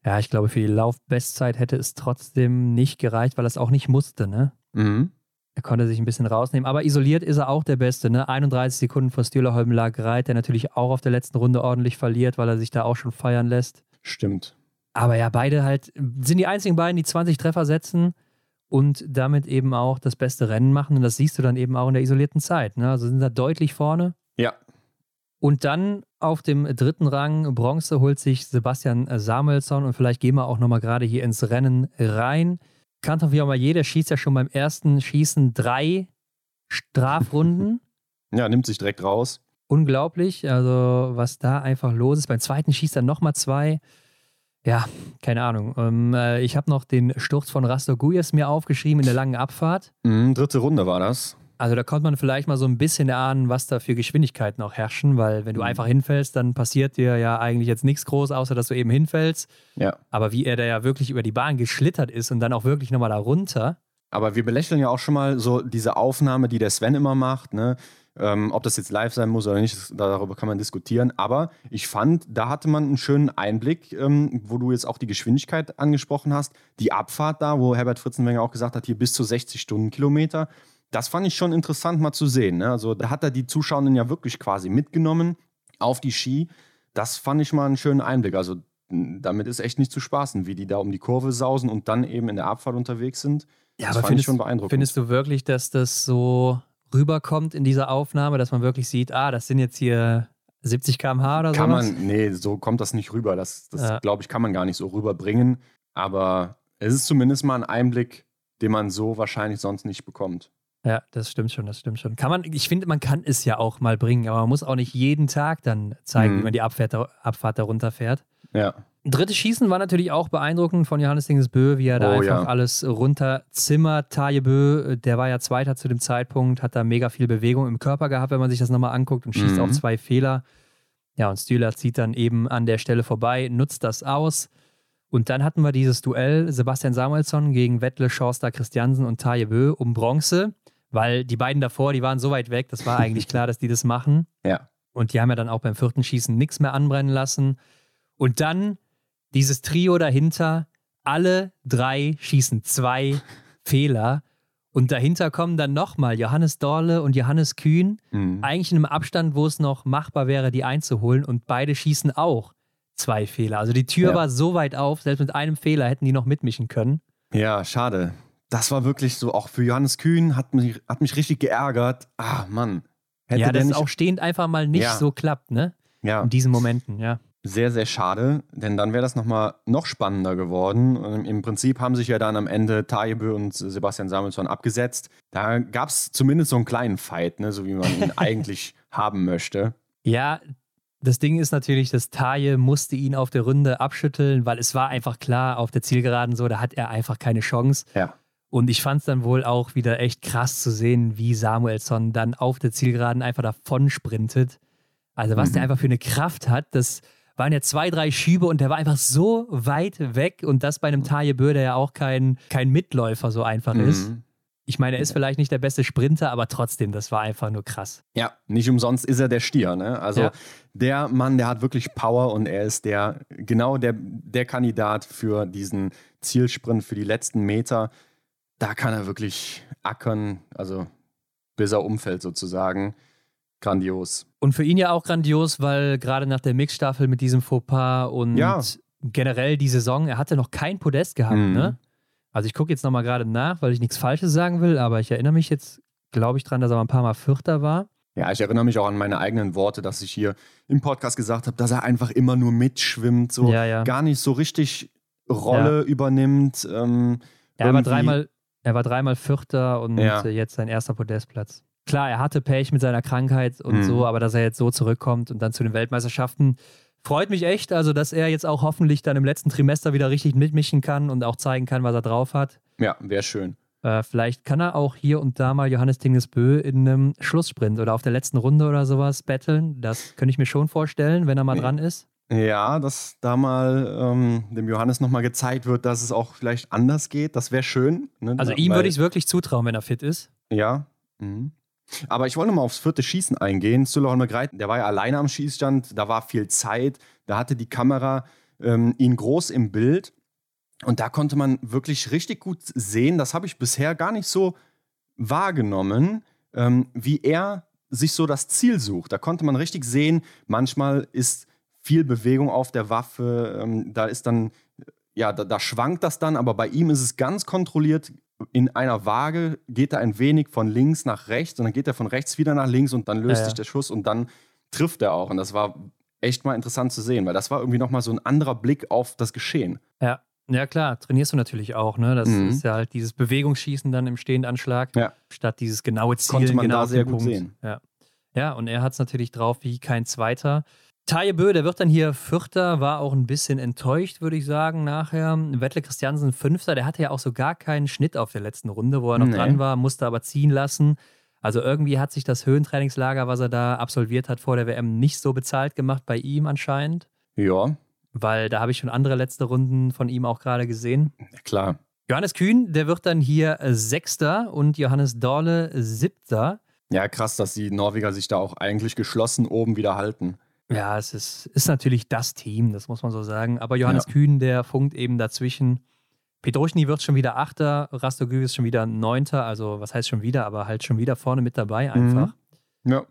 ja, ich glaube, für die Laufbestzeit hätte es trotzdem nicht gereicht, weil er es auch nicht musste, ne? Mhm. Er konnte sich ein bisschen rausnehmen. Aber isoliert ist er auch der Beste, ne? 31 Sekunden vor Stühlerholm lag Reit, der natürlich auch auf der letzten Runde ordentlich verliert, weil er sich da auch schon feiern lässt. Stimmt. Aber ja, beide halt sind die einzigen beiden, die 20 Treffer setzen und damit eben auch das beste Rennen machen. Und das siehst du dann eben auch in der isolierten Zeit. Ne? Also sind da deutlich vorne. Ja. Und dann auf dem dritten Rang Bronze holt sich Sebastian Samuelsson und vielleicht gehen wir auch nochmal gerade hier ins Rennen rein. Kanton Viamayer, der schießt ja schon beim ersten Schießen drei Strafrunden. Ja, nimmt sich direkt raus. Unglaublich, also was da einfach los ist. Beim zweiten schießt er nochmal zwei. Ja, keine Ahnung. Ähm, äh, ich habe noch den Sturz von Rastogujes mir aufgeschrieben in der langen Abfahrt. Mhm, dritte Runde war das. Also da konnte man vielleicht mal so ein bisschen erahnen, was da für Geschwindigkeiten auch herrschen, weil wenn du Mhm. einfach hinfällst, dann passiert dir ja eigentlich jetzt nichts groß, außer dass du eben hinfällst. Ja. Aber wie er da ja wirklich über die Bahn geschlittert ist und dann auch wirklich nochmal da runter. Aber wir belächeln ja auch schon mal so diese Aufnahme, die der Sven immer macht, ne? Ähm, ob das jetzt live sein muss oder nicht, darüber kann man diskutieren. Aber ich fand, da hatte man einen schönen Einblick, ähm, wo du jetzt auch die Geschwindigkeit angesprochen hast. Die Abfahrt da, wo Herbert Fritzenwenger auch gesagt hat, hier bis zu 60 Stundenkilometer. Das fand ich schon interessant mal zu sehen. Ne? Also da hat er die Zuschauenden ja wirklich quasi mitgenommen auf die Ski. Das fand ich mal einen schönen Einblick. Also damit ist echt nicht zu spaßen, wie die da um die Kurve sausen und dann eben in der Abfahrt unterwegs sind. Ja, das aber fand ich findest, schon beeindruckend. findest du wirklich, dass das so rüberkommt in dieser Aufnahme, dass man wirklich sieht, ah, das sind jetzt hier 70 km/h oder kann sowas? man, nee, so kommt das nicht rüber. Das, das Ja. glaube ich, kann man gar nicht so rüberbringen. Aber es ist zumindest mal ein Einblick, den man so wahrscheinlich sonst nicht bekommt. Ja, das stimmt schon, das stimmt schon. Kann man, ich finde, man kann es ja auch mal bringen, aber man muss auch nicht jeden Tag dann zeigen, Mhm. wie man die Abfahrt, Abfahrt da runterfährt. Ja. Drittes Schießen war natürlich auch beeindruckend von Johannes Dingesbö, wie er da Oh, einfach ja. alles runterzimmert. Taje Bö, der war ja Zweiter zu dem Zeitpunkt, hat da mega viel Bewegung im Körper gehabt, wenn man sich das nochmal anguckt und schießt Mhm. auch zwei Fehler. Ja, und Stühler zieht dann eben an der Stelle vorbei, nutzt das aus. Und dann hatten wir dieses Duell Sebastian Samuelsson gegen Wettle, Schorster, Christiansen und Taje Bö um Bronze, weil die beiden davor, die waren so weit weg, das war eigentlich klar, dass die das machen. Ja. Und die haben ja dann auch beim vierten Schießen nichts mehr anbrennen lassen. Und dann dieses Trio dahinter, alle drei schießen zwei Fehler. Und dahinter kommen dann nochmal Johannes Dorle und Johannes Kühn. Mhm. Eigentlich in einem Abstand, wo es noch machbar wäre, die einzuholen. Und beide schießen auch zwei Fehler. Also die Tür Ja. war so weit auf, selbst mit einem Fehler hätten die noch mitmischen können. Ja, schade. Das war wirklich so, auch für Johannes Kühn hat mich, hat mich richtig geärgert. Ah, Mann. Hätte ja, dass es auch stehend einfach mal nicht Ja. so klappt, ne? ja, In diesen Momenten, ja. Sehr, sehr schade, denn dann wäre das nochmal noch spannender geworden. Und Im Prinzip haben sich ja dann am Ende Tajebö und Sebastian Samuelsson abgesetzt. Da gab es zumindest so einen kleinen Fight, ne, so wie man ihn eigentlich haben möchte. Ja, das Ding ist natürlich, dass Taje musste ihn auf der Runde abschütteln, weil es war einfach klar, auf der Zielgeraden so, da hat er einfach keine Chance. Ja. Und ich fand es dann wohl auch wieder echt krass zu sehen, wie Samuelsson dann auf der Zielgeraden einfach davon sprintet. Also was Mhm. der einfach für eine Kraft hat, das waren ja zwei, drei Schübe und der war einfach so weit weg und das bei einem Taje Bö, der ja auch kein, kein Mitläufer so einfach ist. Mhm. Ich meine, er ist vielleicht nicht der beste Sprinter, aber trotzdem, das war einfach nur krass. Ja, nicht umsonst ist er der Stier. Ne? Also Ja. der Mann, der hat wirklich Power und er ist der genau der, der Kandidat für diesen Zielsprint, für die letzten Meter. Da kann er wirklich ackern, also bis er umfällt sozusagen. Grandios. Und für ihn ja auch grandios, weil gerade nach der Mixstaffel mit diesem Fauxpas und Ja. generell die Saison, er hatte noch kein Podest gehabt, Mhm. ne? Also ich gucke jetzt nochmal gerade nach, weil ich nichts Falsches sagen will, aber ich erinnere mich jetzt, glaube ich, dran, dass er mal ein paar Mal Vierter war. Ja, ich erinnere mich auch an meine eigenen Worte, dass ich hier im Podcast gesagt habe, dass er einfach immer nur mitschwimmt, so Ja, ja. gar nicht so richtig Rolle übernimmt. Ähm, Er war dreimal, er war dreimal Vierter und Ja. jetzt sein erster Podestplatz. Klar, er hatte Pech mit seiner Krankheit und Mhm. so, aber dass er jetzt so zurückkommt und dann zu den Weltmeisterschaften, freut mich echt. Also, dass er jetzt auch hoffentlich dann im letzten Trimester wieder richtig mitmischen kann und auch zeigen kann, was er drauf hat. Ja, wäre schön. Äh, vielleicht kann er auch hier und da mal Johannes Dingesbö in einem Schlusssprint oder auf der letzten Runde oder sowas battlen. Das könnte ich mir schon vorstellen, wenn er mal Nee. dran ist. Ja, dass da mal ähm, dem Johannes nochmal gezeigt wird, dass es auch vielleicht anders geht. Das wäre schön. Ne? Also ihm würde ich es wirklich zutrauen, wenn er fit ist. Ja. Mhm. Aber ich wollte noch mal aufs vierte Schießen eingehen. Süleyman Greit, der war ja alleine am Schießstand, da war viel Zeit, da hatte die Kamera ähm, ihn groß im Bild und da konnte man wirklich richtig gut sehen, das habe ich bisher gar nicht so wahrgenommen, ähm, wie er sich so das Ziel sucht. Da konnte man richtig sehen, manchmal ist viel Bewegung auf der Waffe, ähm, da ist dann, ja, da, da schwankt das dann, aber bei ihm ist es ganz kontrolliert in einer Waage geht er ein wenig von links nach rechts und dann geht er von rechts wieder nach links und dann löst Ja, sich der Schuss und dann trifft er auch. Und das war echt mal interessant zu sehen, weil das war irgendwie nochmal so ein anderer Blick auf das Geschehen. Ja. Ja, klar, trainierst du natürlich auch, ne? Das Mhm. ist ja halt dieses Bewegungsschießen dann im Stehendanschlag, Ja. statt dieses genaue Zielen, Konnte man genau da sehr gut Punkt. sehen. Ja. ja, und er hat es natürlich drauf wie kein Zweiter. Taje Bö, der wird dann hier Vierter, war auch ein bisschen enttäuscht, würde ich sagen, nachher. Wettle Christiansen Fünfter, der hatte ja auch so gar keinen Schnitt auf der letzten Runde, wo er noch nee. dran war, musste aber ziehen lassen. Also irgendwie hat sich das Höhentrainingslager, was er da absolviert hat vor der WM, nicht so bezahlt gemacht bei ihm anscheinend. Ja. Weil da habe ich schon andere letzte Runden von ihm auch gerade gesehen. Ja, klar. Johannes Kühn, der wird dann hier Sechster und Johannes Dorle Siebter. Ja, krass, dass die Norweger sich da auch eigentlich geschlossen oben wieder halten. Ja, es ist, ist natürlich das Team, das muss man so sagen. Aber Johannes ja. Kühn, der funkt eben dazwischen. Pedroschny wird schon wieder Achter, Rastogü ist schon wieder Neunter, also was heißt schon wieder, aber halt schon wieder vorne mit dabei einfach. Mhm. Ja.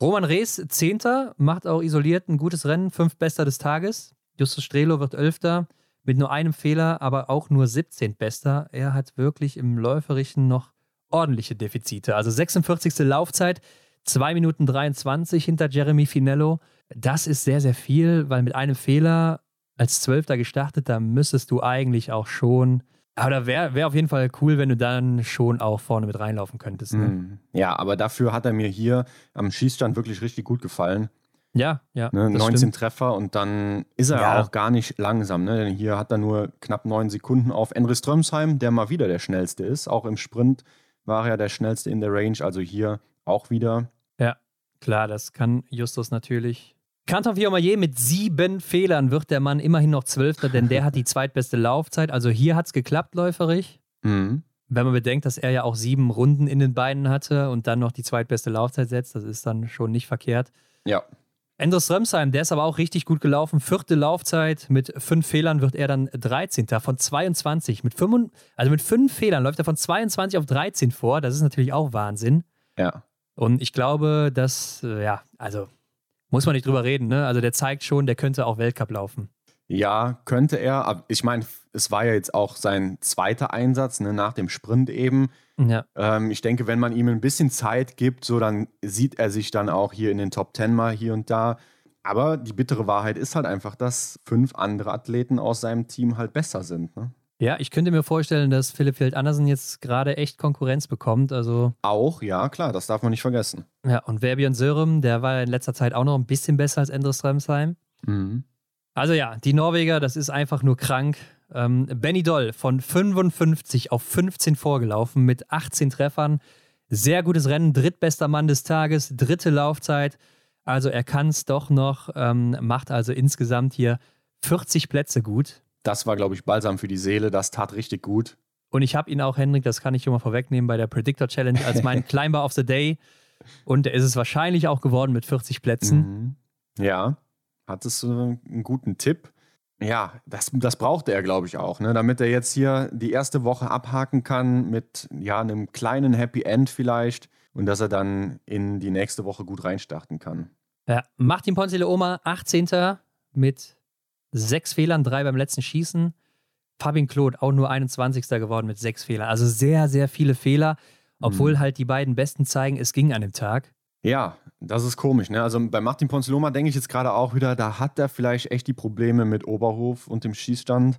Roman Rees, Zehnter, macht auch isoliert ein gutes Rennen, fünf Bester des Tages. Justus Strelo wird Elfter, mit nur einem Fehler, aber auch nur 17 Bester. Er hat wirklich im Läuferischen noch ordentliche Defizite. Also 46. Laufzeit, 2 Minuten 23 hinter Jeremy Finello. Das ist sehr, sehr viel, weil mit einem Fehler als Zwölfter gestartet, da müsstest du eigentlich auch schon. Aber da wäre wär auf jeden Fall cool, wenn du dann schon auch vorne mit reinlaufen könntest. Ne? Mhm. Ja, aber dafür hat er mir hier am Schießstand wirklich richtig gut gefallen. Ja, ja. Ne, 19 stimmt. Treffer und dann ist er ja. auch gar nicht langsam. Ne? Denn hier hat er nur knapp neun Sekunden auf Enri Strömsheim, der mal wieder der schnellste ist. Auch im Sprint war er der schnellste in der Range. Also hier auch wieder. Ja, klar, das kann Justus natürlich Kanton Viomayer mit sieben Fehlern wird der Mann immerhin noch Zwölfter, denn der hat die zweitbeste Laufzeit. Also hier hat es geklappt, läuferig. Mhm. Wenn man bedenkt, dass er ja auch sieben Runden in den Beinen hatte und dann noch die zweitbeste Laufzeit setzt, das ist dann schon nicht verkehrt. Ja. Endres Römsheim, der ist aber auch richtig gut gelaufen. Vierte Laufzeit, mit fünf Fehlern wird er dann 13. von 22. Mit fünf, also mit fünf Fehlern läuft er von 22 auf 13 vor. Das ist natürlich auch Wahnsinn. Ja. Und ich glaube, dass, äh, ja, also muss man nicht drüber reden, ne? Also der zeigt schon, der könnte auch Weltcup laufen. Ja, könnte er. Aber ich meine, es war ja jetzt auch sein zweiter Einsatz ne, nach dem Sprint eben. Ja. Ähm, ich denke, wenn man ihm ein bisschen Zeit gibt, so dann sieht er sich dann auch hier in den Top Ten mal hier und da. Aber die bittere Wahrheit ist halt einfach, dass fünf andere Athleten aus seinem Team halt besser sind. Ne? Ja, ich könnte mir vorstellen, dass Philipp Feld Andersen jetzt gerade echt Konkurrenz bekommt. Also auch, ja, klar, das darf man nicht vergessen. Ja, und Verbion Sörem, der war in letzter Zeit auch noch ein bisschen besser als Endres Remsheim. Mhm. Also ja, die Norweger, das ist einfach nur krank. Ähm, Benny Doll von 55 auf 15 vorgelaufen mit 18 Treffern. Sehr gutes Rennen, drittbester Mann des Tages, dritte Laufzeit. Also er kann es doch noch, ähm, macht also insgesamt hier 40 Plätze gut das war, glaube ich, balsam für die Seele. Das tat richtig gut. Und ich habe ihn auch, Hendrik, das kann ich schon mal vorwegnehmen, bei der Predictor Challenge als meinen Climber of the Day. Und er ist es wahrscheinlich auch geworden mit 40 Plätzen. Mhm. Ja, hattest du einen guten Tipp? Ja, das, das brauchte er, glaube ich, auch, ne? damit er jetzt hier die erste Woche abhaken kann mit ja, einem kleinen Happy End vielleicht und dass er dann in die nächste Woche gut reinstarten kann. Ja, Martin Ponce Oma, 18. mit sechs Fehlern, drei beim letzten Schießen. Fabien Claude auch nur 21. geworden mit sechs Fehlern. Also sehr, sehr viele Fehler, obwohl mhm. halt die beiden Besten zeigen, es ging an dem Tag. Ja, das ist komisch. Ne? Also bei Martin Ponziloma denke ich jetzt gerade auch wieder, da hat er vielleicht echt die Probleme mit Oberhof und dem Schießstand.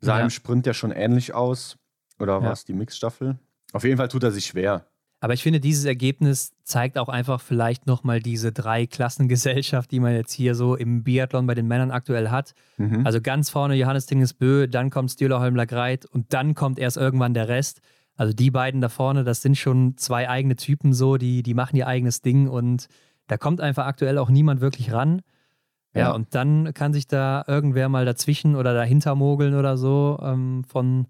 Sah ja. im Sprint ja schon ähnlich aus. Oder war es die Mixstaffel? Auf jeden Fall tut er sich schwer. Aber ich finde, dieses Ergebnis zeigt auch einfach vielleicht nochmal diese Drei-Klassengesellschaft, die man jetzt hier so im Biathlon bei den Männern aktuell hat. Mhm. Also ganz vorne Johannes Dingesbö, dann kommt Stühler Holmler Greit und dann kommt erst irgendwann der Rest. Also die beiden da vorne, das sind schon zwei eigene Typen so, die, die machen ihr eigenes Ding und da kommt einfach aktuell auch niemand wirklich ran. Ja, ja und dann kann sich da irgendwer mal dazwischen oder dahinter mogeln oder so ähm, von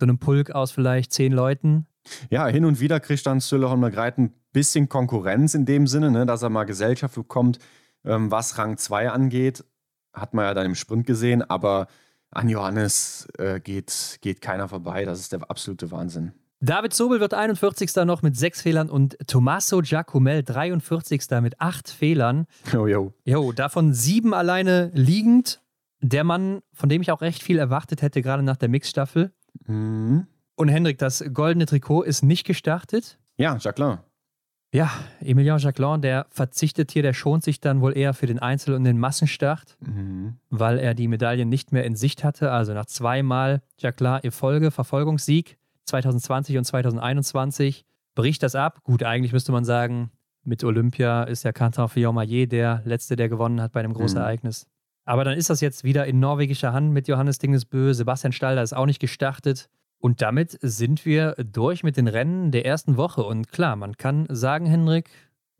so einem Pulk aus vielleicht zehn Leuten. Ja, hin und wieder kriegt dann Süllerholm Greit ein bisschen Konkurrenz in dem Sinne, ne, dass er mal Gesellschaft bekommt, ähm, was Rang 2 angeht. Hat man ja dann im Sprint gesehen, aber an Johannes äh, geht, geht keiner vorbei. Das ist der absolute Wahnsinn. David Sobel wird 41. noch mit sechs Fehlern und Tommaso Giacomel 43. mit acht Fehlern. Jo, jo. Jo, davon sieben alleine liegend. Der Mann, von dem ich auch recht viel erwartet hätte, gerade nach der Mixstaffel. Mhm. Und Hendrik, das goldene Trikot ist nicht gestartet. Ja, Jacqueline. Ja, Emilien Jacquelin, der verzichtet hier, der schont sich dann wohl eher für den Einzel- und den Massenstart, mhm. weil er die Medaille nicht mehr in Sicht hatte. Also nach zweimal Jacquelin ihr Folge, Verfolgungssieg 2020 und 2021 bricht das ab. Gut, eigentlich müsste man sagen, mit Olympia ist ja Quentin Fillon-Maillet der Letzte, der gewonnen hat bei einem großen mhm. Ereignis. Aber dann ist das jetzt wieder in norwegischer Hand mit Johannes Dingesbö. Sebastian Stalder ist auch nicht gestartet. Und damit sind wir durch mit den Rennen der ersten Woche. Und klar, man kann sagen, Henrik,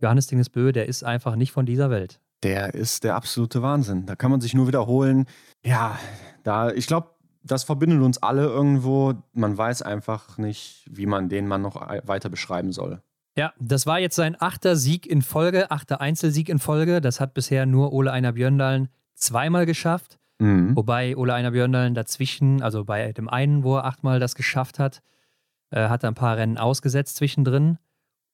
Johannes Dingesbö, der ist einfach nicht von dieser Welt. Der ist der absolute Wahnsinn. Da kann man sich nur wiederholen. Ja, da, ich glaube, das verbindet uns alle irgendwo. Man weiß einfach nicht, wie man den Mann noch weiter beschreiben soll. Ja, das war jetzt sein achter Sieg in Folge, achter Einzelsieg in Folge. Das hat bisher nur Ole Einer Björndalen zweimal geschafft. Mhm. Wobei Ole Einer Björndalen dazwischen, also bei dem einen, wo er achtmal das geschafft hat, äh, hat er ein paar Rennen ausgesetzt zwischendrin.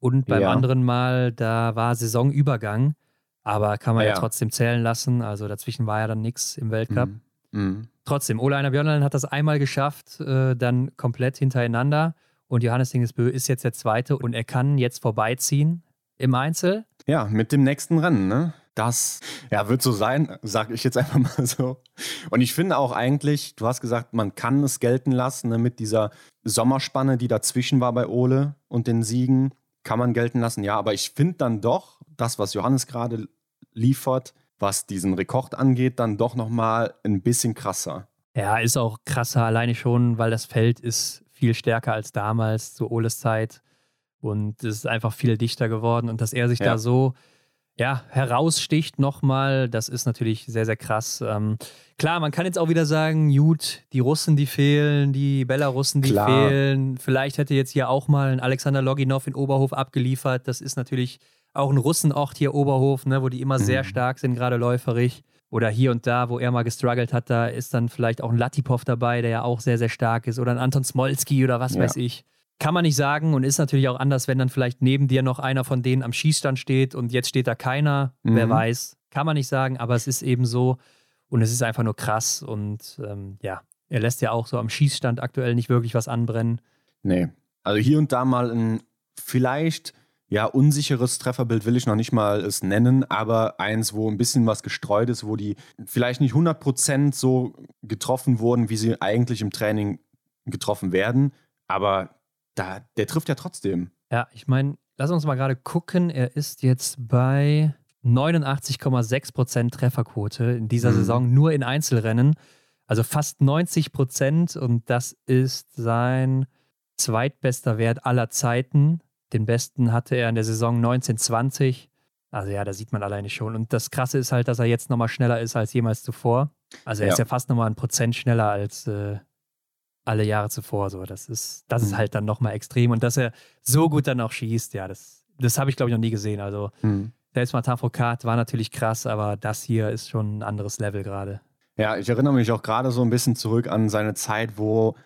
Und beim ja. anderen Mal, da war Saisonübergang. Aber kann man ja, ja trotzdem zählen lassen. Also dazwischen war ja dann nichts im Weltcup. Mhm. Mhm. Trotzdem, Ole Einer Björnlein hat das einmal geschafft, äh, dann komplett hintereinander. Und Johannes Dingesbö ist jetzt der Zweite und er kann jetzt vorbeiziehen im Einzel. Ja, mit dem nächsten Rennen, ne? Das ja, wird so sein, sage ich jetzt einfach mal so. Und ich finde auch eigentlich, du hast gesagt, man kann es gelten lassen ne, mit dieser Sommerspanne, die dazwischen war bei Ole und den Siegen, kann man gelten lassen. Ja, aber ich finde dann doch, das, was Johannes gerade liefert, was diesen Rekord angeht, dann doch nochmal ein bisschen krasser. Ja, ist auch krasser, alleine schon, weil das Feld ist viel stärker als damals zu Oles Zeit und es ist einfach viel dichter geworden und dass er sich ja. da so ja, heraussticht nochmal, das ist natürlich sehr, sehr krass. Ähm, klar, man kann jetzt auch wieder sagen, gut, die Russen, die fehlen, die Belarussen, die klar. fehlen. Vielleicht hätte jetzt hier auch mal ein Alexander Loginov in Oberhof abgeliefert. Das ist natürlich auch ein Russenort hier Oberhof, ne, wo die immer mhm. sehr stark sind, gerade läuferig. Oder hier und da, wo er mal gestruggelt hat, da ist dann vielleicht auch ein Latipov dabei, der ja auch sehr, sehr stark ist. Oder ein Anton Smolski oder was ja. weiß ich. Kann man nicht sagen und ist natürlich auch anders, wenn dann vielleicht neben dir noch einer von denen am Schießstand steht und jetzt steht da keiner. Mhm. Wer weiß. Kann man nicht sagen, aber es ist eben so und es ist einfach nur krass und ähm, ja, er lässt ja auch so am Schießstand aktuell nicht wirklich was anbrennen. Nee. Also hier und da mal ein vielleicht ja, unsicheres Trefferbild will ich noch nicht mal es nennen, aber eins, wo ein bisschen was gestreut ist, wo die vielleicht nicht 100% so getroffen wurden, wie sie eigentlich im Training getroffen werden, aber da, der trifft ja trotzdem. Ja, ich meine, lass uns mal gerade gucken, er ist jetzt bei 89,6% Trefferquote in dieser mhm. Saison, nur in Einzelrennen, also fast 90% und das ist sein zweitbester Wert aller Zeiten den besten hatte er in der Saison 1920. Also ja, da sieht man alleine schon. Und das Krasse ist halt, dass er jetzt nochmal schneller ist als jemals zuvor. Also er ja. ist ja fast nochmal ein Prozent schneller als äh, alle Jahre zuvor. So, das ist, das mhm. ist halt dann nochmal extrem. Und dass er so gut dann auch schießt, ja, das, das habe ich, glaube ich, noch nie gesehen. Also mhm. selbst mal Tafrokat war natürlich krass, aber das hier ist schon ein anderes Level gerade. Ja, ich erinnere mich auch gerade so ein bisschen zurück an seine Zeit, wo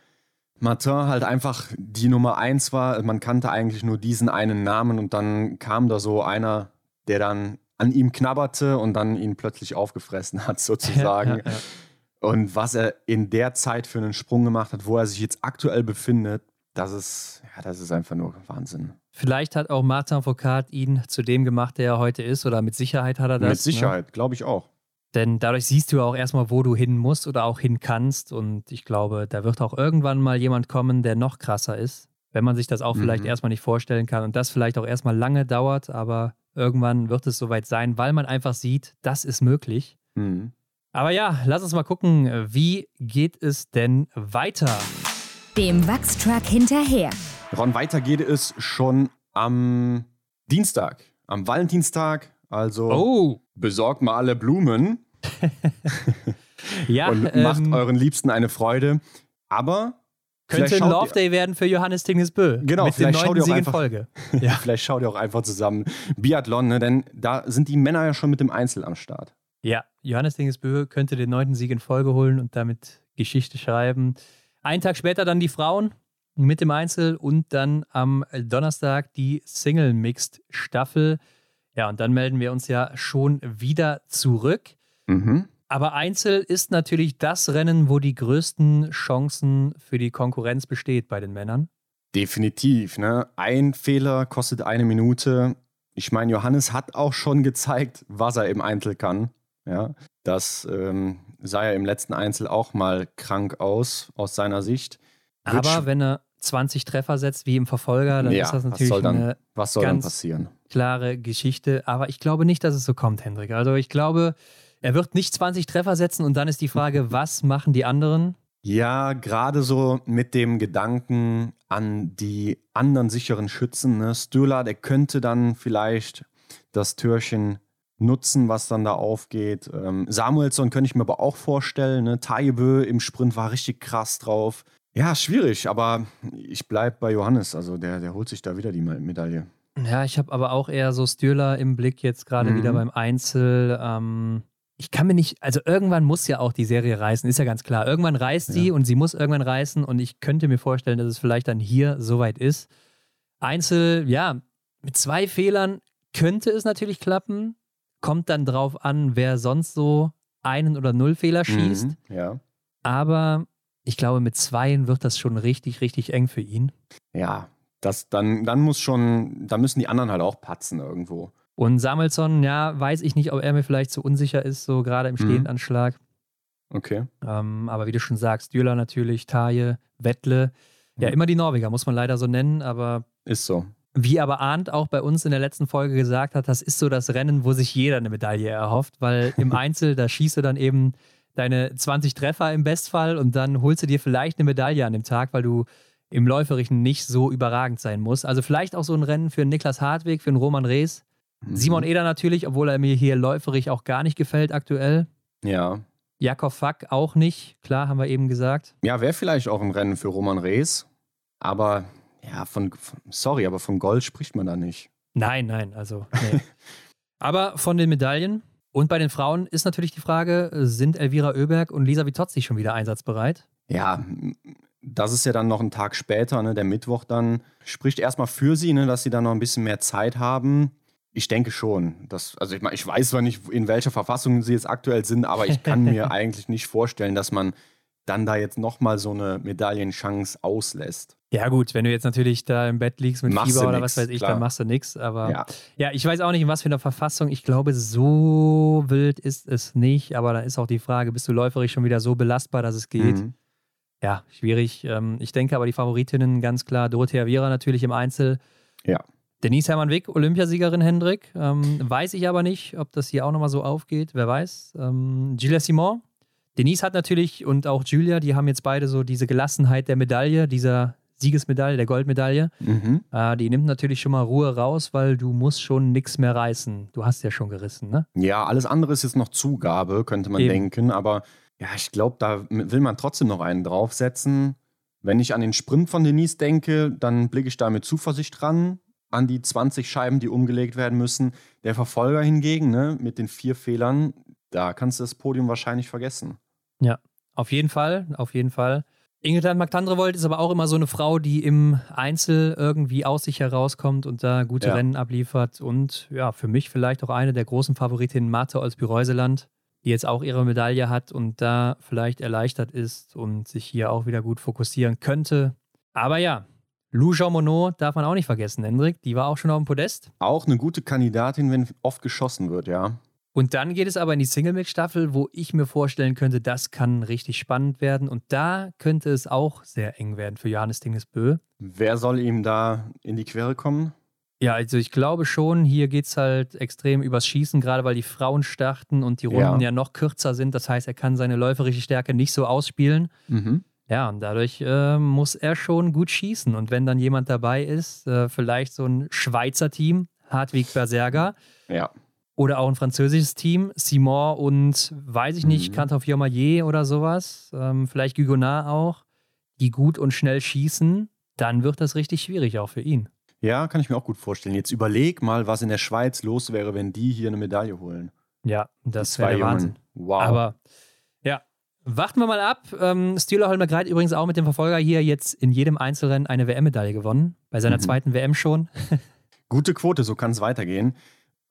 Martin halt einfach die Nummer eins war. Man kannte eigentlich nur diesen einen Namen und dann kam da so einer, der dann an ihm knabberte und dann ihn plötzlich aufgefressen hat, sozusagen. Ja, ja, ja. Und was er in der Zeit für einen Sprung gemacht hat, wo er sich jetzt aktuell befindet, das ist, ja, das ist einfach nur Wahnsinn. Vielleicht hat auch Martin Foucault ihn zu dem gemacht, der er heute ist, oder mit Sicherheit hat er das. Mit ne? Sicherheit, ne? glaube ich auch. Denn dadurch siehst du auch erstmal, wo du hin musst oder auch hin kannst. Und ich glaube, da wird auch irgendwann mal jemand kommen, der noch krasser ist. Wenn man sich das auch mhm. vielleicht erstmal nicht vorstellen kann und das vielleicht auch erstmal lange dauert, aber irgendwann wird es soweit sein, weil man einfach sieht, das ist möglich. Mhm. Aber ja, lass uns mal gucken, wie geht es denn weiter? Dem Wachstruck hinterher. Ron, weiter geht es schon am Dienstag, am Valentinstag. Also oh. besorgt mal alle Blumen. ja, und macht ähm, euren Liebsten eine Freude. Aber könnte ein Love Day werden für Johannes Tingesbö. Genau, mit vielleicht schaut ihr auch einfach, Folge. ja. vielleicht schaut ihr auch einfach zusammen Biathlon, ne? denn da sind die Männer ja schon mit dem Einzel am Start. Ja, Johannes Tingesbö könnte den neunten Sieg in Folge holen und damit Geschichte schreiben. Einen Tag später dann die Frauen mit dem Einzel und dann am Donnerstag die Single Mixed Staffel. Ja, und dann melden wir uns ja schon wieder zurück. Mhm. Aber Einzel ist natürlich das Rennen, wo die größten Chancen für die Konkurrenz besteht bei den Männern. Definitiv. Ne? Ein Fehler kostet eine Minute. Ich meine, Johannes hat auch schon gezeigt, was er im Einzel kann. Ja, das ähm, sah ja im letzten Einzel auch mal krank aus, aus seiner Sicht. Aber wenn er 20 Treffer setzt wie im Verfolger, dann ja, ist das natürlich was soll dann, eine was soll ganz, dann passieren? klare Geschichte. Aber ich glaube nicht, dass es so kommt, Hendrik. Also ich glaube, er wird nicht 20 Treffer setzen und dann ist die Frage, was machen die anderen? Ja, gerade so mit dem Gedanken an die anderen sicheren Schützen. Ne? Stöler, der könnte dann vielleicht das Türchen nutzen, was dann da aufgeht. Ähm, Samuelsson könnte ich mir aber auch vorstellen. Ne? Taibö im Sprint war richtig krass drauf. Ja, schwierig, aber ich bleibe bei Johannes. Also der, der holt sich da wieder die Medaille. Ja, ich habe aber auch eher so Stürler im Blick jetzt gerade mhm. wieder beim Einzel. Ähm, ich kann mir nicht, also irgendwann muss ja auch die Serie reißen, ist ja ganz klar. Irgendwann reißt sie ja. und sie muss irgendwann reißen und ich könnte mir vorstellen, dass es vielleicht dann hier soweit ist. Einzel, ja, mit zwei Fehlern könnte es natürlich klappen. Kommt dann drauf an, wer sonst so einen oder null Fehler schießt. Mhm, ja. Aber ich glaube, mit zweien wird das schon richtig, richtig eng für ihn. Ja, das, dann, dann muss schon, da müssen die anderen halt auch patzen irgendwo. Und Samuelsson, ja, weiß ich nicht, ob er mir vielleicht zu unsicher ist, so gerade im mhm. Stehendanschlag. Okay. Ähm, aber wie du schon sagst, Dürler natürlich, Taje, Wettle. Ja, mhm. immer die Norweger, muss man leider so nennen, aber. Ist so. Wie aber Arndt auch bei uns in der letzten Folge gesagt hat, das ist so das Rennen, wo sich jeder eine Medaille erhofft, weil im Einzel, da schießt du dann eben deine 20 Treffer im Bestfall und dann holst du dir vielleicht eine Medaille an dem Tag, weil du im Läuferischen nicht so überragend sein musst. Also vielleicht auch so ein Rennen für Niklas Hartweg, für einen Roman Rees. Mhm. Simon Eder natürlich, obwohl er mir hier läuferig auch gar nicht gefällt aktuell. Ja. Jakob Fack auch nicht, klar, haben wir eben gesagt. Ja, wäre vielleicht auch ein Rennen für Roman Rees, aber ja, von, sorry, aber von Gold spricht man da nicht. Nein, nein, also. Nee. aber von den Medaillen und bei den Frauen ist natürlich die Frage: Sind Elvira Oeberg und Lisa Vitozzi schon wieder einsatzbereit? Ja, das ist ja dann noch ein Tag später, ne, der Mittwoch dann. Spricht erstmal für sie, ne, dass sie dann noch ein bisschen mehr Zeit haben. Ich denke schon. Dass, also ich, ich weiß zwar nicht, in welcher Verfassung sie jetzt aktuell sind, aber ich kann mir eigentlich nicht vorstellen, dass man dann da jetzt nochmal so eine Medaillenchance auslässt. Ja, gut, wenn du jetzt natürlich da im Bett liegst mit machst Fieber oder nix, was weiß ich, klar. dann machst du nichts. Aber ja. ja. ich weiß auch nicht, in was für einer Verfassung. Ich glaube, so wild ist es nicht. Aber da ist auch die Frage, bist du läuferisch schon wieder so belastbar, dass es geht? Mhm. Ja, schwierig. Ähm, ich denke aber, die Favoritinnen ganz klar, Dorothea Viera natürlich im Einzel. Ja. Denise Hermann-Wick, Olympiasiegerin Hendrik. Ähm, weiß ich aber nicht, ob das hier auch nochmal so aufgeht. Wer weiß. Ähm, Gilles Simon, Denise hat natürlich und auch Julia, die haben jetzt beide so diese Gelassenheit der Medaille, dieser Siegesmedaille, der Goldmedaille. Mhm. Äh, die nimmt natürlich schon mal Ruhe raus, weil du musst schon nichts mehr reißen. Du hast ja schon gerissen, ne? Ja, alles andere ist jetzt noch Zugabe, könnte man Eben. denken. Aber ja, ich glaube, da will man trotzdem noch einen draufsetzen. Wenn ich an den Sprint von Denise denke, dann blicke ich da mit Zuversicht ran an die 20 Scheiben, die umgelegt werden müssen. Der Verfolger hingegen, ne, mit den vier Fehlern, da kannst du das Podium wahrscheinlich vergessen. Ja, auf jeden Fall, auf jeden Fall. Ingrid Magdandrevold ist aber auch immer so eine Frau, die im Einzel irgendwie aus sich herauskommt und da gute ja. Rennen abliefert. Und ja, für mich vielleicht auch eine der großen Favoritinnen, Martha Olsby-Reuseland, die jetzt auch ihre Medaille hat und da vielleicht erleichtert ist und sich hier auch wieder gut fokussieren könnte. Aber ja, Lou Jean Monod darf man auch nicht vergessen, Hendrik. Die war auch schon auf dem Podest. Auch eine gute Kandidatin, wenn oft geschossen wird, ja. Und dann geht es aber in die Single-Mix-Staffel, wo ich mir vorstellen könnte, das kann richtig spannend werden. Und da könnte es auch sehr eng werden für Johannes Dingesbö. Wer soll ihm da in die Quere kommen? Ja, also ich glaube schon, hier geht es halt extrem übers Schießen, gerade weil die Frauen starten und die Runden ja, ja noch kürzer sind. Das heißt, er kann seine läuferische Stärke nicht so ausspielen. Mhm. Ja, und dadurch äh, muss er schon gut schießen. Und wenn dann jemand dabei ist, äh, vielleicht so ein Schweizer Team, Hartwig Berserger, ja. Oder auch ein französisches Team, Simon und weiß ich nicht, mhm. Cantauffier Maillet oder sowas, ähm, vielleicht Gugonard auch, die gut und schnell schießen, dann wird das richtig schwierig auch für ihn. Ja, kann ich mir auch gut vorstellen. Jetzt überleg mal, was in der Schweiz los wäre, wenn die hier eine Medaille holen. Ja, das wäre Wahnsinn. Wow. Aber ja, warten wir mal ab. Ähm, Stühler Holmer-Greit übrigens auch mit dem Verfolger hier jetzt in jedem Einzelrennen eine WM-Medaille gewonnen. Bei seiner mhm. zweiten WM schon. Gute Quote, so kann es weitergehen.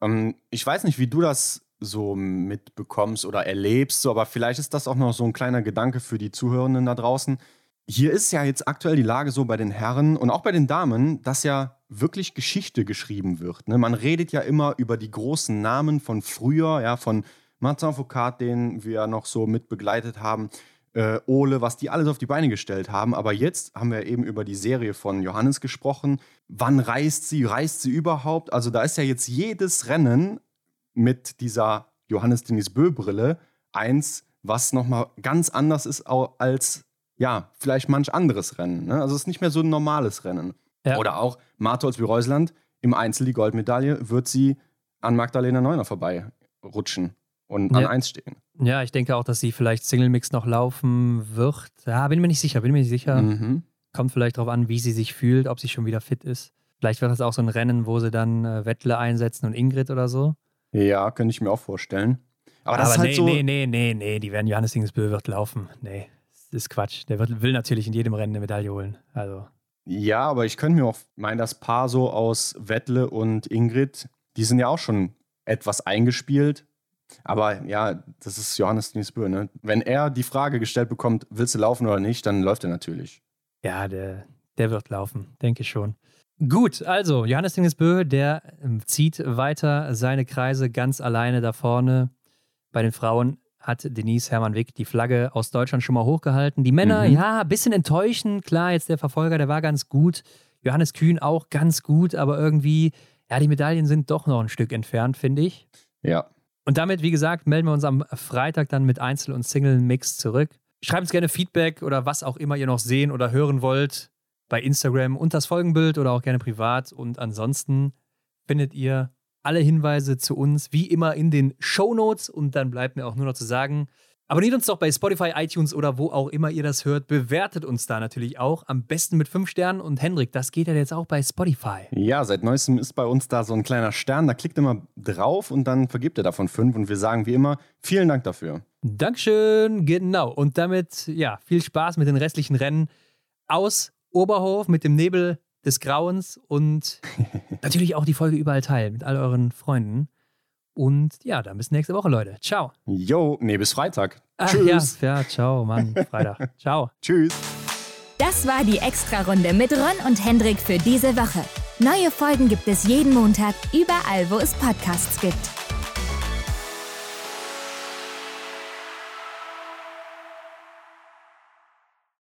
Ähm, ich weiß nicht, wie du das so mitbekommst oder erlebst, so, aber vielleicht ist das auch noch so ein kleiner Gedanke für die Zuhörenden da draußen. Hier ist ja jetzt aktuell die Lage so bei den Herren und auch bei den Damen, dass ja wirklich Geschichte geschrieben wird. Ne? Man redet ja immer über die großen Namen von früher, ja, von Martin Foucault, den wir noch so mit begleitet haben, äh, Ole, was die alles auf die Beine gestellt haben. Aber jetzt haben wir eben über die Serie von Johannes gesprochen. Wann reist sie? Reist sie überhaupt? Also da ist ja jetzt jedes Rennen mit dieser Johannes Denis Bö-Brille eins, was nochmal ganz anders ist als, ja, vielleicht manch anderes Rennen. Ne? Also es ist nicht mehr so ein normales Rennen. Ja. Oder auch Martholz wie Reusland im Einzel die Goldmedaille wird sie an Magdalena Neuner vorbei rutschen und an ja. 1 stehen. Ja, ich denke auch, dass sie vielleicht Single Mix noch laufen wird. Ja, bin mir nicht sicher, bin mir nicht sicher. Mhm. Kommt vielleicht darauf an, wie sie sich fühlt, ob sie schon wieder fit ist. Vielleicht wird das auch so ein Rennen, wo sie dann äh, Wettle einsetzen und Ingrid oder so. Ja, könnte ich mir auch vorstellen. Aber das Aber ist halt nee, so. Nee, nee, nee, nee, die werden Johannes Dingsbö wird laufen. Nee, das ist Quatsch. Der wird, will natürlich in jedem Rennen eine Medaille holen. Also. Ja, aber ich könnte mir auch meinen, das Paar so aus Wettle und Ingrid, die sind ja auch schon etwas eingespielt. Aber ja, das ist Johannes Niesbö, ne? Wenn er die Frage gestellt bekommt, willst du laufen oder nicht, dann läuft er natürlich. Ja, der, der wird laufen, denke ich schon. Gut, also Johannes Dingesbö, der ähm, zieht weiter seine Kreise ganz alleine da vorne. Bei den Frauen hat Denise Hermann Wick die Flagge aus Deutschland schon mal hochgehalten. Die Männer, mhm. ja, ein bisschen enttäuschend. Klar, jetzt der Verfolger, der war ganz gut. Johannes Kühn auch ganz gut, aber irgendwie, ja, die Medaillen sind doch noch ein Stück entfernt, finde ich. Ja. Und damit, wie gesagt, melden wir uns am Freitag dann mit Einzel- und Single-Mix zurück. Schreibt uns gerne Feedback oder was auch immer ihr noch sehen oder hören wollt bei Instagram und das Folgenbild oder auch gerne privat. Und ansonsten findet ihr alle Hinweise zu uns wie immer in den Show Notes. Und dann bleibt mir auch nur noch zu sagen, abonniert uns doch bei Spotify, iTunes oder wo auch immer ihr das hört. Bewertet uns da natürlich auch. Am besten mit fünf Sternen. Und Hendrik, das geht ja jetzt auch bei Spotify. Ja, seit neuestem ist bei uns da so ein kleiner Stern. Da klickt immer drauf und dann vergibt ihr davon fünf. Und wir sagen wie immer, vielen Dank dafür. Dankeschön, genau. Und damit, ja, viel Spaß mit den restlichen Rennen aus Oberhof mit dem Nebel des Grauens und natürlich auch die Folge überall teilen mit all euren Freunden. Und ja, dann bis nächste Woche, Leute. Ciao. Jo, nee, bis Freitag. Ach, Tschüss. Ja, ja, ciao, Mann. Freitag. ciao. Tschüss. Das war die Extra-Runde mit Ron und Hendrik für diese Woche. Neue Folgen gibt es jeden Montag, überall, wo es Podcasts gibt.